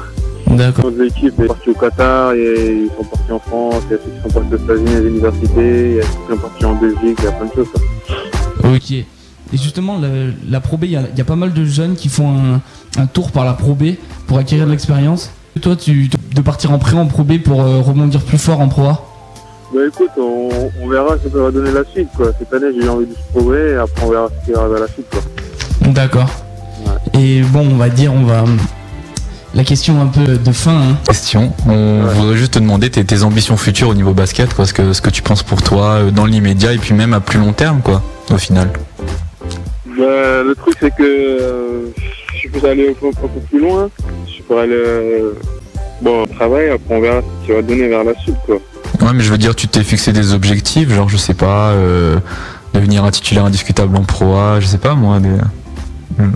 D'accord. Notre équipe est partie au Qatar, et ils sont partis en France, il y a ceux qui sont partis aux États-Unis, à l'université, il y a ceux qui sont partis en Belgique, il y a plein de choses, quoi. Ok. Et justement, le- la Pro B, il y, a- il y a pas mal de jeunes qui font un, un tour par la Pro B pour acquérir de l'expérience. Et Toi, tu de partir en pré en Pro B pour euh, rebondir plus fort en Pro A? Bah écoute, on, on verra ce que va donner la suite, quoi. Cette année, j'ai eu envie de se prouver, et après, on verra ce qui arrive à la suite, quoi. D'accord. Et bon, on va dire, on va. La question un peu de fin. Hein. Question. On voudrait juste te demander tes, tes ambitions futures au niveau basket, quoi, ce que, ce que tu penses pour toi euh, dans l'immédiat et puis même à plus long terme, quoi, au final. Bah, le truc, c'est que euh, je peux aller un peu, un peu plus loin. Je pourrais aller euh, bon, au travail, après, on verra ce qui va donner vers la suite, quoi. Ouais, mais je veux dire, tu t'es fixé des objectifs, genre, je sais pas, euh, devenir un titulaire indiscutable en Pro A, je sais pas, moi. Des... Hmm.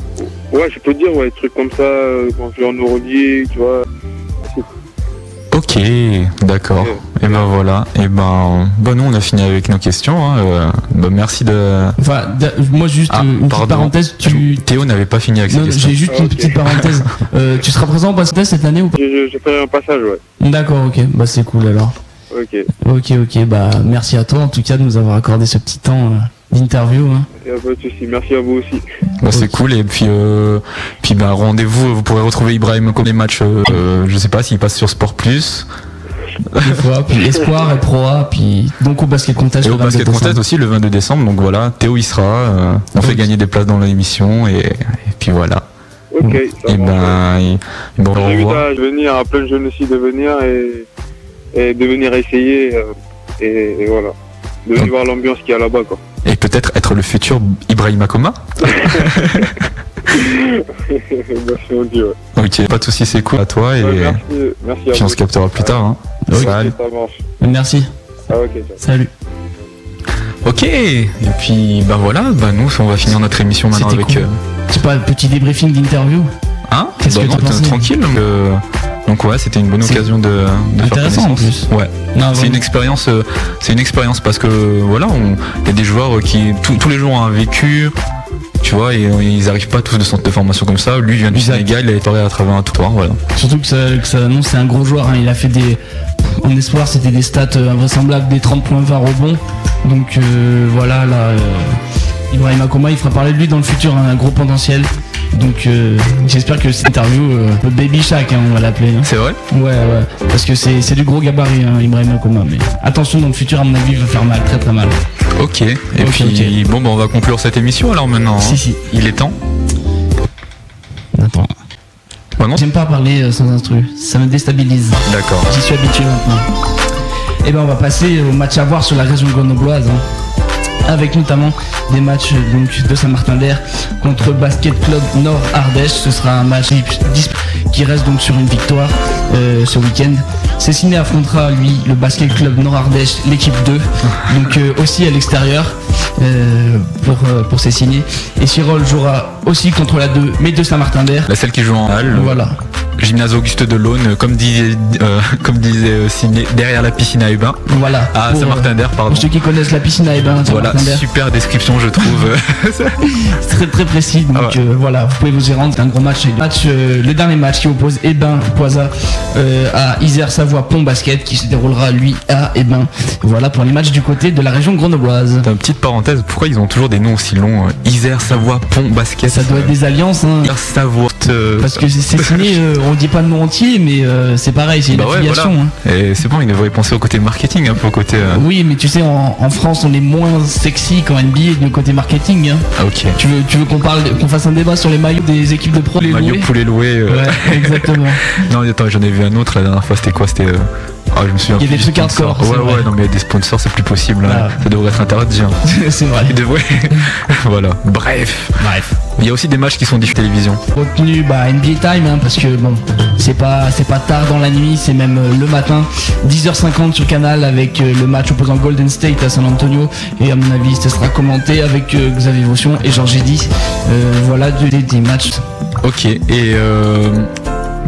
Ouais, je peux te dire, ouais, des trucs comme ça, euh, quand je vais en Euroleague, tu vois. Ok, d'accord. Et ben voilà. Et ben, bon, nous on a fini avec nos questions. Hein. euh, bah, merci de. Enfin, d- moi juste Ah, euh, une petite parenthèse. Tu... Théo n'avait pas fini avec ses Non, questions. j'ai juste une petite parenthèse. Euh, tu seras présent au basket cette année ou pas? J'ai- fait un passage, ouais. D'accord, ok. Bah c'est cool alors. Ok. Ok, ok. Bah merci à toi en tout cas de nous avoir accordé ce petit temps euh, d'interview. hein. Merci à vous aussi. Bah, c'est cool et puis euh, puis bah rendez-vous vous pourrez retrouver Ibrahim comme les matchs euh, euh, je sais pas s'il passe sur Sport Plus Des fois, puis Espoir et Pro A, puis donc au basket contest. et au 22 basket contest aussi le 22 décembre donc voilà Théo y sera euh, on fait gagner des places dans l'émission et, et puis voilà Ok, ça et ben et- et bon, à venir, à plein de jeunes aussi de venir et, et de venir essayer. et, et voilà. De venir voir l'ambiance qu'il y a là-bas, quoi. Et peut-être être le futur Ibrahim Akoma Merci mon Dieu. ouais. ok pas de soucis c'est cool à toi et Ouais, merci, merci à puis vous. on se captera plus tard hein. Salut. Merci. Ah. Salut. Ok, et puis bah voilà, bah nous on va finir notre émission maintenant avec. cool. C'est pas un petit débriefing d'interview? Hein? Qu'est-ce Bah que non, tranquille. Donc, euh, donc ouais, c'était une bonne occasion de, de faire intéressant, en plus. Ouais. Non, c'est une expérience. euh, c'est une expérience parce que voilà, il y a des joueurs qui tous tous les joueurs ont un vécu. Tu vois, et euh, ils arrivent pas tous de centre de formation comme ça. Lui, il vient du Sénégal, il a été à travers un tour, voilà. Surtout que ça, que ça annonce c'est un gros joueur. hein. Il a fait des. En espoir, c'était des stats euh, invraisemblables, des 30 points 20 rebonds. Donc euh, voilà, là, euh, Ibrahim Akoma, il fera parler de lui dans le futur, hein, un gros potentiel. Donc euh, j'espère que cette interview, euh, le Baby Shaq, hein, on va l'appeler. hein. C'est vrai? Ouais, ouais. Parce que c'est c'est du gros gabarit, hein, Ibrahim Akoma. Mais attention, dans le futur, à mon avis, il va faire mal, très très mal. Ok. Et Ok, puis bon, bah on va conclure cette émission alors maintenant. Si, hein. si. Il est temps. Attends. J'aime pas parler euh, sans instru, ça me déstabilise. D'accord. J'y suis habitué maintenant. Et ben on va passer au match à voir sur la région grenobloise. hein. Avec notamment des matchs donc, de Saint-Martin-d'Air contre Basket Club Nord Ardèche. Ce sera un match qui, reste donc sur une victoire euh, ce week-end. Cessiné affrontera lui le basket club Nord-Ardèche, l'équipe 2, donc euh, aussi à l'extérieur euh, pour, euh, pour Cessiné. Et Cyril jouera aussi contre la 2, mais de Saint-Martin-d'Air. La celle qui joue en halle. Voilà. Gymnase Auguste de l'Aune, comme disait, euh, comme disait euh, Ciné, derrière la piscine à Hubin. Voilà. À Pour, Saint-Martin-d'Air, pardon. Pour ceux qui connaissent la piscine à Hébin, Voilà, super description, je trouve. C'est très très précis. Donc Ah ouais. euh, voilà, vous pouvez vous y rendre. C'est un gros match. Euh, le dernier match qui oppose Ebin Poisa euh, à Isère Savoie Pont Basket qui se déroulera lui à Ebin. Voilà pour les matchs du côté de la région grenobloise. Une petite parenthèse, pourquoi ils ont toujours des noms aussi longs euh, Isère, Savoie, Pont, Basket. Ça doit être des alliances. Hein. Isère, Savoie. euh, Parce que c'est- signé, euh, on dit pas le nom entier, mais euh, c'est pareil, c'est une bah ouais, affiliation. voilà. hein. Et c'est bon, ils devraient penser au côté marketing, un peu au côté. euh, Oui, mais tu sais, en, en France, on est moins sexy qu'en NBA du côté marketing. hein. Ah, ok. Tu veux, tu veux qu'on parle, qu'on fasse un débat sur les maillots des équipes de pro les Maillot loués poulet loué. euh. Ouais, exactement. non, attends, j'en ai vu un autre la dernière fois, c'était quoi C'était. euh, Ah, je me souviens Il y a des trucs hardcore, Ouais, vrai. ouais, non, mais des sponsors, c'est plus possible. hein. Ah. Ça devrait être interdit. c'est vrai. Il devrait. voilà. Bref. Bref. Il y a aussi des matchs qui sont diffusés télévision. Retenu bah, NBA Time hein, parce que bon c'est pas c'est pas tard dans la nuit c'est même euh, le matin 10h50 sur Canal avec euh, le match opposant Golden State à San Antonio et à mon avis ce sera commenté avec euh, Xavier Vaution et Georges Eddy voilà des, des matchs Ok. Et euh,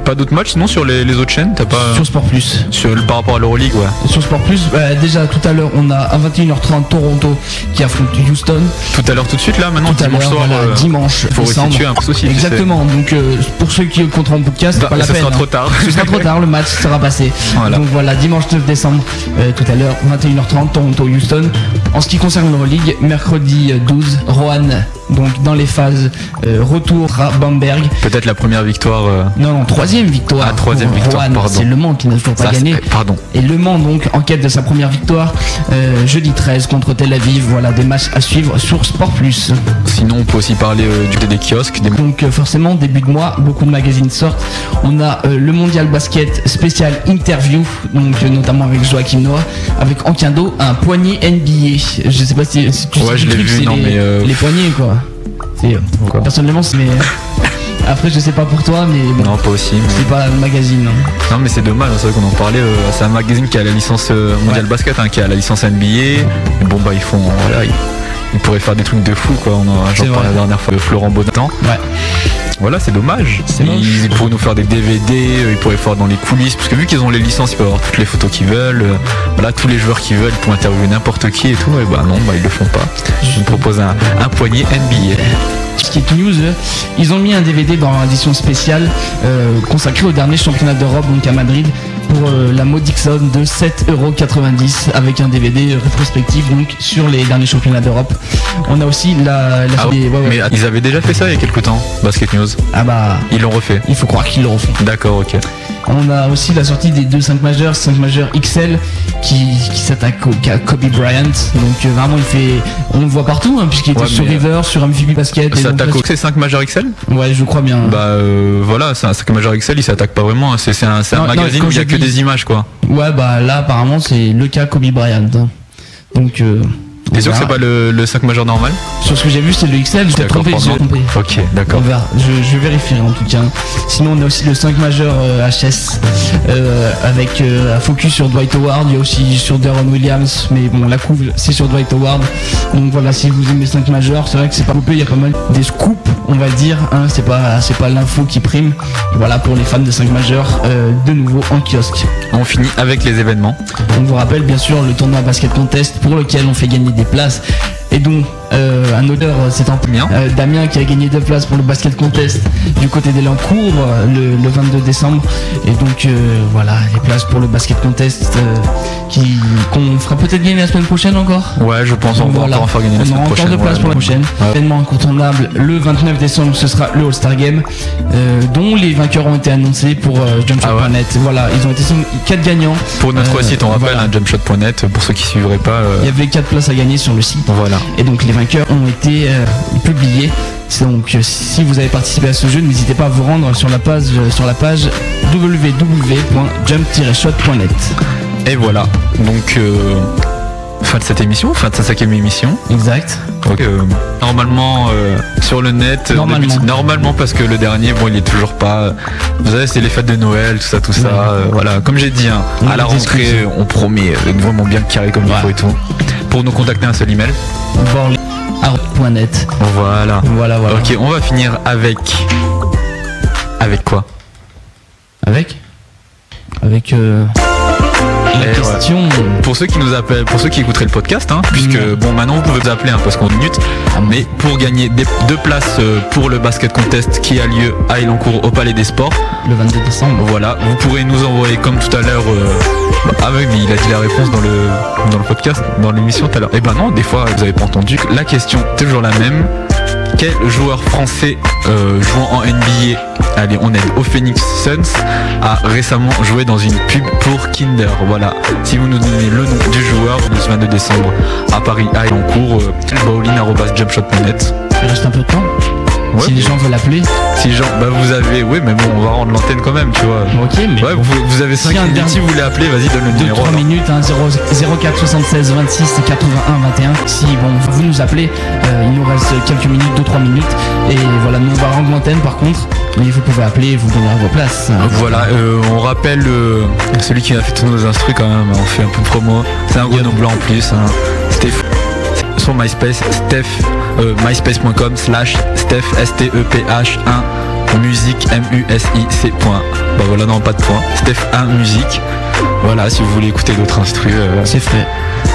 pas d'autres matchs sinon sur les, les autres chaînes T'as pas. sur Sport Plus Sur, par rapport à l'Euroleague, ouais. sur Sport Plus bah, déjà tout à l'heure on a à 21h30 Toronto qui affronte Houston Tout à l'heure, tout de suite, là, maintenant, tout à dimanche soir. voilà, euh, dimanche Faut resituer un peu aussi. Exactement. Donc euh, pour ceux qui compteront le podcast, Bah, pas la ça peine. sera hein. trop tard. Ce sera trop tard. Le match sera passé. Voilà. Donc voilà, dimanche 9 décembre, euh, tout à l'heure, 21h30, Toronto-Houston. En ce qui concerne l'Euroleague, mercredi euh, 12, Rohan, donc dans les phases retour à Bamberg. Peut-être la première victoire. Non, non, troisième victoire. Ah, troisième pour victoire, pardon. C'est Le Mans qui n'a toujours pas ça, gagné. Pardon. Et Le Mans donc en quête de sa première victoire euh, jeudi 13 contre Tel Aviv. Voilà des matchs à suivre sur Sport Plus. Sinon, on peut aussi parler euh, du côté des kiosques. Des... Donc euh, forcément début de mois, beaucoup de magazines sortent. On a euh, le Mondial Basket spécial interview, donc notamment avec Joachim Noah, avec cadeau un poignet NBA. Je sais pas si, si tu Ouais, sais je l'ai vu, non, les, mais, les poignets quoi. Personnellement c'est après je sais pas pour toi mais bon, Non, pas aussi. mais- c'est pas un magazine. hein. Non mais c'est dommage, c'est vrai qu'on en parlait. euh, c'est un magazine qui a la licence euh, mondial basket, hein, qui a la licence NBA. Et bon bah ils font, voilà, ils, ils pourraient faire des trucs de fou quoi. On en, j'en C'est parlais la dernière fois de Florent Bonnetan. Ouais. Voilà, c'est dommage. Ils, ils pourraient nous faire des DVD, euh, ils pourraient faire dans les coulisses, parce que vu qu'ils ont les licences, ils peuvent avoir toutes les photos qu'ils veulent. euh, voilà, tous les joueurs qui veulent pour interviewer n'importe qui et tout. Et bah non, bah ils le font pas. Je me propose un, un poignet NBA. Skate News, euh, ils ont mis un DVD dans leur édition spéciale euh, consacrée au dernier championnat d'Europe, donc à Madrid, pour euh, la modique somme de 7,90€ avec un DVD rétrospectif donc sur les derniers championnats d'Europe. On a aussi la, la Ah ouais, ouais, ouais. Mais ils avaient déjà fait ça il y a quelques temps, Basket News? Ah bah Ils l'ont refait. il faut croire qu'ils le refont. D'accord, ok. On a aussi la sortie des deux 5 majeurs, 5 majeurs XL qui, qui s'attaque au à Kobe Bryant. Donc euh, vraiment il fait. On le voit partout hein, puisqu'il était Ouais, sur River, sur Amphibi Basket. et Ça donc attaque là, au C5 majeur XL Ouais je crois bien. Bah euh, voilà, c'est un 5 majeur XL, il s'attaque pas vraiment. hein. C'est un, un Non, magazine où il y a que des images quoi. Ouais, bah là, apparemment, c'est le cas Kobe Bryant. hein. Donc, euh, T'es sûr que c'est verra. pas le, le 5 majeur normal Sur ce que j'ai vu, c'est le XL, je t'ai trompé, t'ai trompé. Ok, d'accord. Je, je vérifierai en tout cas. Sinon, on a aussi le 5 majeur euh, HS euh, avec euh, un focus sur Dwight Howard. Il y a aussi sur Deron Williams, mais bon, la couve c'est sur Dwight Howard. Donc voilà, si vous aimez 5 majeurs, c'est vrai que c'est pas coupé, il y a pas mal des scoops, on va dire. Hein, c'est pas, c'est pas l'info qui prime. Voilà pour les fans de 5 majeurs, de nouveau en kiosque. On finit avec les événements. On vous rappelle bien sûr le tournoi basket contest pour lequel on fait gagner des places. Et dont euh, un auteur euh, c'est en Damien. euh, Damien qui a gagné deux places pour le basket contest du côté des Lancourt euh, le, le 22 décembre et donc voilà les places pour le basket contest qui qu'on fera peut-être gagner la semaine prochaine encore Ouais, je pense on va Voilà. encore en faire gagner la On semaine aura prochaine. encore de place ouais, pour la prochaine. Ouais. Événement incontournable, le 29 décembre, ce sera le All-Star Game, dont les vainqueurs ont été annoncés pour euh, jumpshot.net. Voilà, ils ont été 4 gagnants. Pour notre Euh, site, on rappelle voilà. un jumpshot.net pour ceux qui suivraient pas. euh, Il y avait 4 places à gagner sur le site. Voilà. Et donc les vainqueurs ont été euh, Donc euh, si vous avez participé à ce jeu, n'hésitez pas à vous rendre sur la page, euh, sur la page www.jump-shot.net. Et voilà. Donc euh, fin de cette émission, fin de sa cinquième émission. Exact. Donc, euh, normalement euh, sur le net. euh, Normalement. début- normalement parce que le dernier, bon, il est toujours pas. Vous savez, c'est les fêtes de Noël, tout ça, tout ça. euh, voilà, comme j'ai dit, hein, à la rentrée, on promet euh, vraiment bien carré comme il faut et tout. Pour nous contacter un seul email. Voilà. Voilà, voilà. Ok, on va finir avec. Avec quoi? Avec? Avec la Eh, question. ouais. Pour ceux qui nous appellent, pour ceux qui écouteraient le podcast, hein, puisque bon maintenant vous pouvez vous appeler hein, parce qu'on minute, mais pour gagner des- deux places euh, pour le basket contest qui a lieu à Elancourt au Palais des Sports. Le 22 décembre. Voilà, vous pourrez nous envoyer comme tout à l'heure. euh, ah oui, mais il a dit la réponse dans le dans le podcast, dans l'émission tout à l'heure. Et ben non, des fois vous avez pas entendu. La question toujours la même. Quel joueur français euh, jouant en NBA, allez on aide au Phoenix Suns, a récemment joué dans une pub pour Kinder Voilà, si vous nous donnez le nom du joueur le 22 décembre à Paris à Elancourt, euh, bowling@jumpshot.net. Il reste un peu de temps. Si les gens veulent appeler. Si les gens, bah vous avez, oui mais bon on va rendre l'antenne quand même, tu vois. Ok, mais Ouais, vous, vous avez 5 S'il y a un minutes, dernier- si vous voulez appeler, vas-y donne le numéro. 3 alors. minutes, hein, 0, 04 76 26 81 21. Si bon, vous nous appelez, euh, il nous reste quelques minutes, 2-3 minutes. Et voilà, nous on va rendre l'antenne par contre. Mais vous pouvez appeler, vous donnerez vos places. Voilà, euh, on rappelle euh, celui qui a fait tous nos instrus quand même, on fait un peu de promo. C'est un grenoblois en plus. Hein. Steph sur MySpace, Steph, euh, myspace.com slash Steph S-T-E-P-H 1 musique M-U-S-I-C point. Bah voilà, non, pas de point. Steph 1 musique. Voilà, si vous voulez écouter d'autres instrus. c'est fait.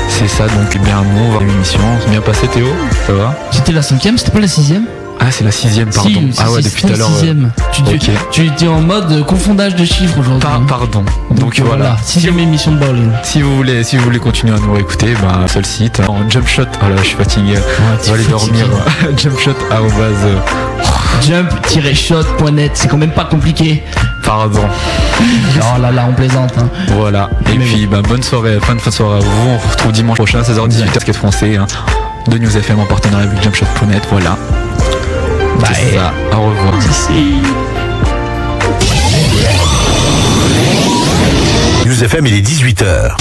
C'est ça, donc eh bien nous, on va une émission. C'est bien passé Théo? Ça va? C'était la cinquième, c'était pas la sixième? Ah, c'est la sixième, pardon. Si, ah si, ouais, si, depuis tout à l'heure. euh, sixième. Tu, tu, ok. tu étais en mode confondage de chiffres aujourd'hui. pardon. Donc, euh, voilà, sixième émission de Berlin. Si vous voulez, si vous voulez continuer à nous écouter, bah, seul site, en jump shot. Oh là, je suis fatigué. on va aller dormir. jump shot à base. Jump-shot.net, c'est quand même pas compliqué. Pardon. Oh là là, on plaisante. hein. Voilà. Et puis, bah, bonne soirée, fin de fin de soirée à vous. On se retrouve dimanche prochain, 16h18, basket français, hein, de News FM en partenariat avec jumpshot.net. Voilà. C'est ça. Au revoir. News FM, il est 18h.